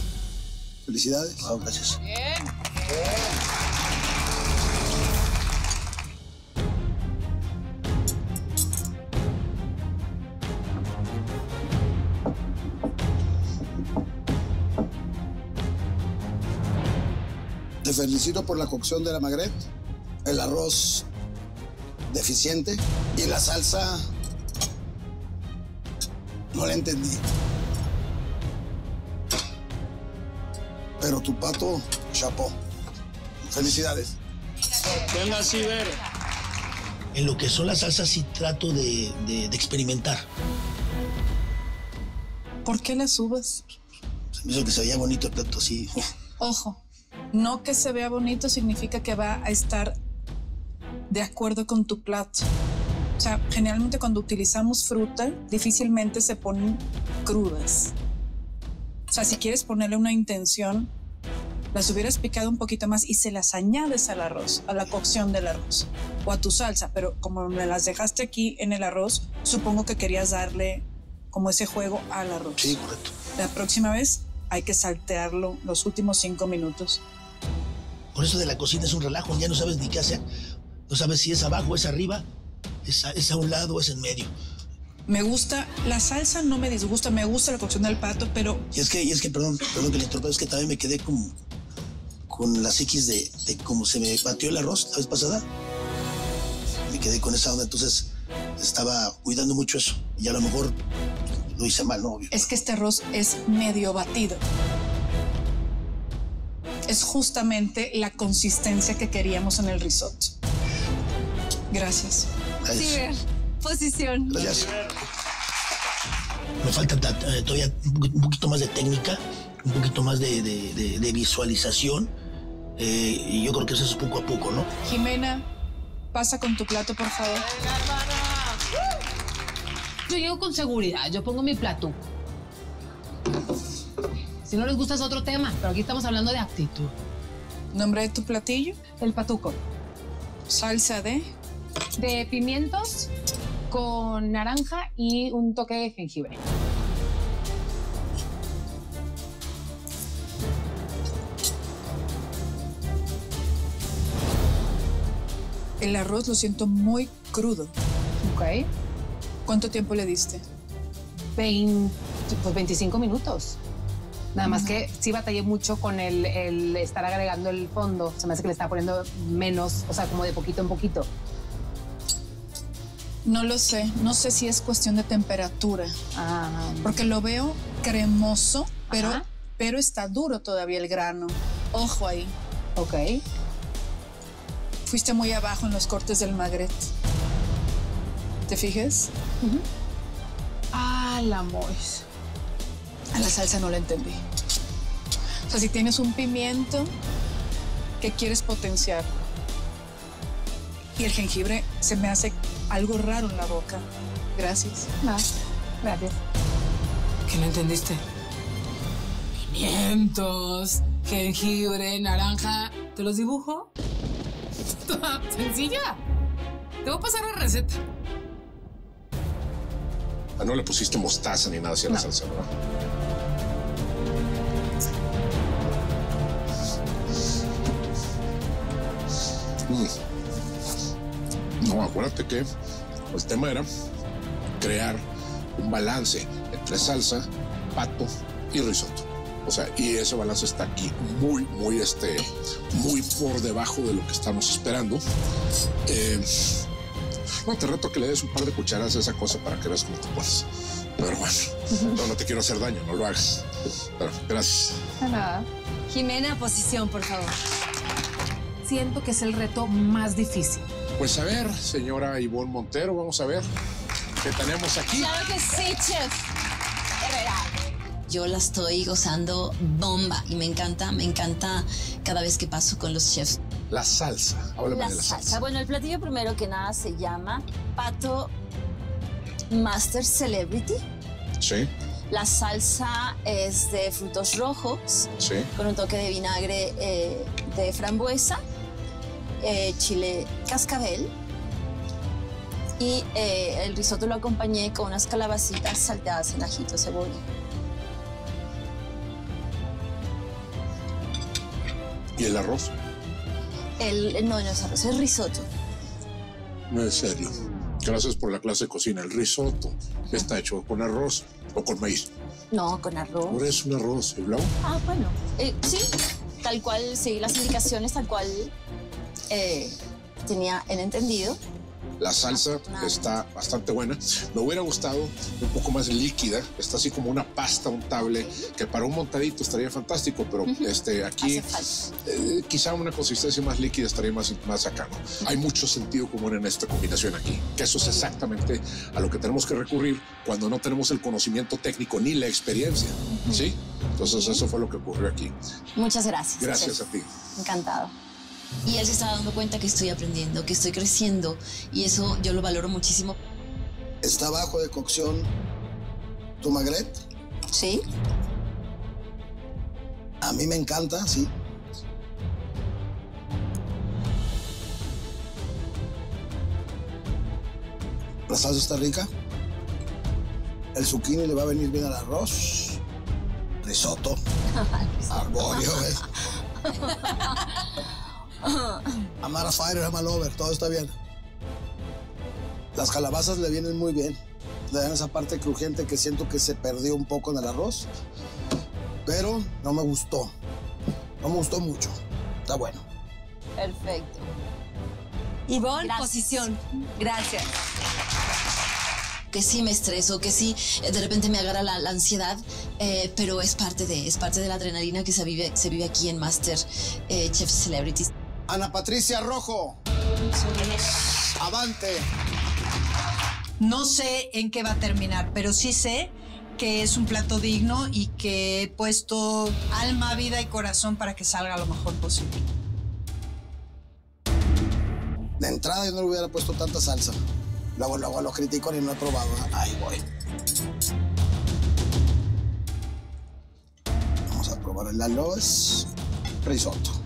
Felicidades. Ah, gracias. Te felicito por la cocción de la Magret, el arroz deficiente y la salsa no la entendí. Pero tu pato, chapó. Felicidades. Venga, Ciber. En lo que son las salsas sí trato de, de- de experimentar. ¿Por qué las subes? Se me hizo que se veía bonito el plato así. Ojo, no que se vea bonito significa que va a estar de acuerdo con tu plato. O sea, generalmente cuando utilizamos fruta, difícilmente se ponen crudas. O sea, si quieres ponerle una intención, las hubieras picado un poquito más y se las añades al arroz, a la cocción del arroz o a tu salsa. Pero como me las dejaste aquí en el arroz, supongo que querías darle como ese juego al arroz. Sí, correcto. La próxima vez hay que saltearlo los últimos cinco minutos. Por eso de la cocina es un relajo, ya no sabes ni qué hacer. No sabes si es abajo, es arriba, es a, es a un lado o es en medio. Me gusta, la salsa no me disgusta, me gusta la cocción del pato, pero Y es que, y es que perdón, perdón que le interrumpa, es que también me quedé como con las X de, de cómo se me batió el arroz la vez pasada. Me quedé con esa onda, entonces estaba cuidando mucho eso. Y a lo mejor lo hice mal, ¿no? Obvio. es que este arroz es medio batido. Es justamente la consistencia que queríamos en el risotto. Gracias. Ciber, posición. Gracias. Me falta ta- eh, todavía un poqu- un poquito más de técnica, un poquito más de, de- de- de visualización. Eh, y yo creo que eso es poco a poco, ¿no? Jimena, pasa con tu plato, por favor. Yo llego con seguridad, yo pongo mi plato. Si no les gusta es otro tema, pero aquí estamos hablando de actitud. ¿Nombre de tu platillo? El patuco. Salsa de De pimientos con naranja y un toque de jengibre. El arroz lo siento muy crudo. Ok. ¿Cuánto tiempo le diste? Vein- pues 25 minutos. Nada más que sí batallé mucho con el, el estar agregando el fondo. Se me hace que le estaba poniendo menos, o sea, como de poquito en poquito. No lo sé. No sé si es cuestión de temperatura. Ah. Porque lo veo cremoso, pero, Ajá. pero está duro todavía el grano. Ojo ahí. Ok. Fuiste muy abajo en los cortes del magret. ¿Te fijes? Ah, la mois. A la salsa no la entendí. O sea, si tienes un pimiento que quieres potenciar y el jengibre se me hace algo raro en la boca. Gracias. Más. Gracias. ¿Qué no entendiste? Pimientos, jengibre, naranja. ¿Te los dibujo? [laughs] Sencilla. Te voy a pasar la receta. Ah, no le pusiste mostaza ni nada así a la salsa, ¿verdad? Mm. No, acuérdate que el tema era crear un balance entre salsa, pato y risotto. O sea, y ese balance está aquí muy, muy, este, muy por debajo de lo que estamos esperando. Eh, no, te reto que le des un par de cucharadas a esa cosa para que veas cómo te pones. Pero bueno, no, no te quiero hacer daño, no lo hagas. Pero, gracias. Nada. Jimena, posición, por favor. Siento que es el reto más difícil. Pues a ver, señora Ivonne Montero, vamos a ver qué tenemos aquí. Claro que sí, chef. Yo la estoy gozando bomba y me encanta, me encanta cada vez que paso con los chefs. La salsa, háblame La de la salsa. salsa. Bueno, el platillo primero que nada se llama Pato Master Celebrity. Sí. La salsa es de frutos rojos, Sí. con un toque de vinagre eh, de frambuesa, eh, chile cascabel. Y eh, el risotto lo acompañé con unas calabacitas salteadas en ajito cebolla. ¿Y el arroz? El, no, no es arroz, es risotto. No, en serio. Gracias por la clase de cocina. El risotto está hecho con arroz o con maíz. No, con arroz. Ahora es un arroz, ¿y blanco? Ah, bueno. Eh, sí, tal cual, sí, las indicaciones tal cual eh, tenía el entendido. La salsa está bastante buena. Me hubiera gustado un poco más líquida. Está así como una pasta untable que para un montadito estaría fantástico, pero este, aquí eh, quizá una consistencia más líquida estaría más, más acá. ¿no? Hay mucho sentido común en esta combinación aquí, que eso es exactamente a lo que tenemos que recurrir cuando no tenemos el conocimiento técnico ni la experiencia. ¿Sí? Entonces eso fue lo que ocurrió aquí. Muchas gracias. Gracias a ti. Encantado. Y él se está dando cuenta que estoy aprendiendo, que estoy creciendo. Y eso yo lo valoro muchísimo. ¿Está bajo de cocción tu magret? Sí. A mí me encanta, sí. La salsa está rica. El zucchini le va a venir bien al arroz. Risotto. [laughs] Arborio, ¿ves? [laughs] Amara Fire, I'm all over, todo está bien. Las calabazas le vienen muy bien. Le dan esa parte crujiente que siento que se perdió un poco en el arroz. Pero no me gustó. No me gustó mucho. Está bueno. Perfecto. Ivonne, posición. Gracias. Que sí me estreso, que sí eh, de repente me agarra la, la ansiedad, eh, pero es parte de, es parte de la adrenalina que se vive, se vive aquí en Master eh, Chef Celebrities. Ana Patricia Rojo. Avante. No sé en qué va a terminar, pero sí sé que es un plato digno y que he puesto alma, vida y corazón para que salga lo mejor posible. De entrada yo no le hubiera puesto tanta salsa. Luego, luego lo critico y no he probado. Ahí voy. Vamos a probar el aloes risotto.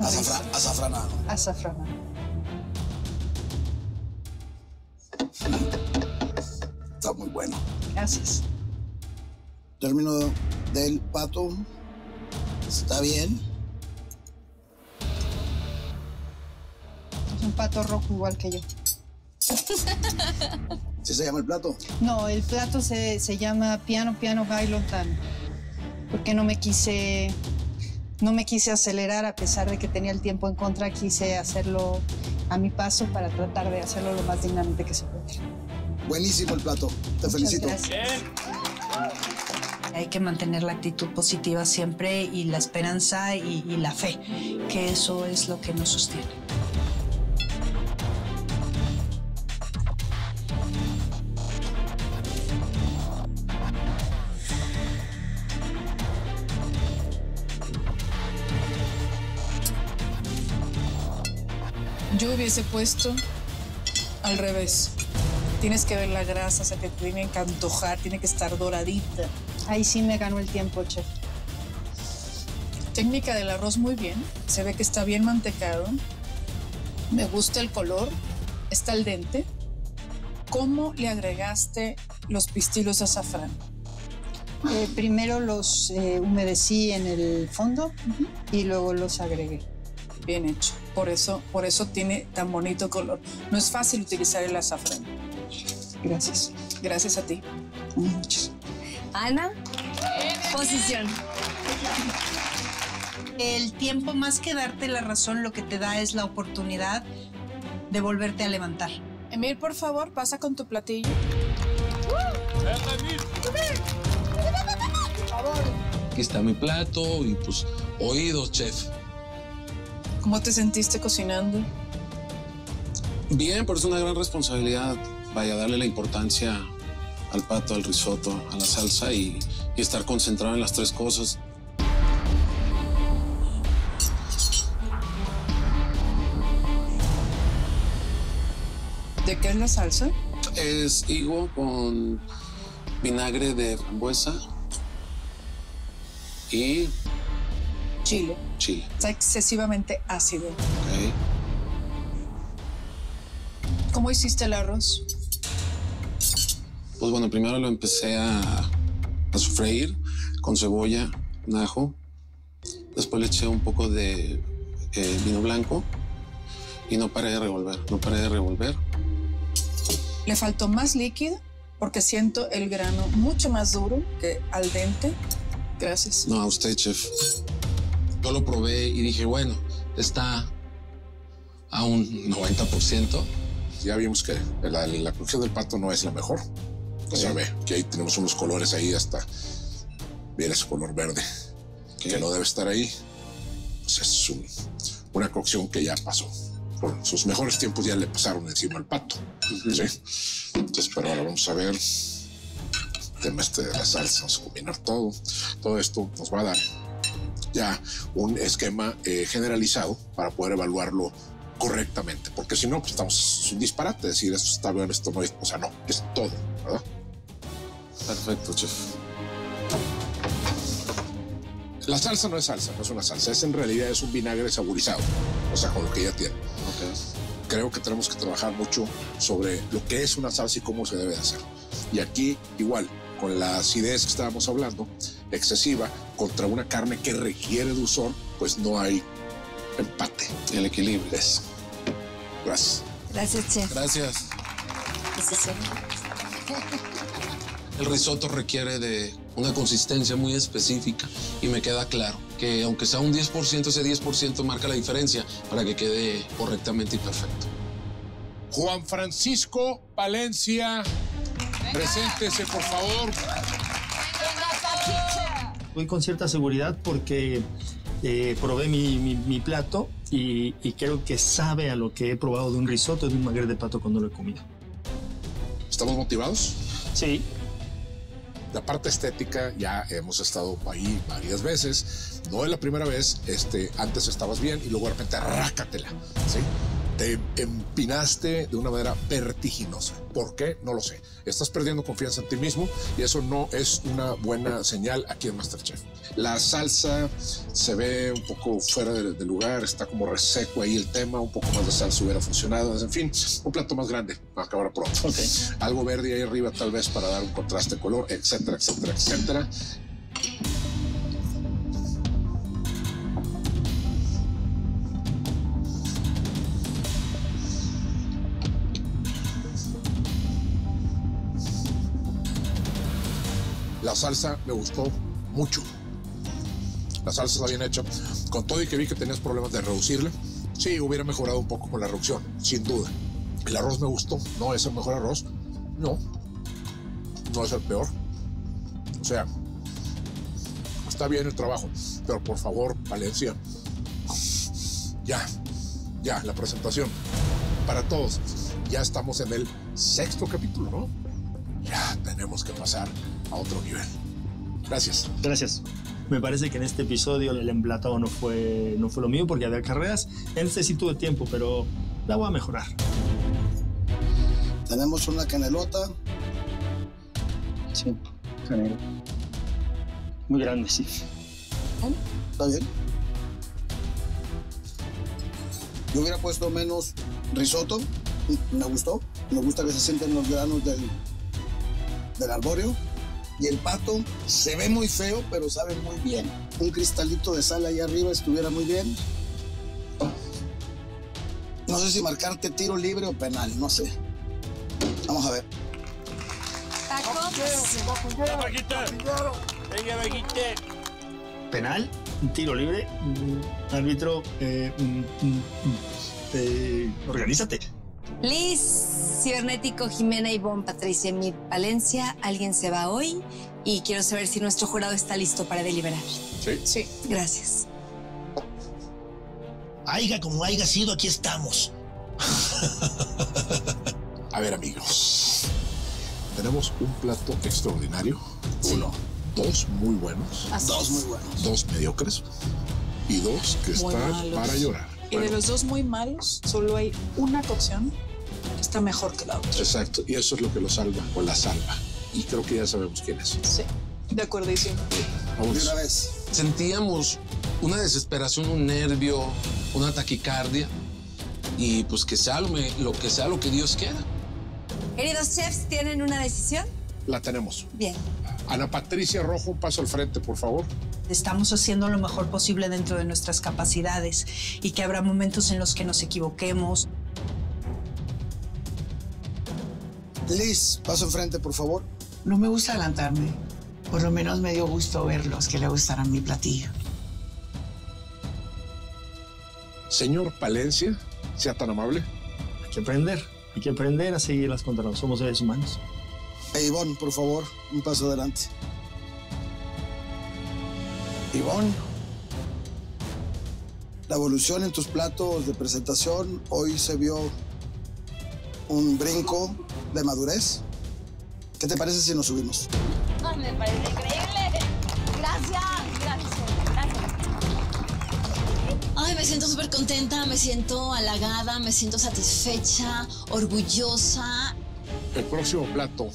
Azafra- azafranado. Azafranado. Está muy bueno. Gracias. Término del pato. Está bien. Es un pato rojo igual que yo. ¿Sí se llama el plato? No, el plato se, se llama piano, piano, bailo, tan. Porque no me quise. No me quise acelerar a pesar de que tenía el tiempo en contra, quise hacerlo a mi paso para tratar de hacerlo lo más dignamente que se puede. Buenísimo el plato. Te Muchas felicito. gracias. Hay que mantener la actitud positiva siempre y la esperanza y, y la fe, que eso es lo que nos sostiene. Yo hubiese puesto al revés. Tienes que ver la grasa, o sea, que tiene que antojar, tiene que estar doradita. Ahí sí me ganó el tiempo, chef. Técnica del arroz muy bien. Se ve que está bien mantecado. Me gusta el color. Está al dente. ¿Cómo le agregaste los pistilos de azafrán? Eh, primero los eh, humedecí en el fondo y luego los agregué. Bien hecho. Por eso, por eso tiene tan bonito color. No es fácil utilizar el azafrán. Gracias. Gracias a ti. Ana, posición. El tiempo más que darte la razón lo que te da es la oportunidad de volverte a levantar. Emil, por favor, pasa con tu platillo. Aquí está mi plato y pues oídos, chef. ¿Cómo te sentiste cocinando? Bien, pero es una gran responsabilidad. Vaya, darle la importancia al pato, al risotto, a la salsa y, y estar concentrado en las tres cosas. ¿De qué es la salsa? Es higo con vinagre de frambuesa y Chile. chile. Está excesivamente ácido. Ok. ¿Cómo hiciste el arroz? Pues bueno, primero lo empecé a, a sofreír con cebolla, un ajo. Después le eché un poco de eh, vino blanco y no paré de revolver, no paré de revolver. Le faltó más líquido porque siento el grano mucho más duro que al dente. Gracias. No, a usted, chef. Yo lo probé y dije, bueno, está a un 90%. Ya vimos que la, la cocción del pato no es la mejor. O sea, ve que ahí tenemos unos colores ahí hasta. Mira ese color verde. Que no debe estar ahí. Pues es un- una cocción que ya pasó. Por sus mejores tiempos ya le pasaron encima al pato. ¿sí? Entonces, pero ahora vamos a ver. El tema este de la salsa, vamos a combinar todo. Todo esto nos va a dar ya un esquema eh, generalizado para poder evaluarlo correctamente, porque si no, pues estamos es un disparate decir esto está bien, esto no es, o sea, no, es todo, ¿verdad? Perfecto, chef. La salsa no es salsa, no es una salsa, es en realidad es un vinagre saborizado, o sea, con lo que ya tiene. Creo que tenemos que trabajar mucho sobre lo que es una salsa y cómo se debe de hacer. Y aquí, igual, con la acidez que estábamos hablando, excesiva, contra una carne que requiere dulzor, pues no hay empate. El equilibrio. Es. Gracias. Gracias, chef. Gracias. El risotto requiere de una consistencia muy específica y me queda claro que aunque sea un 10%, ese 10% marca la diferencia para que quede correctamente y perfecto. Juan Francisco Palencia, preséntese, por favor. Voy con cierta seguridad porque eh, probé mi, mi- mi plato y, y creo que sabe a lo que he probado de un risotto, de un magre de pato cuando lo he comido. ¿Estamos motivados? Sí. La parte estética ya hemos estado ahí varias veces. No es la primera vez. Este, antes estabas bien y luego de repente rácatela. ¿sí? Te empinaste de una manera vertiginosa. ¿Por qué? No lo sé. Estás perdiendo confianza en ti mismo y eso no es una buena señal aquí en Masterchef. La salsa se ve un poco fuera de, de lugar, está como reseco ahí el tema, un poco más de salsa hubiera funcionado. En fin, un plato más grande para acabar pronto. Algo verde ahí arriba tal vez para dar un contraste de color, etcétera, etcétera, etcétera. La salsa me gustó mucho. La salsa está bien hecha. Con todo y que vi que tenías problemas de reducirle, sí, hubiera mejorado un poco con la reducción, sin duda. El arroz me gustó. No es el mejor arroz. No. No es el peor. O sea, está bien el trabajo. Pero por favor, Valencia, ya, ya, la presentación. Para todos, ya estamos en el sexto capítulo, ¿no? Ya tenemos que pasar a otro nivel. Gracias. Gracias. Me parece que en este episodio el emplatado no fue, no fue lo mío porque había carreras. En este sí tuve tiempo, pero la voy a mejorar. Tenemos una canelota. Sí, canela. Muy grande, sí. ¿Está bien? Yo hubiera puesto menos risotto. [laughs] Me gustó. Me gusta que se sienten los granos del, del arbóreo. Y el pato se ve muy feo, pero sabe muy bien. Un cristalito de sal ahí arriba estuviera muy bien. No sé si marcarte tiro libre o penal, no sé. Vamos a ver. Penal, un tiro libre, árbitro, eh, mm, mm, mm, eh, organízate. Liz, Cibernético, Jimena, Ivonne, Patricia, Emil, Valencia, alguien se va hoy y quiero saber si nuestro jurado está listo para deliberar. Sí. Sí. Gracias. Aiga como haya sido, aquí estamos. A ver, amigos. Tenemos un plato extraordinario. Uno. Dos muy buenos. Así Dos es. muy buenos. Dos mediocres. Y dos que Muy están malos. para llorar. Y de los dos muy malos, solo hay una cocción está mejor que la otra. Exacto. Y eso es lo que lo salva o la salva. y creo que ya sabemos quién es. Sí, de acuerdísimo. Vamos. De una vez. Sentíamos una desesperación, un nervio, una taquicardia. Y pues que sea lo, me- lo que sea lo que Dios quiera. Queridos chefs, ¿tienen una decisión? La tenemos. Bien. Ana Patricia Rojo, un paso al frente, por favor. Estamos haciendo lo mejor posible dentro de nuestras capacidades y que habrá momentos en los que nos equivoquemos. Liz, paso enfrente, por favor. No me gusta adelantarme. Por lo menos me dio gusto verlos, que le gustará mi platillo. Señor Palencia, sea tan amable. Hay que aprender, hay que aprender a seguir las contras. Somos seres humanos. E Ivonne, por favor, un paso adelante. Ivonne, la evolución en tus platos de presentación, hoy se vio un brinco de madurez. ¿Qué te parece si nos subimos? Ay, me parece increíble. Gracias, gracias, gracias. Ay, me siento súper contenta, me siento halagada, me siento satisfecha, orgullosa. El próximo plato,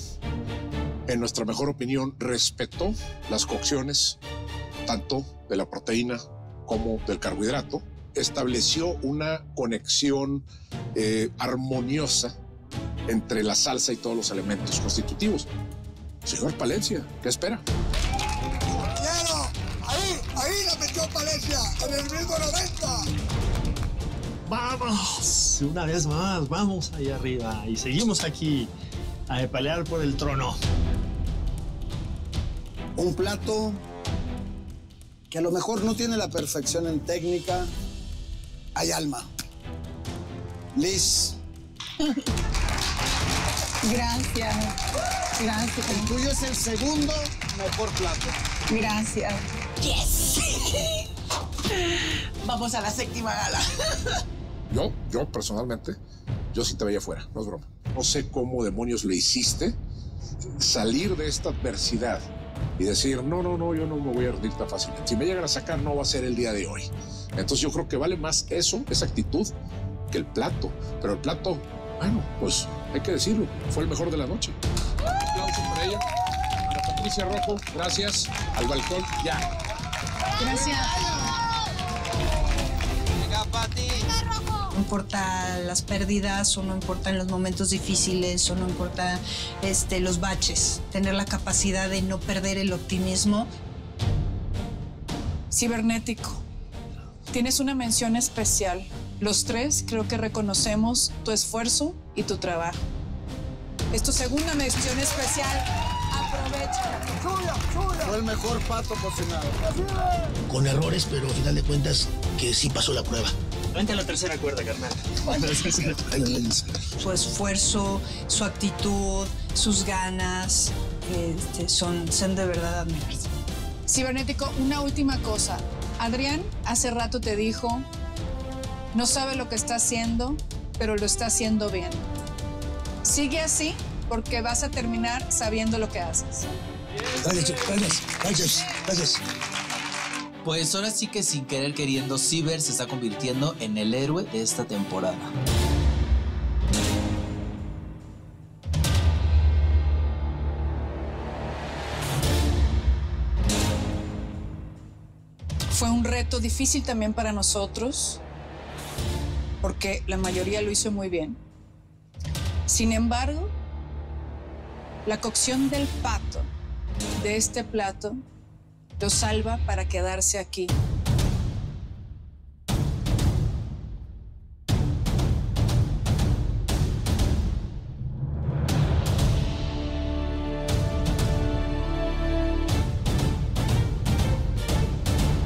en nuestra mejor opinión, respetó las cocciones tanto de la proteína como del carbohidrato. Estableció una conexión eh, armoniosa entre la salsa y todos los elementos constitutivos. Señor Palencia, ¿qué espera? ¡Quiero! ¡Ahí! ¡Ahí la metió Palencia! ¡En el mismo 90! ¡Vamos! Una vez más, vamos ahí arriba. Y seguimos aquí a pelear por el trono. Un plato que a lo mejor no tiene la perfección en técnica, hay alma. Liz, [laughs] Gracias. Gracias. el tuyo es el segundo mejor plato. Gracias. [laughs] Vamos a la séptima gala. [laughs] Yo, yo personalmente, yo sí te veía fuera, no es broma. No sé cómo demonios le hiciste salir de esta adversidad y decir, no, no, no, yo no me voy a rendir tan fácilmente. Si me llegan a sacar, no va a ser el día de hoy. Entonces yo creo que vale más eso, esa actitud, que el plato. Pero el plato, bueno, pues hay que decirlo, fue el mejor de la noche. Aplauso para ella. Ana Patricia Rojo, gracias. Al balcón, ya. Gracias. No importa las pérdidas o no importan los momentos difíciles o no importa este, los baches, tener la capacidad de no perder el optimismo. Cibernético. Tienes una mención especial. Los tres creo que reconocemos tu esfuerzo y tu trabajo. Es tu segunda mención especial. Aprovecha. Fue el mejor pato cocinado. Con errores, pero al final de cuentas que sí pasó la prueba. Vente a la tercera cuerda, carnal. Su esfuerzo, su actitud, sus ganas, este, son, son de verdad admirables. Cibernético, una última cosa. Adrián hace rato te dijo, no sabe lo que está haciendo, pero lo está haciendo bien. Sigue así porque vas a terminar sabiendo lo que haces. Gracias, gracias, gracias, gracias. Pues ahora sí que sin querer queriendo, Ciber se está convirtiendo en el héroe de esta temporada. Fue un reto difícil también para nosotros, porque la mayoría lo hizo muy bien. Sin embargo, la cocción del pato de este plato lo salva para quedarse aquí.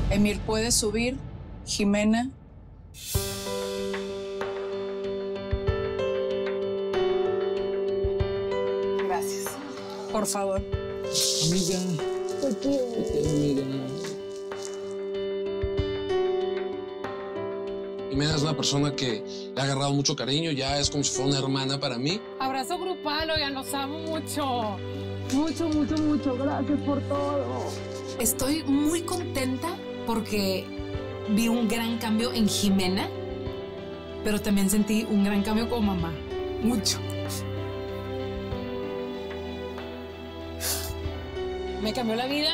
Emir, ¿puedes subir? Jimena. Por favor. Amiga. Jimena es una persona que le ha agarrado mucho cariño, ya es como si fuera una hermana para mí. Abrazo grupal, oigan, los amo mucho. Mucho, mucho, mucho. Gracias por todo. Estoy muy contenta porque vi un gran cambio en Jimena, pero también sentí un gran cambio como mamá. Mucho. Me cambió la vida.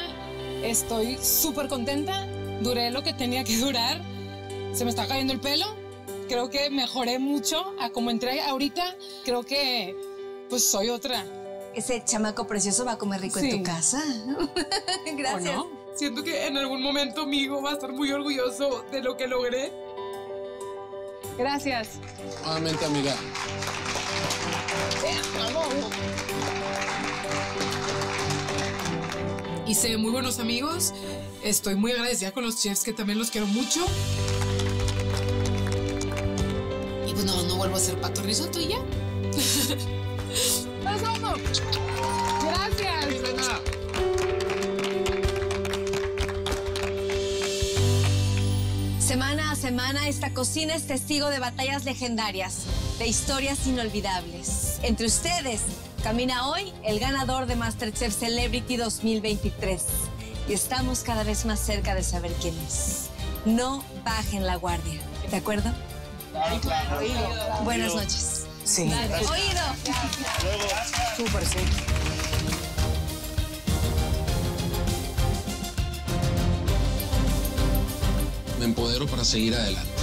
Estoy súper contenta. Duré lo que tenía que durar. Se me está cayendo el pelo. Creo que mejoré mucho a como entré ahorita. Creo que pues soy otra. Ese chamaco precioso va a comer rico en Sí. tu casa. [laughs] Gracias. ¿O no? Siento que en algún momento mi hijo va a estar muy orgulloso de lo que logré. Gracias. Nuevamente, amiga. Hice muy buenos amigos. Estoy muy agradecida con los chefs que también los quiero mucho. Y pues no, no vuelvo a hacer pato risotto y ya. [laughs] ¡Nos vamos! ¡Gracias! Semana a semana, esta cocina es testigo de batallas legendarias, de historias inolvidables. Entre ustedes, camina hoy el ganador de MasterChef Celebrity 2023. Y estamos cada vez más cerca de saber quién es. No bajen la guardia, ¿de acuerdo? Buenas noches. Sí. Oído. Súper, sí. Me empodero para seguir adelante.